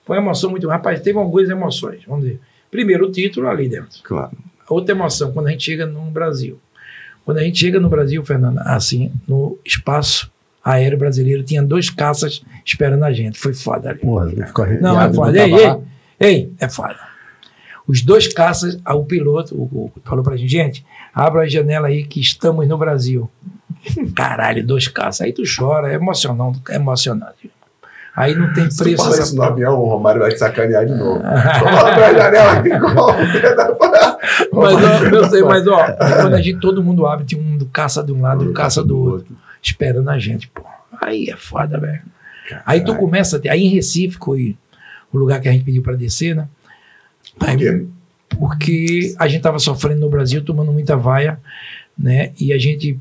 Foi uma emoção muito. Rapaz, teve algumas emoções. Vamos ver. Primeiro, o título ali dentro. Claro. Outra emoção, quando a gente chega no Brasil. Quando a gente chega no Brasil, Fernanda, assim, no espaço aéreo brasileiro, tinha dois caças esperando a gente. Foi foda ali. Porra, ficou Não, é foda. Ei, ei, ei, é foda. Os dois caças, o piloto o, o- falou pra gente, gente, abra a janela aí que estamos no Brasil. <laughs> Caralho, dois caças. Aí tu chora, é emocionante, é emocionante. Aí não tem Se tu preço essa isso no avião, o Romário vai te sacanear de novo. <laughs> Fala pra janela aqui, igual. Mas, ó, eu sei, mas ó, quando a gente, todo mundo abre, tem um do caça de um lado e um caça do outro, esperando a gente, pô. Aí é foda, velho. Aí tu começa a. Aí em Recife foi o lugar que a gente pediu pra descer, né? Por quê? Porque a gente tava sofrendo no Brasil, tomando muita vaia, né? E a gente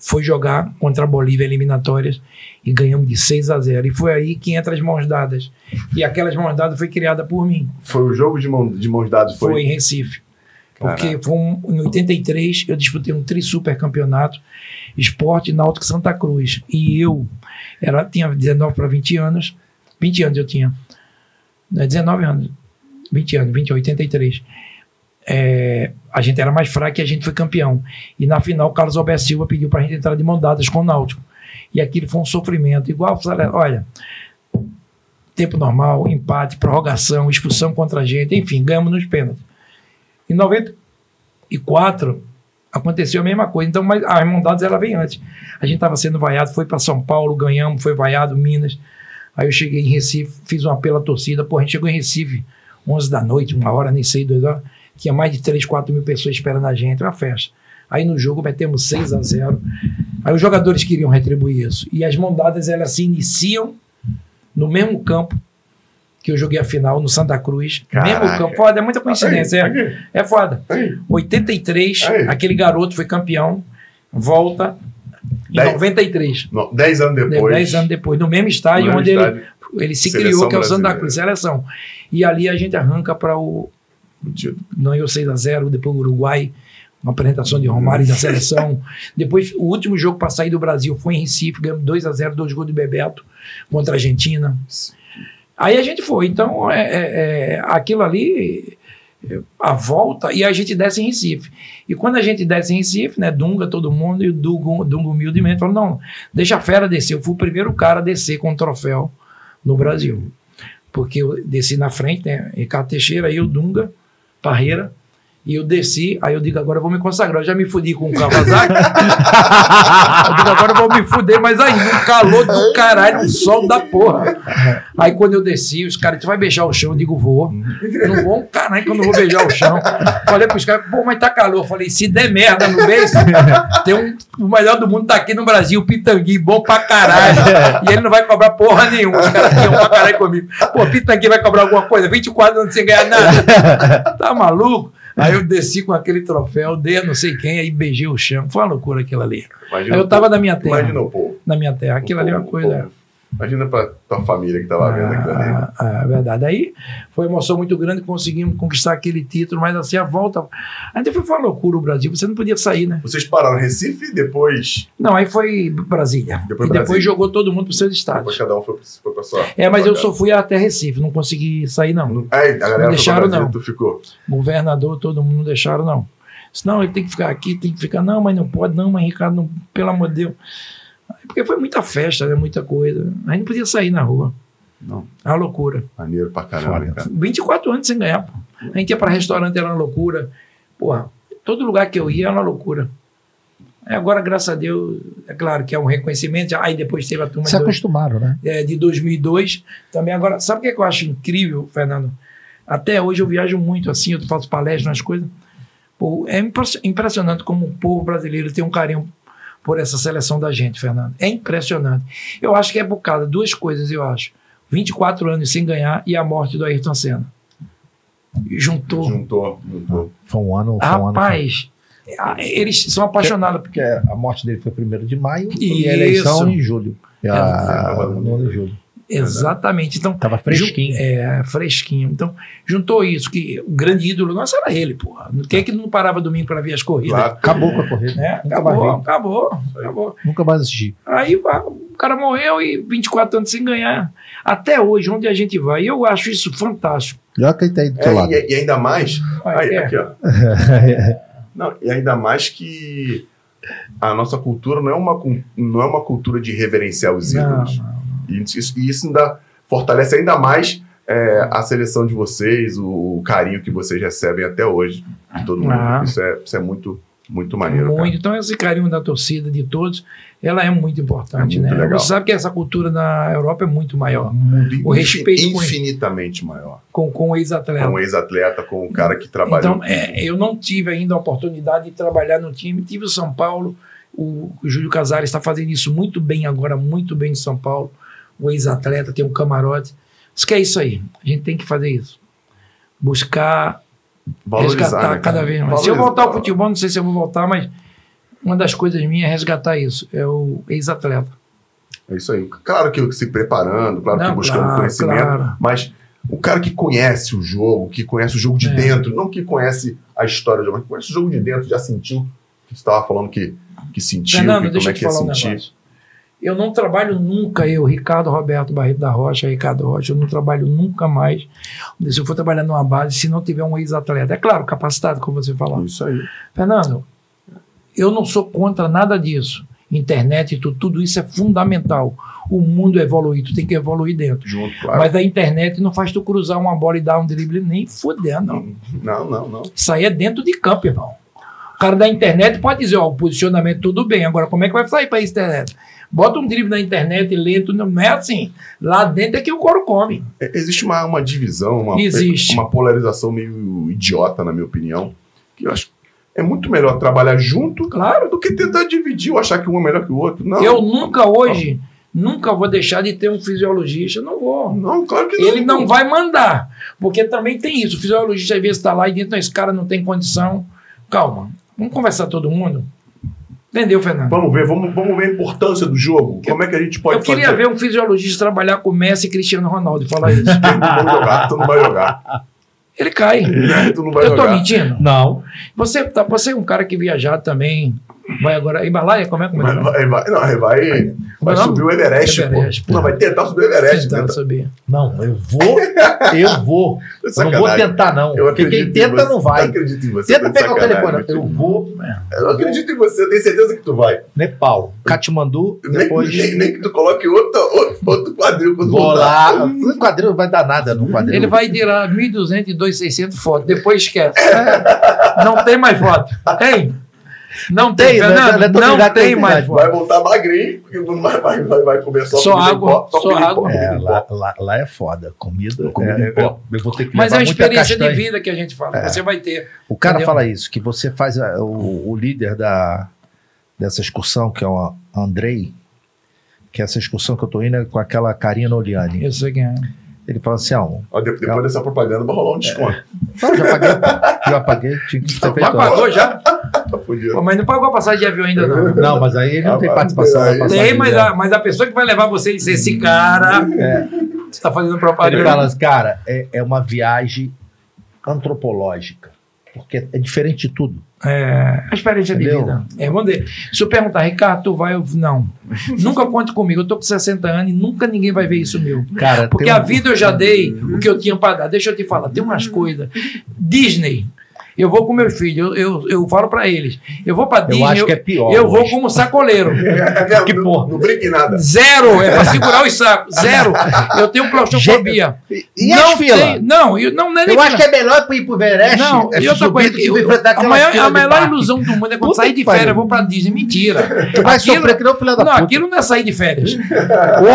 foi jogar contra a Bolívia eliminatórias e ganhamos de 6 a 0. E foi aí que entra as mãos dadas. E aquelas mãos dadas foi criada por mim. Foi o jogo de, mão, de mãos dadas? Foi, Foi? em Recife. Porque foi um- em 83 eu disputei um tri-super campeonato Esporte Náutico Santa Cruz. E eu era, tinha 19 para 20 anos. 20 anos eu tinha. Não, 19 anos. 20 anos, 20, 83. É, a gente era mais fraco e a gente foi campeão. E na final, o Carlos Alberto Silva pediu para a gente entrar de mão dadas com o Náutico. E aquilo foi um sofrimento. Igual, olha, tempo normal, empate, prorrogação, expulsão contra a gente, enfim, ganhamos nos pênaltis. Em 94 aconteceu a mesma coisa. Então, mas a Irmandades ela vem antes. A gente estava sendo vaiado, foi para São Paulo, ganhamos, foi vaiado, Minas. Aí eu cheguei em Recife, fiz um apelo à torcida. Pô, a gente chegou em Recife, 11 da noite, uma hora, nem sei, duas horas. Tinha mais de 3, 4 mil pessoas esperando a gente, uma festa. Aí no jogo metemos 6 a 0 Aí os jogadores queriam retribuir isso. E as mondadas elas se iniciam no mesmo campo que eu joguei a final no Santa Cruz. Caraca. Mesmo campo. Foda, é muita coincidência. Aí, é. aí, É foda. aí. 83, Aí. aquele garoto foi campeão, volta em Dez- 93. No- Dez anos depois. 10 anos depois, no mesmo estádio no mesmo onde ele, estádio, ele se Seleção criou, que é o Santa. Cruz, seleção. E ali a gente arranca para o. o título. Ganhou 6 a 0 depois o Uruguai, uma apresentação de Romário da seleção. <laughs> depois, o último jogo para sair do Brasil foi em Recife, ganhamos 2 a 0 dois gols de Bebeto contra a Argentina. Aí a gente foi. Então, é, é- é, aquilo ali, é, a volta, e a gente desce em Recife. E quando a gente desce em Recife, né, Dunga, todo mundo, e o Dunga, Dunga humildemente falou: não, deixa a fera descer. Eu fui o primeiro cara a descer com o troféu no Brasil. Porque eu desci na frente, né, Ricardo Teixeira, eu, Dunga, Parreira. E eu desci, aí eu digo, agora eu vou me consagrar. Eu já me fudi com o Kawasaki. <laughs> eu digo, agora eu vou me fuder, mas ainda, um calor do caralho, um sol da porra. Aí quando eu desci, os caras, tu vai beijar o chão? Eu digo, vou. Eu não vou, caralho, que eu não vou beijar o chão. Falei pros caras, pô, mas tá calor. Eu falei, se der merda no beijo, tem um, o melhor do mundo tá aqui no Brasil, Pitangui, bom pra caralho. E ele não vai cobrar porra nenhuma. Os caras tinham pra caralho comigo. Pô, Pitangui vai cobrar alguma coisa? 24 anos sem ganhar nada. Tá maluco? Aí eu desci com aquele troféu, dei a não sei quem, aí beijei o chão. Foi uma loucura aquilo ali. Imagina Aí eu tava na minha terra. Imagina o povo. Na minha terra. Aquilo ali é uma coisa. Imagina pra tua família que tava vendo aquilo. Ah, ah, é verdade. Aí foi uma emoção muito grande, conseguimos conquistar aquele título, mas assim, a volta. Ainda foi uma loucura o Brasil, você não podia sair, né? Vocês pararam Recife e depois, Não, aí foi Brasília. Depois e depois Brasília. jogou todo mundo para os seus depois estados. cada um foi, foi pra sua. É, mas eu casa. só fui até Recife, não consegui sair, não. Aí, a galera Não deixaram, Brasília, não. tu ficou. Governador, todo mundo não deixaram, não. Senão ele tem que ficar aqui, tem que ficar. Não, mas não pode, não, mas Ricardo, não, pelo amor de Deus. Porque foi muita festa, né? Muita coisa. A gente não podia sair na rua. Não. É uma loucura. Maneiro pra caramba, cara. 24 anos sem ganhar, pô. A gente ia para restaurante, era uma loucura. Porra, todo lugar que eu ia era uma loucura. Aí Agora, graças a Deus, é claro que é um reconhecimento. Aí depois teve a turma Se de, dois- acostumaram, né? é, de 2002. Também agora, sabe o que, é que eu acho incrível, Fernando? Até hoje eu viajo muito assim, eu faço palestras nas coisas. Pô, é impres- impressionante como o povo brasileiro tem um carinho por essa seleção da gente, Fernando. É impressionante. Eu acho que é por causa duas coisas, eu acho. 24 anos sem ganhar e a morte do Ayrton Senna. Juntou. Juntou, juntou. Foi um ano. Foi um ano Rapaz, a- eles são apaixonados. porque a morte dele foi 1 de maio e Isso. a eleição em julho. E É, a, é, no ano de julho. Exatamente. Então, Tava fresquinho. É, fresquinho. Então, juntou isso, que o grande ídolo nosso era ele, porra. Quem é que não parava domingo para ver as corridas? Claro. Acabou com a corrida. Né? Mais Acabou, acabou, acabou. Nunca mais assisti. Aí o cara morreu e 24 anos sem ganhar. Até hoje, onde a gente vai. Eu acho isso fantástico. Olha quem tá aí do teu É, lado. e, e ainda mais. Olha, Aí, é. aqui, ó. <laughs> Não, e ainda mais que a nossa cultura não é uma, não é uma cultura de reverenciar os Não, ídolos. E isso, e isso ainda fortalece ainda mais é, a seleção de vocês, o, carinho que vocês recebem até hoje. de todo mundo. Ah. Isso, é, isso é muito, muito maneiro. cara. Muito. Então, esse carinho da torcida de todos, ela é muito importante, É muito né? legal. Você sabe que essa cultura na Europa é muito maior. Mundo O respeito com- infinitamente maior. Com, com o ex-atleta. Com um ex-atleta, com um cara que trabalha. Então, é, eu não tive ainda a oportunidade de trabalhar no time. Tive o São Paulo, o, o Júlio Casares está fazendo isso muito bem agora, muito bem em São Paulo. O ex-atleta tem um camarote. Isso que é isso aí. A gente tem que fazer isso. Buscar valorizar, resgatar né, cada vez mais. Se eu Valorizar. voltar ao futebol, não sei se eu vou voltar, mas uma das coisas minhas é resgatar isso. É o ex-atleta. É isso aí. Claro que se preparando, claro que Não, buscando claro, conhecimento, claro. mas o cara que conhece o jogo, que conhece o jogo de É. dentro, não que conhece a história do jogo, mas que conhece o jogo de dentro, já sentiu, que você estava falando que, que sentiu, Fernando, que, como é que um sentir. negócio. Eu não trabalho nunca, eu, Ricardo Roberto Barreto da Rocha, Ricardo Rocha, eu não trabalho nunca mais. Se eu for trabalhar numa base, se não tiver um ex-atleta. É claro, capacitado, como você falou. Isso aí. Fernando, eu não sou contra nada disso. Internet e tudo, tudo isso é fundamental. O mundo evolui, tu tem que evoluir dentro. Junto, claro. Mas a internet não faz tu cruzar uma bola e dar um drible nem fudendo, não. Não, não, não. Isso aí é dentro de campo, irmão. O cara da internet pode dizer, ó, o posicionamento tudo bem. Agora, como é que vai sair para a internet? Bota um drible na internet lento, não é assim. Lá dentro é que o couro come. É, Existe uma, uma divisão, uma, Existe. uma polarização meio idiota, na minha opinião, que eu acho é muito melhor trabalhar junto Claro. do que tentar dividir ou achar que um é melhor que o outro. Não, Eu nunca hoje, nunca vou deixar de ter um fisiologista. Não vou. não, claro que não. Ele não vai mandar. Porque também tem isso. O fisiologista às vezes está lá e dentro, "Não, esse cara não tem condição. Calma. Vamos conversar todo mundo. Entendeu, Fernando? Vamos ver, vamos, vamos ver a importância do jogo. Como é que a gente pode Eu queria fazer? ver um fisiologista trabalhar com Messi e Cristiano Ronaldo e falar isso. <laughs> Tu não vai jogar, tu não vai jogar. Ele cai. <laughs> Tu não vai Eu tô jogar. mentindo. Não. Você, tá, você é um cara que viajar também. Vai agora. Himalaia? Como é que Vai, é? vai, vai, não, vai, vai, é o subir o Everest, Everest, pô. Não, vai tentar subir o Everest. Tentar tenta- saber. Não, eu vou. <laughs> Eu vou. Eu não vou tentar, não. Eu Porque quem em tenta você. não vai. Eu acredito em você. Tenta tá pegar o telefone. Eu vou. Eu acredito em você, eu tenho certeza que tu vai. Nepal, Katmandu, Nem, depois. nem, nem que tu coloque outro, outro, quadril quando Vou voltar. lá. No quadril não vai dar nada no quadril. Ele vai tirar 1.200 e 2.600 fotos. Depois esquece. <laughs> Não tem mais foto. Tem? Não tem, Tem, né? Tô Não ligado que tem tem, mais. Vai voltar magrinho, porque não vai, vai, vai, vai comer só, Só água, pó, só pó, água. É, lá, lá, lá é foda. Comida. Comida é, eu, eu vou ter que Mas é uma experiência de vida que a gente fala. Você vai ter. O cara Entendeu? fala isso, que você faz a- o, o líder da, dessa excursão, que é o Andrei, que essa excursão que eu tô indo é com aquela Karina Oliani. Eu sei quem é. Ele fala assim, ó, Ó, de- depois dessa propaganda vai rolar um desconto. não, já paguei, já paguei, tinha que ter feito Já pagou já? Tá. Pô, mas não pagou a passagem de avião ainda, não. <laughs> Não, mas aí ele não Ah, tem participação aí- Tem, mas a, mas a pessoa que vai levar você e dizer, esse cara. Você tá fazendo Ele propaganda. fala assim, cara, é, é uma viagem antropológica, porque é diferente de tudo. É, a experiência Entendeu? de vida. É, vamos ver. Se eu perguntar, Ricardo, tu vai. Eu, não. nunca conte comigo. Eu tô com 60 anos e nunca ninguém vai ver isso meu. Cara, Porque a um- vida eu já dei o que eu tinha para dar. Deixa eu te falar, tem umas coisas. Disney. Eu vou com meus filhos, eu, eu, eu falo para eles. Eu vou para Disney. Eu acho que é pior. Eu vou como sacoleiro. É, <laughs> <laughs> que porra. Não brinque nada. Zero, é para segurar os sacos. Zero. Eu tenho claustrofobia. <laughs> E, e não tem, Não, eu, não, não é Eu acho que é melhor ir pro Everest. Não, é eu tô com a maior, a maior ilusão do mundo é quando Puta sair de férias, eu vou para Disney. Mentira. Tu vai aquilo, sofrer que não, da Não, puta. aquilo não é sair de férias.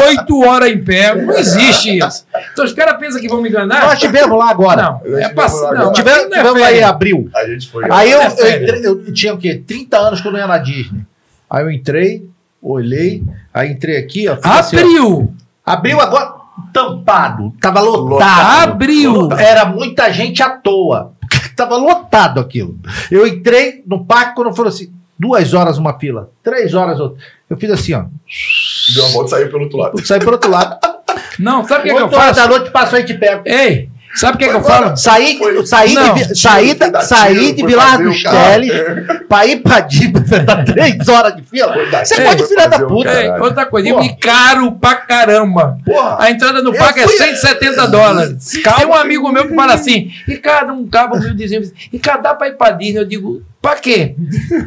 Oito horas em pé, não existe isso. Então os caras pensam que vão me enganar. Nós tivemos lá agora. Não, é passar. Tivemos, é tivemos aí abrir a gente foi. Aí eu, é eu, entrei, eu, tinha o quê? 30 anos quando eu ia na Disney. Aí eu entrei, olhei, aí entrei aqui, ó. Abriu! Assim, abriu agora, tampado. Tava lotado. lotado. Abriu! Era muita gente à toa. tava lotado aquilo. Eu entrei no parque quando foram assim, duas horas uma fila, três horas outra. Eu fiz assim, ó. Deu uma volta e saiu pelo outro lado. Saiu pelo outro lado. Não, sabe o que, que eu faço? da noite, passo aí e te pego. Ei, sabe o que, que eu falo? Saí, Foi- saí, Não, de, saí, da- saí de Vilar dos. Teles pra ir pra Diba, dar <laughs> três horas de fila. Dar Você tiro, pode filha da puta. Caralho. outra coisa, Porra. e caro pra caramba. Porra. A entrada no Eu parque é fui- 170 dólares. Tem um amigo meu que fala assim: Ricardo, um cabo meu dizendo, Ricardo, dá pra ir pra Disney? Eu digo, Pra quê?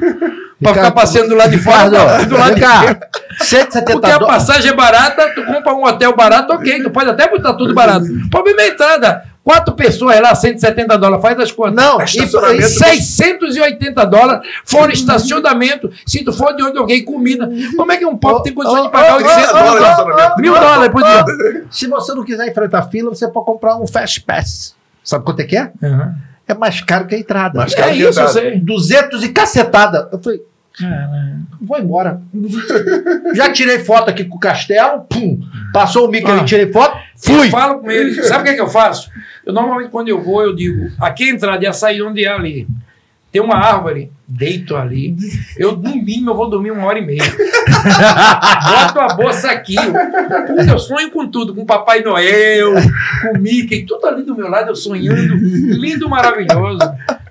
<laughs> pra ficar passeando do lado de fora, Ricardo, do lado de cá. cá. 170 Porque a passagem é barata, tu compra um hotel barato, ok, tu pode até botar tudo barato. Problema é entrada. Quatro pessoas lá, 170 dólares, faz as contas. Não, e, e 680 dólares fora estacionamento. Se tu for de onde alguém, comida. Como é que um pobre tem condições de pagar ô, 800 ô, dólares. Mil dólares por dia. Se você não quiser enfrentar fila, você pode comprar um Fast Pass. Sabe quanto é que é? Uhum. É mais caro que a entrada. Mais É caro que isso, eu entrada. sei. 200 e cacetada. Eu falei, vou embora. <laughs> Já tirei foto aqui com o castelo, pum, passou o mico Ah. ali, tirei foto, fui. Eu falo com ele. Sabe o que, é que eu faço? Eu normalmente, quando eu vou, eu digo: aqui é a entrada e a saída onde é ali. Tem uma árvore, deito ali. Eu, no mínimo, eu vou dormir uma hora e meia. Boto a bolsa aqui. Puta, eu sonho com tudo, com Papai Noel, com Mickey, tudo ali do meu lado, eu sonhando. Lindo, maravilhoso.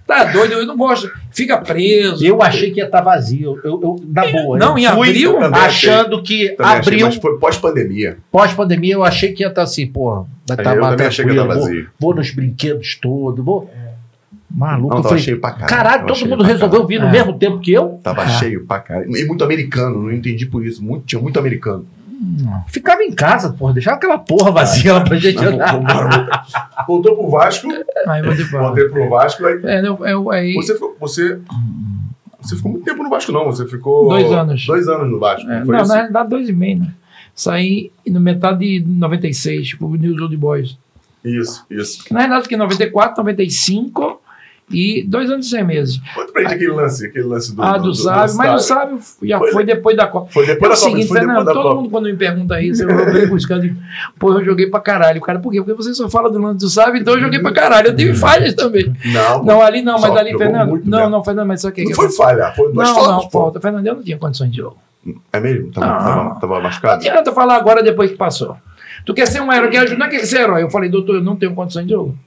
Tá doido, eu não gosto. Fica preso. Eu achei que ia estar vazio. Eu, eu, na boa. Não, eu em abril? Também achei. achando que Também achei, abril, mas foi pós-pandemia. pós-pandemia, eu achei que ia estar assim, pô, vai estar Eu mais também achei que ia tranquilo. estar vou, vazio. vou nos brinquedos todos, vou. Maluco, Não, eu tava falei, cheio pra caralho. caralho, todo cheio mundo resolveu vir no É. mesmo tempo que eu. Tava Ah. cheio pra caralho. E muito americano, não entendi por isso. Muito, tinha muito americano. Ficava em casa, porra, deixava aquela porra vazia lá pra gente Não, andar. Voltou pro Vasco, Aí voltei pro Vasco, aí É, eu, eu, aí, você, ficou- você, você ficou muito tempo no Vasco, não. Você ficou. Dois anos. Dois anos no Vasco. É, não, na realidade, dois e meio, né? Saí no metade de 96, tipo, News Old Boys. Isso, isso. Na realidade, em 94, 95 e dois anos e seis meses. Conta pra gente aquele lance, aquele lance do. ah, do, Sábio, mas o Sábio já Foi- foi, depois da Copa. Foi É depois o da Copa. seguinte, Foi Fernando, todo Copa. mundo quando me pergunta isso, eu venho buscando, pô, eu joguei pra caralho. O cara, por quê? Porque você só fala do lance do Sábio, então eu joguei pra caralho. Eu tive falhas também. Não, Não, ali não, mas ali, Fernando. Não, mesmo. não, Fernando, mas só que não que foi falha, foi duas Não, faltas. não, falta. Fernando, eu não tinha condições de jogo. É mesmo? Tava, Ah. tava, tava Não machucado? adianta falar agora depois que passou. Tu quer ser um herói, quer ajudar, quer ser herói. Eu falei, doutor, eu não tenho condições de jogo.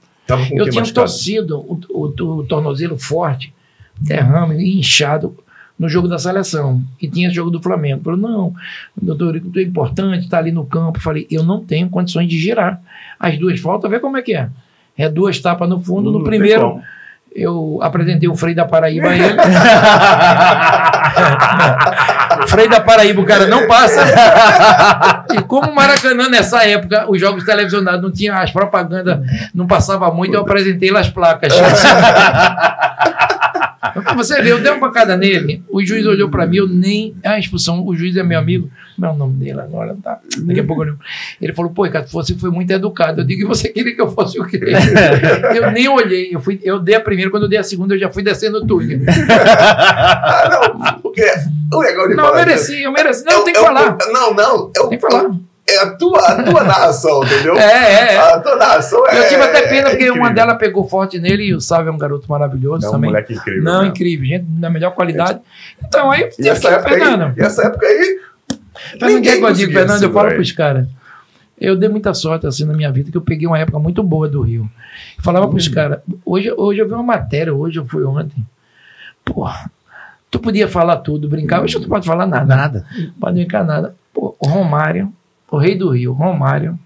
Eu tinha torcido o, o, o tornozelo forte, derrame e inchado no jogo da seleção. E tinha jogo do Flamengo. Falou, não, doutor, é importante, está ali no campo. Eu falei, eu não tenho condições de girar. As duas faltas, vê como é que é. É duas tapas no fundo. No primeiro, eu apresentei o Frei da Paraíba a ele. <laughs> <laughs> Frei da Paraíba, o cara não passa. E como o Maracanã, nessa época, os jogos televisionados não tinha as propagandas, não passava muito, eu apresentei lá as placas. <laughs> Pra Você vê, eu dei uma pancada nele, o juiz olhou pra mim, eu nem. A expulsão, o juiz é meu amigo, não é o nome dele agora, tá? Daqui a pouco eu. Ele falou, pô, Ricardo, você foi muito educado. Eu digo, e você queria que eu fosse o quê? <laughs> Eu nem olhei, eu, fui, eu dei a primeira, quando eu dei a segunda, eu já fui descendo o túnel. <laughs> Ah, não, porque o legal de Não, eu falar mereci, eu mereci. Não, é o- tem que é o- falar. Não, não. É, o- Tem que falar. É a tua, a tua narração, entendeu? É, <laughs> é, é. A tua narração é. Eu tive até pena, porque é uma incrível. dela pegou forte nele e o Sávio é um garoto maravilhoso É um também. moleque incrível. Não, né? incrível, gente, da melhor qualidade. Então, aí, E essa época Fernando. aí, e essa época aí, que é que eu digo, Fernando? Eu falo pros caras. Eu dei muita sorte assim na minha vida, que eu peguei uma época muito boa do Rio. Falava pros Hum. caras, hoje, hoje eu vi uma matéria, hoje eu fui ontem. Porra, tu podia falar tudo, brincar, hoje tu não pode falar nada. Nada. Não pode brincar nada. Pô, o Romário, o rei do Rio, Romário,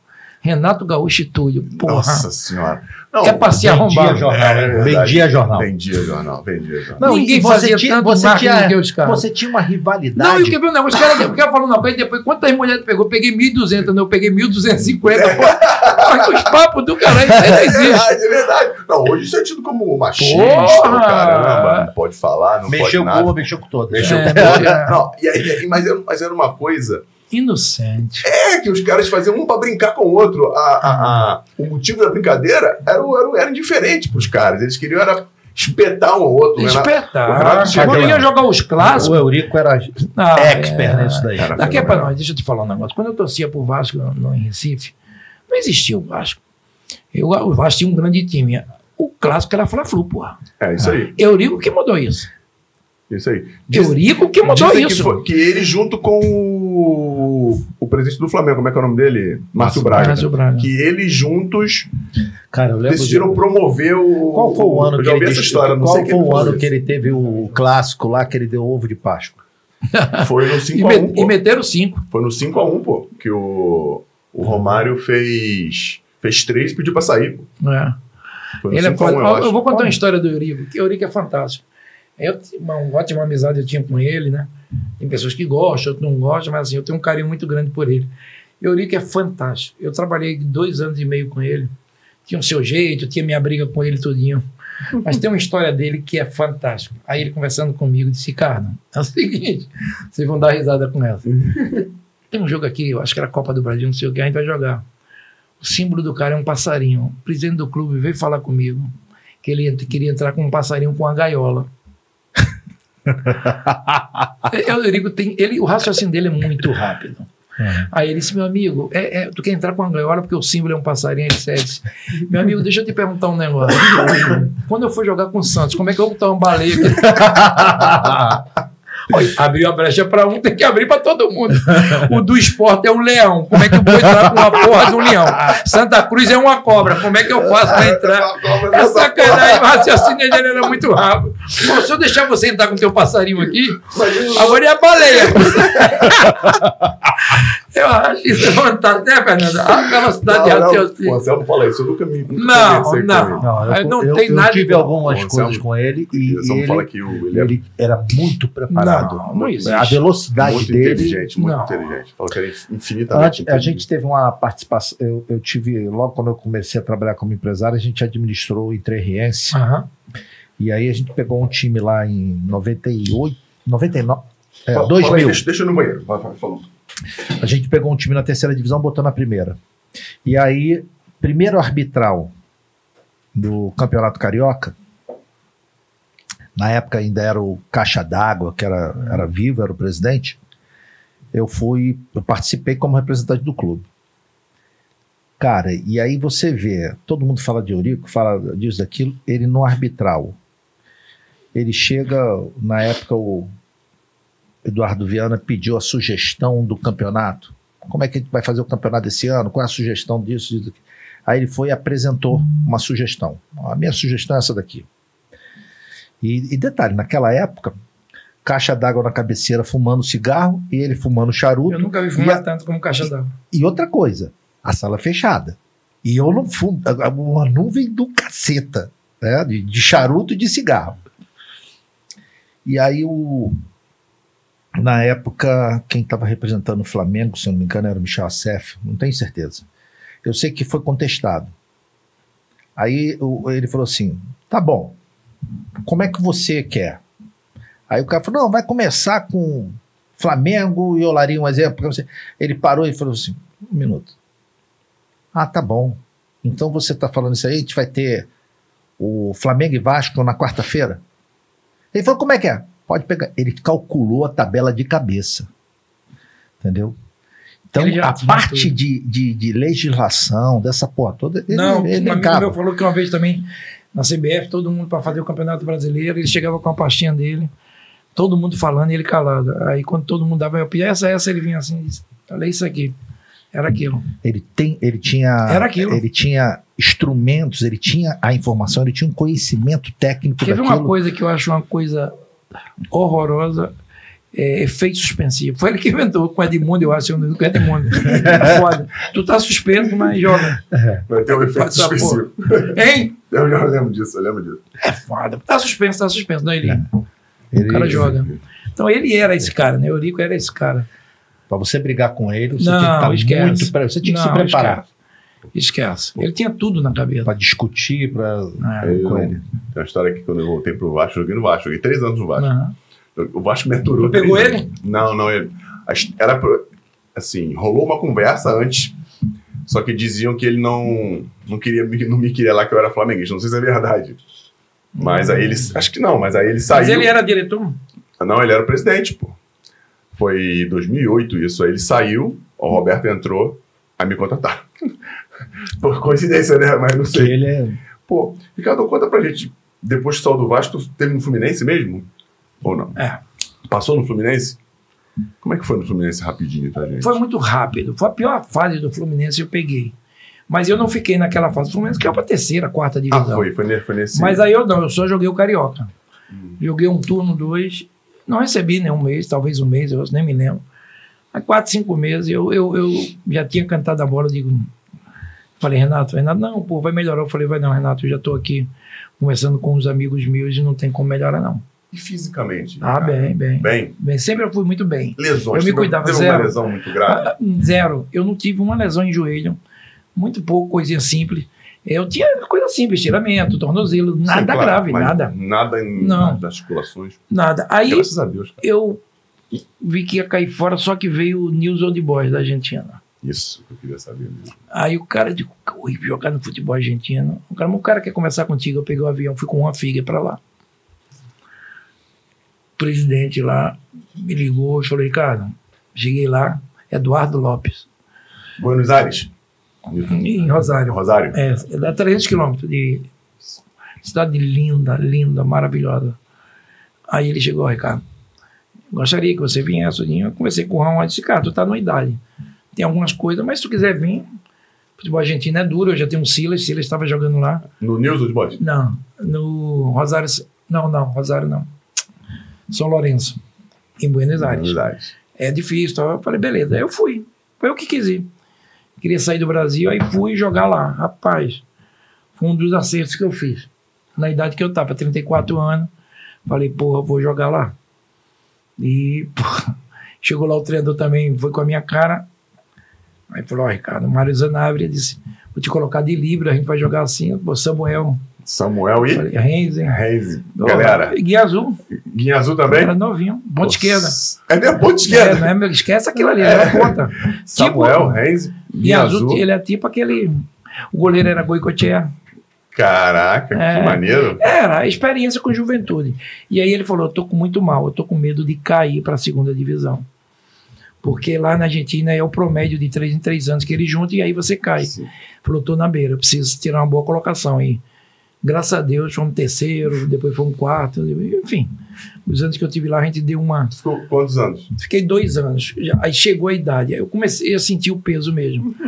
Renato Gaúcho e Túlio. Porra, Nossa senhora. Não, é pra se Vendia arrombar. jornal, É né? vendia jornal. Vendia jornal, vendia jornal. Não, Ninguém e você fazia tinha, tanto você marketing tinha, que os caras. Você tinha uma rivalidade. Não, e o que viu um negócio, o cara, o cara falou uma coisa, depois, quantas mulheres pegou? Eu peguei 1.200, não, eu peguei 1.250. pô. Mas os papos do caralho, isso aí não É existe. verdade, é verdade. Não, hoje isso é tido como machista, Porra! caramba. Não pode falar, não mexeu pode com nada. uma, mexeu com todas. Mexeu É, com toda. mexeu. Não, e aí, e aí- mas, era, mas era uma coisa. Inocente. É que os caras faziam um pra brincar com o outro. A, a- a- o motivo da brincadeira era, o- era, o- era indiferente pros caras. Eles queriam era espetar um ao outro. né? o. Renato tinha Quando aquela- ia jogar os O clássicos. Eurico era ah, expert é. nisso daí. Era Daqui é pra fenomenal. nós, deixa eu te falar um negócio. Quando eu torcia pro Vasco no, no- em Recife, não existia o Vasco. Eu, o Vasco tinha um grande time. O clássico era Fla-Flu, porra. É isso aí. Eurico que mudou isso. Isso aí. Diz- Eurico que mudou dizem que, isso. foi- que ele, junto com o, o presidente do Flamengo, como é que é o nome dele? Márcio Braga. Márcio Braga. Que eles juntos Cara, decidiram de- promover o. Qual foi o ano Eu que já ele ouvi essa história, não Qual sei foi o ano que ele teve o clássico lá que ele deu ovo de Páscoa? <laughs> Foi no E, 5x1, me- e pô. meteram cinco. Foi no 5x1, pô. Que o, o Romário fez. Fez três e pediu pra sair, pô. É. Ele é 5x1, foda. eu Eu, vou contar uma história do Eurico, que o Eurico é fantástico. Eu tinha uma ótima amizade eu tinha com ele, né? Tem pessoas que gostam, outras não gostam, mas assim, eu tenho um carinho muito grande por ele. Eurico é fantástico. Eu trabalhei dois anos e meio com ele. Tinha o seu jeito, tinha minha briga com ele tudinho. Mas tem uma história dele que é fantástica. Aí ele conversando comigo disse, Ricardo, é o <laughs> seguinte, vocês vão dar risada com essa. Tem um jogo aqui, eu acho que era Copa do Brasil, não sei o que, a gente vai jogar. O símbolo do cara é um passarinho. O presidente do clube veio falar comigo que ele queria entrar com um passarinho com uma gaiola. <laughs> eu, digo, tem, ele, o raciocínio dele é muito rápido. É. Aí ele disse, meu amigo, é, é, tu quer entrar com uma gaiola porque o símbolo é um passarinho? Ele disse, meu amigo, deixa eu te perguntar um negócio. Quando eu for jogar com o Santos, como é que eu vou botar um <laughs> baleia? abriu a brecha para um, tem que abrir para todo mundo. O do esporte é um leão. Como é que eu vou entrar com uma porra de um leão? Santa Cruz é uma cobra. Como é que eu faço para entrar? É sacanagem. O raciocínio dele era muito rápido. Bom, se eu deixar você entrar com o teu passarinho aqui, agora é a baleia. Eu acho isso fantástico, né, Fernando? A velocidade de raciocínio. O Anselmo fala isso, eu nunca me. Nunca não, não. não. Eu, não eu, tem eu nada. Eu tive algumas coisas com ele e, ele, fala que o, ele, é... ele, era muito preparado. Não, não existe. A velocidade muito dele. Inteligente, muito não. inteligente. Fala que era infinitamente. Antes, a gente teve uma participação. Eu, eu tive, logo quando eu comecei a trabalhar como empresário, a gente administrou o Interriense. Uhum. E aí a gente pegou um time lá em 98, 99. É, fala, 2000. Fala aí, deixa, deixa eu no banheiro. Vai, vai, falando. A gente pegou um time na terceira divisão, botou na primeira. E aí, primeiro arbitral do Campeonato Carioca, na época ainda era o Caixa d'Água, que era, era vivo, era o presidente. Eu fui, eu participei como representante do clube. Cara, e aí você vê, todo mundo fala de Eurico, fala disso, daquilo, ele no arbitral. Ele chega, na época, o Eduardo Viana pediu a sugestão do campeonato. Como é que a gente vai fazer o campeonato esse ano? Qual é a sugestão disso? disso? Aí ele foi e apresentou uma sugestão. A minha sugestão é essa daqui. E, e detalhe, naquela época, caixa d'água na cabeceira fumando cigarro e ele fumando charuto. Eu nunca vi fumar a, tanto como caixa d'água. E outra coisa, a sala fechada. E eu não fumo, uma nuvem do caceta, né? De, de charuto e de cigarro. E aí o, na época, quem estava representando o Flamengo, se não me engano, era o Michel Assef, não tenho certeza. Eu sei que foi contestado. Aí o, ele falou assim: tá bom, como é que você quer? Aí o cara falou: não, vai começar com Flamengo e Olaria um exemplo. Ele parou e falou assim: um minuto. Ah, tá bom. Então você está falando isso aí, a gente vai ter o Flamengo e Vasco na quarta-feira? Ele falou: como é que é? Pode pegar. Ele calculou a tabela de cabeça. Entendeu? Então, a parte de, de, de, legislação, dessa porra toda. Ele, não, ele um amigo meu falou que uma vez também, na CBF, todo mundo para fazer o Campeonato Brasileiro, ele chegava com a pastinha dele, todo mundo falando e ele calado. Aí, quando todo mundo dava a opinião, essa, essa, ele vinha assim, olha isso aqui. Era aquilo. Ele, tem, ele tinha. Era aquilo. Ele tinha instrumentos, ele tinha a informação, ele tinha um conhecimento técnico Teve uma coisa que eu acho uma coisa horrorosa. É, efeito suspensivo. Foi ele que inventou com o Edmundo, eu acho, com o Edmundo. É foda. Tu tá suspenso, mas joga. Vai ter um efeito suspensivo. Hein? Eu, eu lembro disso, eu lembro disso. É foda. Tá suspenso, tá suspenso. Não, ele, é. ele o cara joga. Então ele era esse cara, né? Eurico era esse cara. Para você brigar com ele, você não, tinha que estar esquece. muito. Você tinha que não, se preparar. Esquece. Esquece. Ele tinha tudo na cabeça. Para discutir pra... É, com ele. Tem uma história que quando eu voltei pro Vasco, joguei no Vasco, joguei três anos no Vasco. Uhum. O Vasco me aturou. Pegou ele? Não, não, ele. Era assim, rolou uma conversa antes, só que diziam que ele não não queria não me queria lá que eu era flamenguista. Não sei se é verdade. Mas aí ele acho que não, mas aí ele saiu. Mas ele era diretor? Não, ele era o presidente, pô. Foi 2008 isso. Aí ele saiu, o Roberto entrou, aí me contrataram. <laughs> Por coincidência, né? Mas não sei. ele é... Pô, Ricardo, conta pra gente depois que saiu do Vasco, teve no Fluminense mesmo? Ou não? É. Passou no Fluminense? Como é que foi no Fluminense rapidinho, tá, gente? Foi muito rápido. Foi a pior fase do Fluminense que eu peguei. Mas eu não fiquei naquela fase. O Fluminense caiu pra terceira, quarta divisão. Ah, foi, foi, foi nesse. Mas aí eu não, eu só joguei o Carioca. Hum. Joguei um turno, dois. Não recebi nenhum mês, talvez um mês, eu nem me lembro. Há quatro, cinco meses eu, eu, eu já tinha cantado a bola, digo. Falei, Renato, Renato, não, pô, vai melhorar. Eu falei, vai não, Renato, eu já estou aqui conversando com uns amigos meus e não tem como melhorar, não. E fisicamente? Ah, cara? bem, bem, Bem. bem. Sempre eu fui muito bem. Lesões. Eu me cuidava, Teve zero. uma lesão muito grave. Ah, Zero. Eu não tive uma lesão em joelho. Muito pouco, coisinha simples. Eu tinha coisa simples, estiramento, tornozelo, nada Sim, claro, grave, nada. Nada em Não. nas articulações. Nada. Aí Graças a Deus. cara. eu vi que ia cair fora, só que veio o News Old Boys da Argentina. Isso que eu queria saber mesmo. Aí o cara de "Ui, jogar no futebol argentino. O cara, o cara quer conversar contigo. Eu peguei o avião, fui com uma figa pra lá. O presidente lá me ligou, eu falei, cara, cheguei lá, Eduardo Lopes, Buenos Aires. em Rosário. Rosário. É, dá 300 quilômetros de cidade linda, linda, maravilhosa. Aí ele chegou, Ricardo, gostaria que você viesse. Eu conversei com o Raul e disse, cara, tu tá numa idade. Tem algumas coisas, mas se tu quiser vir, futebol argentino é duro, eu já tenho um Silas, Silas estava jogando lá. No News dos Boys. Não, no Rosário, não, não, Rosário não. São Lourenço, em Buenos Aires. Buenos Aires. É difícil. Então eu falei, beleza. Aí eu fui. Foi eu que quis ir. Queria sair do Brasil, aí fui jogar lá. Rapaz, foi um dos acertos que eu fiz. Na idade que eu tava, 34 anos. Falei, porra, vou jogar lá. E <laughs> porra, chegou lá o treinador também, foi com a minha cara. Aí falou, ó, Ricardo, Mário Zanabria disse, vou te colocar de Libra, a gente vai jogar assim. Pô, Samuel, Samuel e Renzen. Reis. Galera. Guia Azul, Guinha Azul também? era novinho, ponta esquerda. É minha ponta É, esquerda. não é, esquece aquilo ali, era ponta. <laughs> Samuel, Reis, E Guinha azul, Azul. ele é tipo aquele. O goleiro era Goicoechea. Caraca, É. que maneiro. Era a experiência com juventude. E aí ele falou: Eu tô com muito mal, eu tô com medo de cair para a segunda divisão. Porque lá na Argentina é o promédio de três em três anos que ele junta e aí você cai. Sim. Falou: tô na beira, eu preciso tirar uma boa colocação. E graças a Deus fomos terceiro, depois fomos quarto, enfim. Os anos que eu tive lá, a gente deu uma. Ficou quantos anos? Fiquei dois anos. Já- Aí chegou a idade. Aí eu comecei a sentir o peso mesmo. <laughs>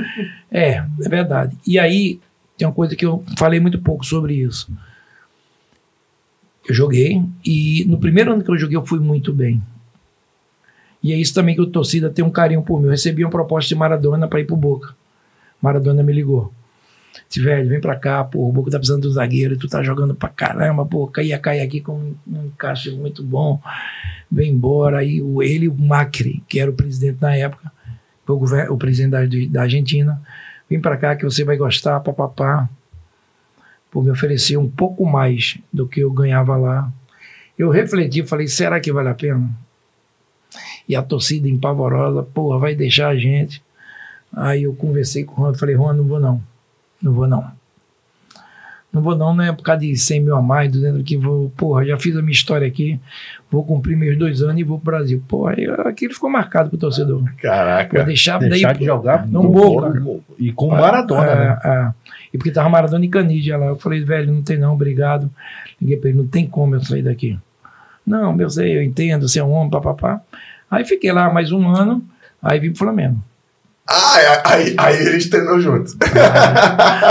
É, é verdade. E aí tem uma coisa que eu falei muito pouco sobre isso. Eu joguei e no primeiro ano que eu joguei eu fui muito bem. E é isso também que o torcida tem um carinho por mim. Eu recebi uma proposta de Maradona para ir pro Boca. Maradona me ligou. Disse, velho, vem pra cá, pô, o Boca tá precisando do zagueiro, tu tá jogando pra caramba, pô, ia cair aqui com um, um muito bom, vem embora. Aí o, ele o Macri, que era o presidente na época, o, gover- o presidente da, da Argentina, vem pra cá que você vai gostar, papapá. Pô, me ofereceu um pouco mais do que eu ganhava lá. Eu refleti, falei, será que vale a pena? E a torcida empavorosa, porra, vai deixar a gente. Aí eu conversei com o Juan, falei, Juan, não vou não. Não vou não. Não vou não, não é por causa de 100 mil a mais, 200 que vou, porra, já fiz a minha história aqui, vou cumprir meus dois anos e vou pro Brasil. Porra, aí aquilo ficou marcado pro torcedor. Vou Caraca. deixar, Deixar daí, de jogar Não com- Boca. E com Maradona, é, né? é. E porque tava Maradona e Canidia lá. Eu falei, velho, não tem não, obrigado. Liguei pra ele, não tem como eu sair daqui. Não, meu sei, eu entendo, você é um homem, papapá. Aí fiquei lá mais um ano, aí vim pro Flamengo. Ah, aí, aí eles treinam juntos.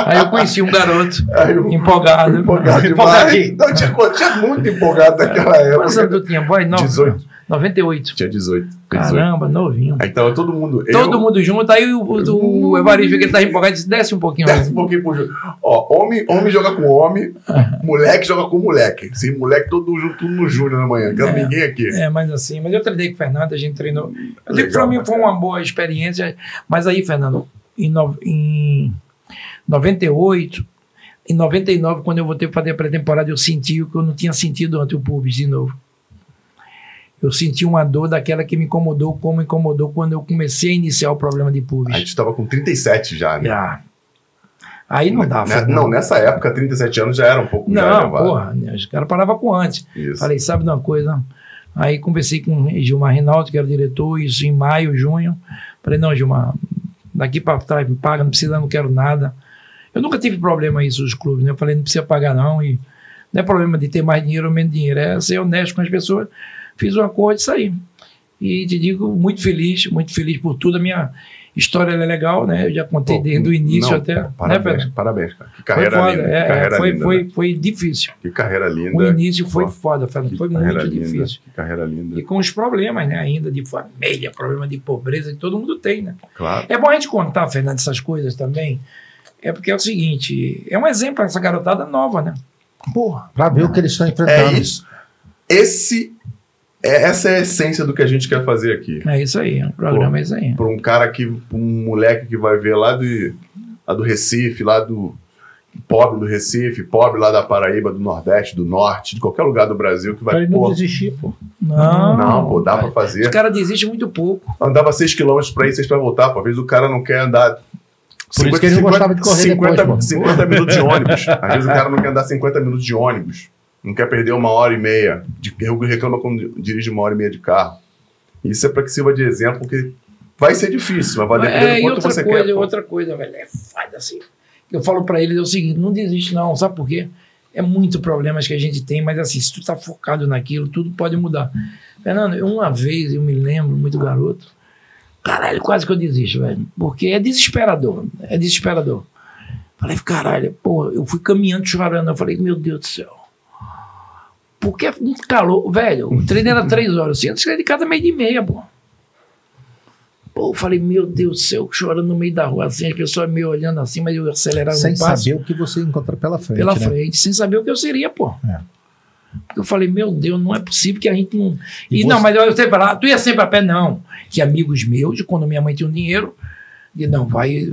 Aí eu conheci um garoto <laughs> o- empolgado. Empolgado <laughs> Empolgadinho. demais. Não, tinha, tinha muito empolgado naquela Quantos anos época. tu tinha, boy? Nove- 18. 98. Tinha 18. 18. Caramba, novinho. Aí tava todo mundo. Todo eu, mundo junto, aí o, o, o Evaristo viu que ele tava empolgado disse, desce um pouquinho. Desce um pouquinho pro jogo. Ó, homem, homem joga com homem, <laughs> moleque joga com moleque. Sem moleque, todo junto, tudo no Júnior na manhã. Não É. ninguém aqui. É, mas assim, mas eu treinei com o Fernando, a gente treinou. Eu Legal, pra mim foi uma boa experiência. Mas aí, Fernando, em, no, em 98, em 99, quando eu voltei para fazer a pré-temporada, eu senti o que eu não tinha sentido antes o Pubis de novo. Eu senti uma dor daquela que me incomodou, como incomodou quando eu comecei a iniciar o problema de A Pubis. gente tava com 37 já, né? Já. Aí não dá, Né? Não, nessa época, 37 anos já era um pouco Não, porra, né, os caras paravam com antes. Isso. Falei, sabe de uma coisa? Aí conversei com o Gilmar Rinaldo, que era o diretor, isso em maio, junho. Falei, não, Gilmar, daqui para trás me paga, não precisa, não quero nada. Eu nunca tive problema isso os clubes, né? Eu falei, não precisa pagar não, e não é problema de ter mais dinheiro ou menos dinheiro, é ser honesto com as pessoas. Fiz um acordo e saí. E te digo, muito feliz, muito feliz por tudo. A minha história ela é legal, né? Eu já contei Pô, desde o início não, até. né, Parabéns, Fernando? parabéns, cara. Que Foi carreira foda, linda. é, que carreira é, foi, linda. foi, né? foi difícil. Que carreira linda. O início foi Pô, foda, Fernando. que Foi muito linda, difícil. Que carreira linda. E com os problemas, né, ainda de família, problema de pobreza que todo mundo tem, né? Claro. É bom a gente contar, Fernando, essas coisas também. É porque é o seguinte, é um exemplo essa garotada nova, né? Porra, pra ver o que eles estão É enfrentando. isso. esse, é, essa é a essência do que a gente quer fazer aqui. É isso aí, o programa Pô. é isso aí. Para um cara que, um moleque que vai ver lá do, lá do Recife, lá do pobre do Recife, pobre lá da Paraíba, do Nordeste, do Norte, de qualquer lugar do Brasil que Pra vai, ele não pô, desistir, pô. Não, não, pô, dá pra Os fazer. caras desistem muito pouco. Andava 6 km pra ir, 6 pra voltar, pô. Às vezes o cara não quer andar. Por isso que ele não gostava de correr 50, depois, pô. 50 minutos de ônibus. Às vezes o cara não quer andar 50 minutos de ônibus. Não quer perder uma hora e meia. De, reclama quando dirige uma hora e meia de carro. Isso é pra que sirva de exemplo, porque vai ser difícil, mas vai depender É, do quanto outra você coisa, quer. pô. outra coisa, velho, é foda assim. Eu falo pra eles é o seguinte, não desiste não, sabe por quê? É muito problemas que a gente tem, mas assim, se tu tá focado naquilo, tudo pode mudar. Fernando, eu, uma vez, eu me lembro, muito garoto, caralho, quase que eu desisto, velho, porque é desesperador, é desesperador. Falei, caralho, pô, eu fui caminhando chorando, eu falei, meu Deus do céu. Porque é muito calor, velho, o treino era três horas, assim, antes de cada meio de meia, pô. Pô, eu falei, meu Deus do céu, chorando no meio da rua, assim, as pessoas me olhando assim, mas eu acelerava Sem no passo saber o que você encontra pela frente. pela né? frente, sem saber o que eu seria, pô. É. Eu falei, meu Deus, não é possível que a gente não. E E, você- não, mas eu sempre lá, tu ia sempre a pé, não. Que amigos meus, quando minha mãe tinha um dinheiro, e não, vai,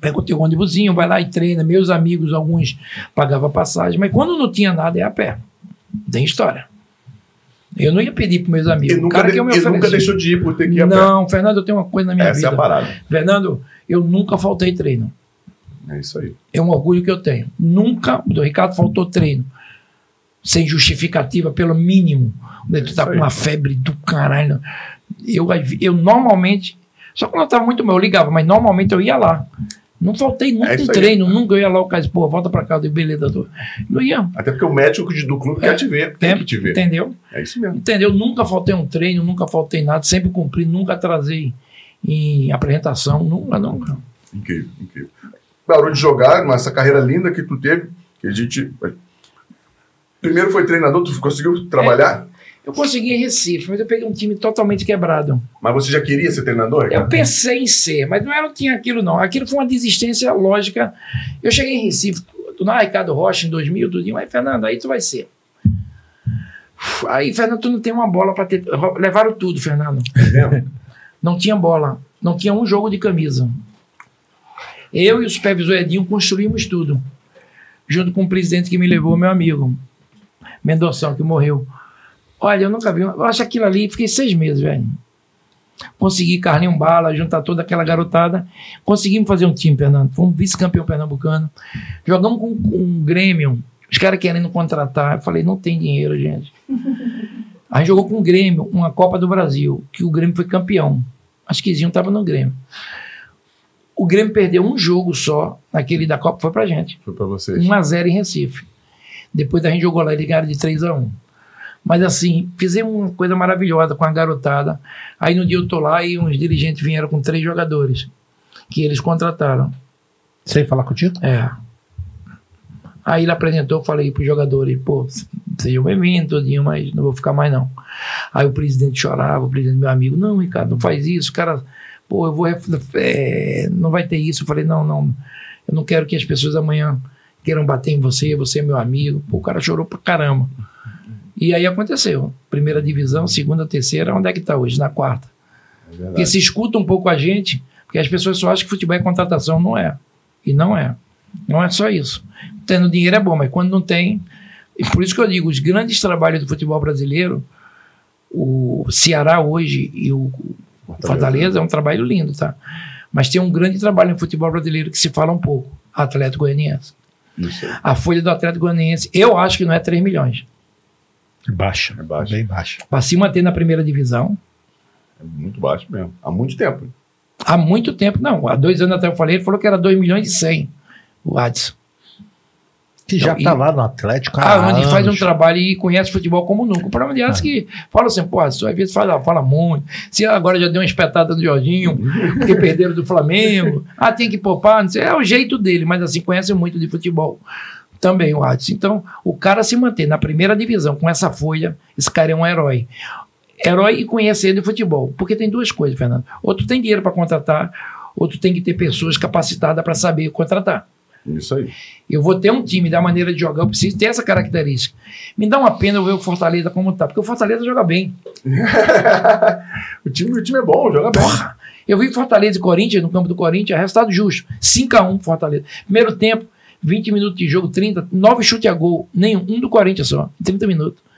pega o teu ônibusinho, vai lá e treina. Meus amigos, alguns pagavam passagem, mas quando não tinha nada, é a pé. Tem história. Eu não ia pedir para meus amigos. O nunca, cara de- que eu me e nunca deixou de ir por ter que ir. Não, Fernando, eu tenho uma coisa na minha Essa é vida. a parada. Fernando, eu nunca faltei treino. É isso aí. É um orgulho que eu tenho. Nunca, o Ricardo faltou treino. Sem justificativa, pelo mínimo. Onde tu tá com uma febre do caralho. Eu, eu normalmente. Só quando eu tava muito mal, eu ligava, mas normalmente eu ia lá. Não faltei nunca É em isso aí. treino, nunca eu ia lá, o cara disse, pô, volta pra casa, digo, beleza, doutor. Não ia. Até porque o médico do clube É. quer te ver, tem que te ver. Entendeu? É isso mesmo. Entendeu? Nunca faltei um treino, nunca faltei nada, sempre cumpri, nunca atrasei em apresentação, nunca, nunca. Incrível, incrível. Parou de jogar, mas essa carreira linda que tu teve, que a gente. Primeiro foi treinador, tu conseguiu trabalhar, Eu consegui em Recife, mas eu peguei um time totalmente quebrado. mas você já queria ser treinador? Eu pensei em ser, mas não, era, não tinha aquilo, não. Aquilo foi uma desistência lógica. Eu cheguei em Recife, do na Ricardo Rocha em 2000, tudinho, aí, Fernando, aí tu vai ser. Aí, Fernando, tu não tem uma bola para ter. Levaram tudo, Fernando. Entendeu? Não tinha bola. Não tinha um jogo de camisa. Eu e o supervisor Edinho construímos tudo. Junto com o presidente que me levou, meu amigo. Mendonção, que morreu. Olha, eu nunca vi. Eu acho aquilo ali, fiquei seis meses, velho. Consegui Carlinho Bala, juntar toda aquela garotada. Conseguimos fazer um time, Fernando. Fomos vice-campeão pernambucano. Jogamos com, com um Grêmio. Os caras querendo contratar. Eu falei, não tem dinheiro, gente. <laughs> Aí jogou com o Grêmio, uma Copa do Brasil, que o Grêmio foi campeão. Acho que Zinho estava no Grêmio. O Grêmio perdeu um jogo só, naquele da Copa foi pra gente. Foi pra vocês. 1x0 em Recife. Depois a gente jogou lá e ligaram de 3x1. Mas assim, fizemos uma coisa maravilhosa com a garotada. Aí no dia eu tô lá e uns dirigentes vieram com três jogadores que eles contrataram. Sem falar contigo? É. Aí ele apresentou, falei pros jogadores, pô, sejam bem-vindos, todinho, mas não vou ficar mais não. Aí o presidente chorava, o presidente meu amigo, não, Ricardo, não faz isso, cara, pô, eu vou, é, não vai ter isso. Eu falei, não, não, eu não quero que as pessoas amanhã queiram bater em você, você é meu amigo. Pô, o cara chorou pra caramba. E aí aconteceu. Primeira divisão, segunda, terceira, onde é que tá hoje? Na quarta. É verdade. Porque se escuta um pouco a gente, porque as pessoas só acham que futebol é contratação, não é. E não é. Não é só isso. Tendo dinheiro é bom, mas quando não tem. E por isso que eu digo, os grandes trabalhos do futebol brasileiro, o Ceará hoje e o Fortaleza é um trabalho lindo, tá? Mas tem um grande trabalho no futebol brasileiro que se fala um pouco. Atlético Goianiense. A folha do Atlético Goianiense, eu acho que não é 3 milhões. Baixa. É baixo. Bem baixa. Para se manter na primeira divisão, É muito baixo mesmo. Há muito tempo. há muito tempo, não. Há dois anos até eu falei, ele falou que era 2 milhões e 100, o Adson. Que já Então, tá e- lá no Atlético. há Ah, onde faz um trabalho e conhece futebol como nunca. O problema de Adson é que fala assim, pô, às vezes fala, fala muito. Se agora já deu uma espetada no Jorginho, porque perderam do Flamengo. Ah, tem que poupar, não sei. É o jeito dele, mas assim, conhece muito de futebol. Também o Adson. Então, o cara se manter na primeira divisão com essa folha, esse cara é um herói. Herói e conhecer de futebol. Porque tem duas coisas, Fernando. Ou tu tem dinheiro para contratar, ou tu tem que ter pessoas capacitadas para saber contratar. Isso aí. Eu vou ter um time da maneira de jogar, eu preciso ter essa característica. Me dá uma pena eu ver o Fortaleza como tá, porque o Fortaleza joga bem. <laughs> o, time, o time é bom, joga bem. Porra! Eu vi Fortaleza e Corinthians no campo do Corinthians, resultado justo. 5x1 Fortaleza. Primeiro tempo, 20 minutos de jogo, 30, 9 chutes a gol, nenhum, um do Corinthians só, em 30 minutos.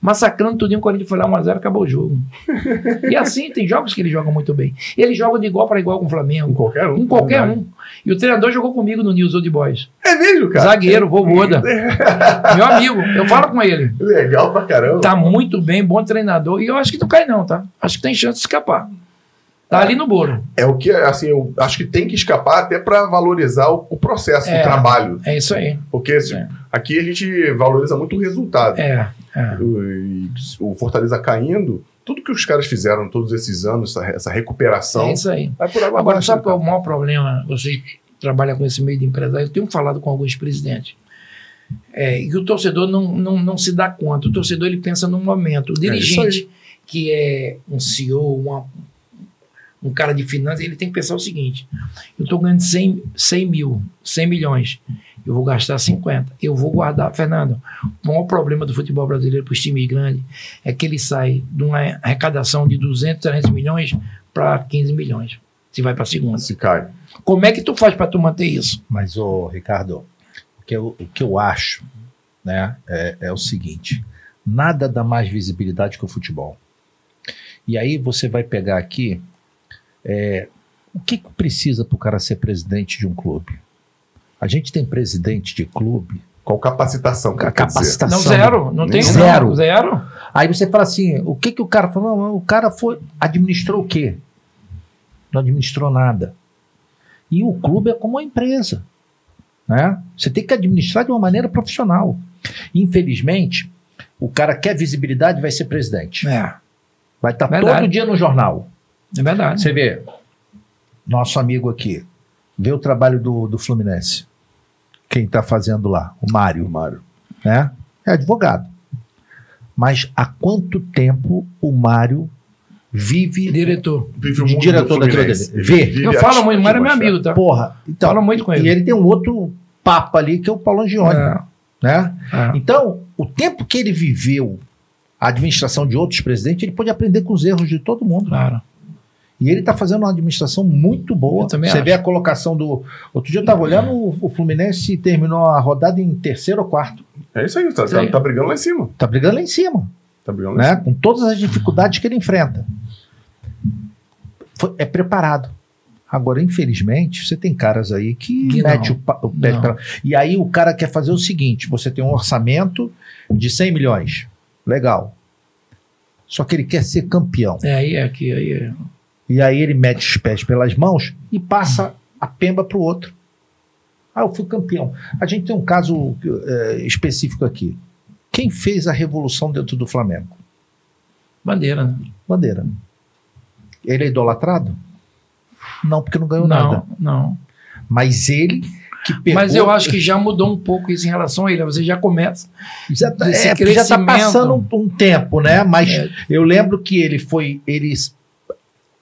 Massacrando tudinho, o Corinthians foi lá 1x0, acabou o jogo. <laughs> e assim, tem jogos que ele joga muito bem. Ele joga de igual para igual com o Com Flamengo. qualquer um. Com qualquer um. E o treinador jogou comigo no News Old Boys. É mesmo, cara? Zagueiro, Vovoda. Meu amigo, eu falo com ele. Legal pra caramba. Tá muito bem, bom treinador. E eu acho que não cai, não, tá? Acho que tem chance de escapar. Tá ali no bolo. É o que, assim, eu acho que tem que escapar até pra valorizar o, o processo, É. o trabalho. É isso aí. Porque se- É. aqui a gente valoriza muito o resultado. É. é. O, o Fortaleza caindo, tudo que os caras fizeram todos esses anos, essa, essa recuperação, É isso aí. vai por água Agora, abaixo. sabe qual é o maior problema? Você trabalha com esse meio de empresário, eu tenho falado com alguns presidentes. É, e o torcedor não, não, não se dá conta. O torcedor ele pensa no momento. O isso dirigente, que é um CEO, uma- um cara de finanças, ele tem que pensar o seguinte: eu estou ganhando 100, 100 mil, 100 milhões. Eu vou gastar 50. Eu vou guardar. Fernando, o maior problema do futebol brasileiro para os times grandes é que ele sai de uma arrecadação de 200, 300 milhões para 15 milhões. Se vai para a segunda. Se cai. Como é que tu faz para tu manter isso? Mas, ô, Ricardo, o que eu, o que eu acho né, é, é o seguinte: nada dá mais visibilidade que o futebol. E aí você vai pegar aqui é, o que, que precisa para o cara ser presidente de um clube? A gente tem presidente de clube, Qual capacitação? dizer? capacitação. Não, zero. Não tem Zero. não, Zero. Aí você fala assim: o que, que o cara falou? Não, o cara foi. Administrou o quê? Não administrou nada. E o clube é como uma empresa. Né? Você tem que administrar de uma maneira profissional. Infelizmente, o cara quer visibilidade e vai ser presidente. É, Vai estar Verdade. todo dia no jornal. É verdade. Você vê, nosso amigo aqui, vê o trabalho do, do Fluminense. Quem está fazendo lá? O Mário. Mário. Né? É advogado. Mas há quanto tempo o Mário vive Diretor. Vive o De mundo diretor do daquilo Fluminense. dele. Ele Vê. vive Eu falo muito, Mário é meu amigo, tá? Porra, então, Falo muito com e ele. ele tem um outro papo ali que é o Paulo Angione, É, né? é. Então, o tempo que ele viveu a administração de outros presidentes, ele pode aprender com os erros de todo mundo. Claro. E ele está fazendo uma administração muito boa. Eu também Você acho. vê a colocação do. Outro dia eu estava olhando, o, Fluminense terminou a rodada em terceiro ou quarto. É isso aí, tá, Isso aí. tá brigando lá em cima. Tá brigando lá em cima, Tá brigando lá em né? Com todas as dificuldades que ele enfrenta. Foi- é preparado. Agora, infelizmente, você tem caras aí que, Que mete não. o, pé pra... E aí o cara quer fazer o seguinte: você tem um orçamento de 100 milhões. Legal. Só que ele quer ser campeão. É, aí é aqui, aí é. E aí ele mete os pés pelas mãos e passa a pemba para o outro. Ah, eu fui campeão. A gente tem um caso eh, específico aqui. Quem fez a revolução dentro do Flamengo? Bandeira, né? Bandeira. Ele é idolatrado? Não, porque não ganhou Não, nada. não. Mas ele que pegou... Mas eu acho que já mudou um pouco isso em relação a ele. Você já começa. já, tá- é, já está passando um, um tempo, né? Mas É. eu lembro que ele foi... Ele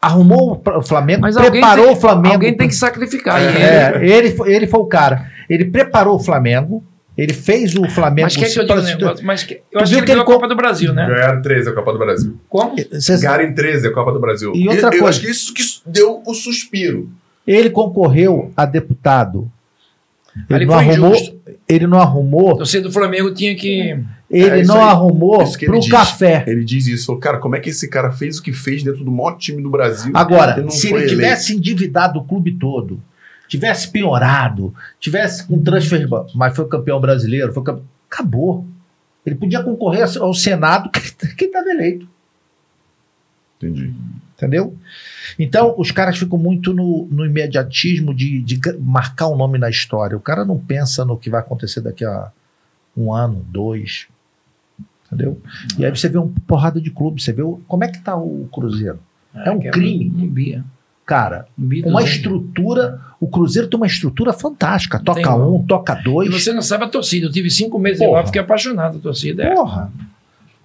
arrumou o Flamengo, Mas preparou tem- o Flamengo Alguém tem que sacrificar. Ele- É, ele, foi- ele foi o cara. Ele preparou o Flamengo, ele fez o Flamengo. Mas quer que eu diga um negócio? Mas que- eu acho que ele que ele ganhou a co- Copa do Brasil, né? Ganharam 13 a Copa do Brasil. Como? Cês- Ganharam em 13 a Copa do Brasil. E outra eu, eu coisa- acho que isso que deu o suspiro. Ele concorreu a deputado. Ele Ali não, foi arrumou, injusto. ele não arrumou. Você do Flamengo tinha que. Ele É não aí. arrumou ele pro diz. café. Ele diz isso. Falou, cara, como é que esse cara fez o que fez dentro do maior time do Brasil? Agora, se ele eleito? tivesse endividado o clube todo, tivesse piorado, tivesse com transfer, mas foi campeão brasileiro, foi campe- acabou. Ele podia concorrer ao Senado <laughs> que estava eleito. Entendi. Entendeu? Então, os caras ficam muito no, no imediatismo de, de marcar o nome na história. O cara não pensa no que vai acontecer daqui a um ano, dois. Entendeu? E aí você vê uma porrada de clube. Você vê o- como é que tá o Cruzeiro. É um que crime. Um bia. Cara, Um bia uma estrutura. O Cruzeiro tem uma estrutura fantástica. Toca Tem, um, toca dois. E você não sabe a torcida. Eu tive cinco meses Porra. lá, fiquei apaixonado a torcida. É Porra,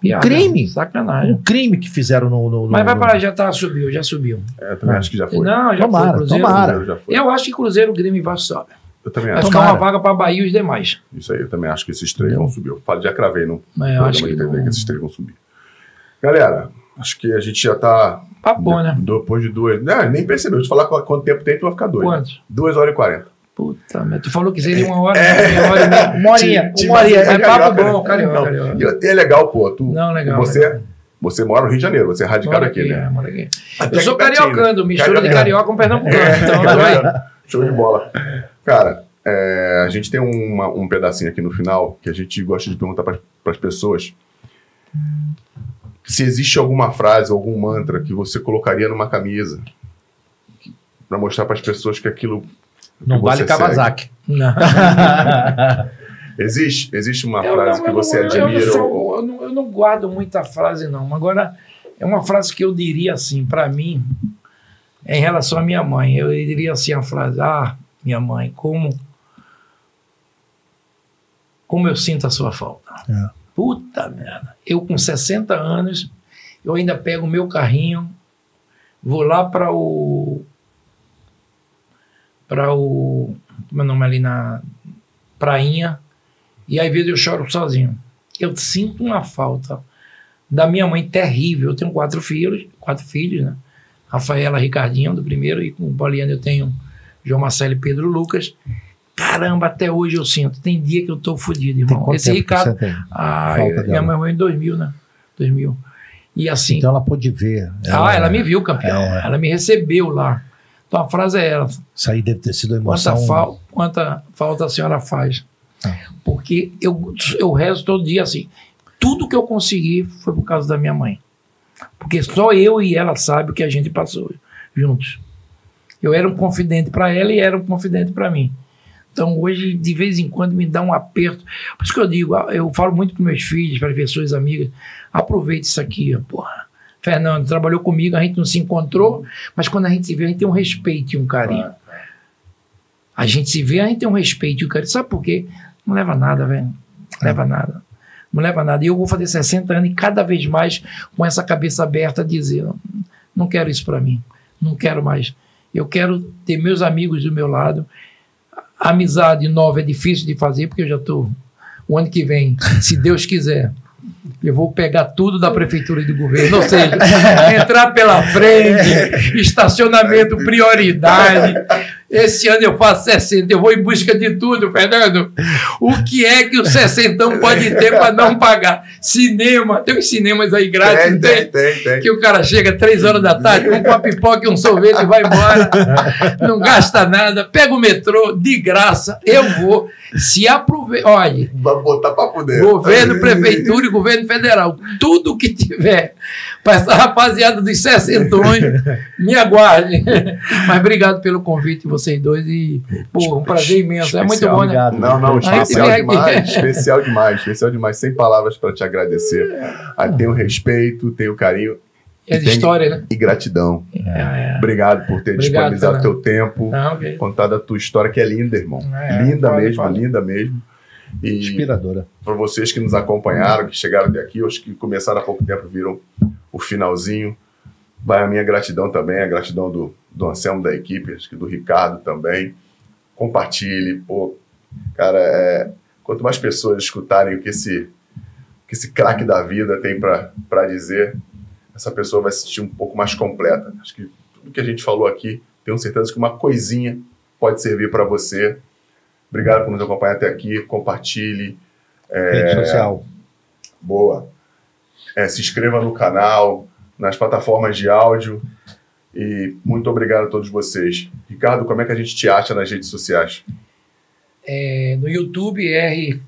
piada. crime. Sacanagem. um crime que fizeram no. no- Mas vai parar, já tá, subiu, já subiu. É, também É. acho que já foi. Não, já Tomara, foi. Cruzeiro, tomara. Cruzeiro já foi. Eu acho que Cruzeiro, Grêmio e Vasco sobe. Eu também Vai acho. ficar uma vaga para Bahia e os demais. Isso aí, eu também acho que esses três vão subir. Eu falo, já cravei no É, eu acho que de não. que esses três vão subir. Galera, acho que a gente já tá. Papo bom, né? Depois de duas. Não, nem percebeu. Deixa eu falar qu- quanto tempo tem, tu vai ficar doido. Quantos? Duas horas e quarenta. Puta, merda. tu falou que seria uma hora, uma hora e meia. <laughs> Uma horinha, uma É papo carioca, bom, né? carioca, Não, carioca. E é legal, pô. Tu, Não, legal. Você, legal. você mora no Rio de Janeiro, você é radicado aqui, aqui, né? é, mora aqui. Até Eu sou cariocando, mistura de Carioca. com pernambucano. É, Então, vai. Show de bola. Cara, é, a gente tem uma- um pedacinho aqui no final que a gente gosta de perguntar para as pessoas se existe alguma frase, algum mantra que você colocaria numa camisa para mostrar para as pessoas que aquilo Não que vale você Kawasaki. Não. <laughs> existe. Existe uma Eu frase não- que eu não- você eu não admira. sou- ou- Eu não, eu não guardo muita frase, não. Agora, é uma frase que eu diria assim, para mim, em relação à minha mãe. Eu diria assim a frase: Ah, minha mãe, como. Como eu sinto a sua falta. É. Puta merda. Eu, com 60 anos, eu ainda pego o meu carrinho, vou lá para o. Para o. Como é o nome ali na. Prainha. E às vezes eu choro sozinho. Eu sinto uma falta da minha mãe terrível. Eu tenho quatro filhos, quatro filhos, né? Rafaela, Ricardinho, do primeiro, e com o Poliano eu tenho João Marcelo e Pedro Lucas. Caramba, até hoje eu sinto. Tem dia que eu tô fodido, irmão. Esse Ricardo. Ah, minha mãe morreu em 2000, né? 2000. E assim. Então ela pôde ver. ah, ela me viu campeão. É. Ela me recebeu lá. Então a frase é ela. Isso aí deve ter sido Quanta, emoção. fal- quanta falta a senhora faz? Ah. Porque eu, eu rezo todo dia assim. Tudo que eu consegui foi por causa da minha mãe. Porque só eu e ela sabem o que a gente passou juntos. Eu era um confidente para ela e era um confidente para mim. Então hoje, de vez em quando, me dá um aperto. Por isso que eu digo, ah, eu falo muito para meus filhos, para as pessoas amigas, aproveite isso aqui, ó, porra. Fernando trabalhou comigo, a gente não se encontrou, mas quando a gente se vê, a gente tem um respeito e um carinho. A gente se vê, a gente tem um respeito e um carinho. Sabe por quê? Não leva nada, velho. Não leva nada. Não leva nada. E eu vou fazer 60 anos e cada vez mais com essa cabeça aberta a dizer: não, não quero isso para mim. Não quero mais. Eu quero ter meus amigos do meu lado. Amizade nova é difícil de fazer, porque eu já estou. O ano que vem, se Deus quiser, eu vou pegar tudo da prefeitura e do governo, ou seja, <laughs> entrar pela frente, estacionamento prioridade. Esse ano eu faço 60, eu vou em busca de tudo, Fernando. O que é que o 60 pode ter para não pagar? Cinema, tem uns cinemas aí grátis, Tem, tem, tem, tem. que o cara chega três horas da tarde, compra uma pipoca e um sorvete e vai embora. Não gasta nada, pega o metrô de graça. Eu vou. Se aproveita. Olha, Vai botar pra poder. governo, prefeitura e governo federal, tudo que tiver para essa rapaziada dos sessentões, me aguarde. Mas obrigado pelo convite, vocês dois. E, pô, um prazer imenso. É muito Especial, bom, né? Obrigado. Não, não, especial demais, especial demais, especial demais, sem palavras para te agradecer. Ah, tenho respeito, tenho carinho É de tem- história, né? e gratidão. É, é. Obrigado por ter Obrigado, disponibilizado Fernando. teu tempo, Não, ok. contado a tua história, que é linda, irmão. É, linda pode, mesmo, pode. linda mesmo. E Inspiradora. para vocês que nos acompanharam, que chegaram até aqui, os que começaram há pouco tempo viram o finalzinho. Vai a minha gratidão também, a gratidão do, do Anselmo da equipe, acho que do Ricardo também. Compartilhe, pô, cara, é, quanto mais pessoas escutarem o que esse, o que esse craque da vida tem para dizer, essa pessoa vai se sentir um pouco mais completa. Acho que tudo que a gente falou aqui, tenho certeza que uma coisinha pode servir para você. Obrigado por nos acompanhar até aqui. Compartilhe. Rede social. Boa. É, se inscreva no canal, nas plataformas de áudio. E muito obrigado a todos vocês. Ricardo, como é que a gente te acha nas redes sociais? É, no YouTube, R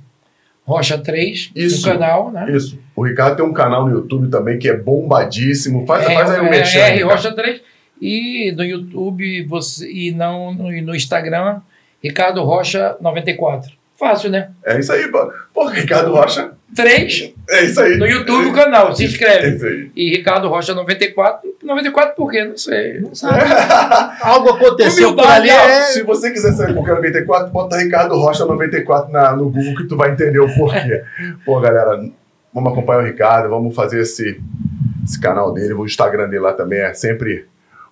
Rocha 3, Isso. no canal, né? Isso. O Ricardo tem um canal no YouTube também que é bombadíssimo. Faz, é, faz aí o é, mexer. R Rocha 3. E no YouTube você, e não no, no Instagram, Ricardo Rocha 94. Fácil, né? É isso aí, pô. Pô, Ricardo Rocha. 3 É isso aí. no YouTube o canal, se É inscreve. isso aí. E Ricardo Rocha 94. 94 por quê? Não sei. Não sabe. <laughs> Algo aconteceu por ali. É... Se você quiser saber por que é 94, bota Ricardo Rocha 94 na, no Google que tu vai entender o porquê. <laughs> Pô, galera, vamos acompanhar o Ricardo, vamos fazer esse, esse canal dele, o Instagram dele lá também é sempre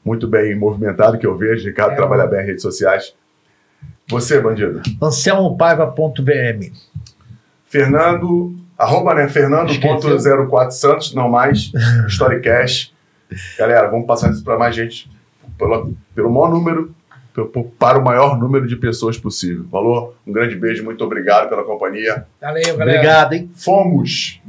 muito bem movimentado, que eu vejo. Ricardo É, trabalha bem em redes sociais. Você, bandido. AnselmoPaiva.vm. Fernando, arroba, né? Fernando.04 Santos, não mais. <laughs> Storycast. Galera, vamos passar isso para mais gente. Pelo, pelo maior número, pelo- para o maior número de pessoas possível. Falou? Um grande beijo, muito obrigado pela companhia. Valeu, galera. Obrigado, hein? Fomos!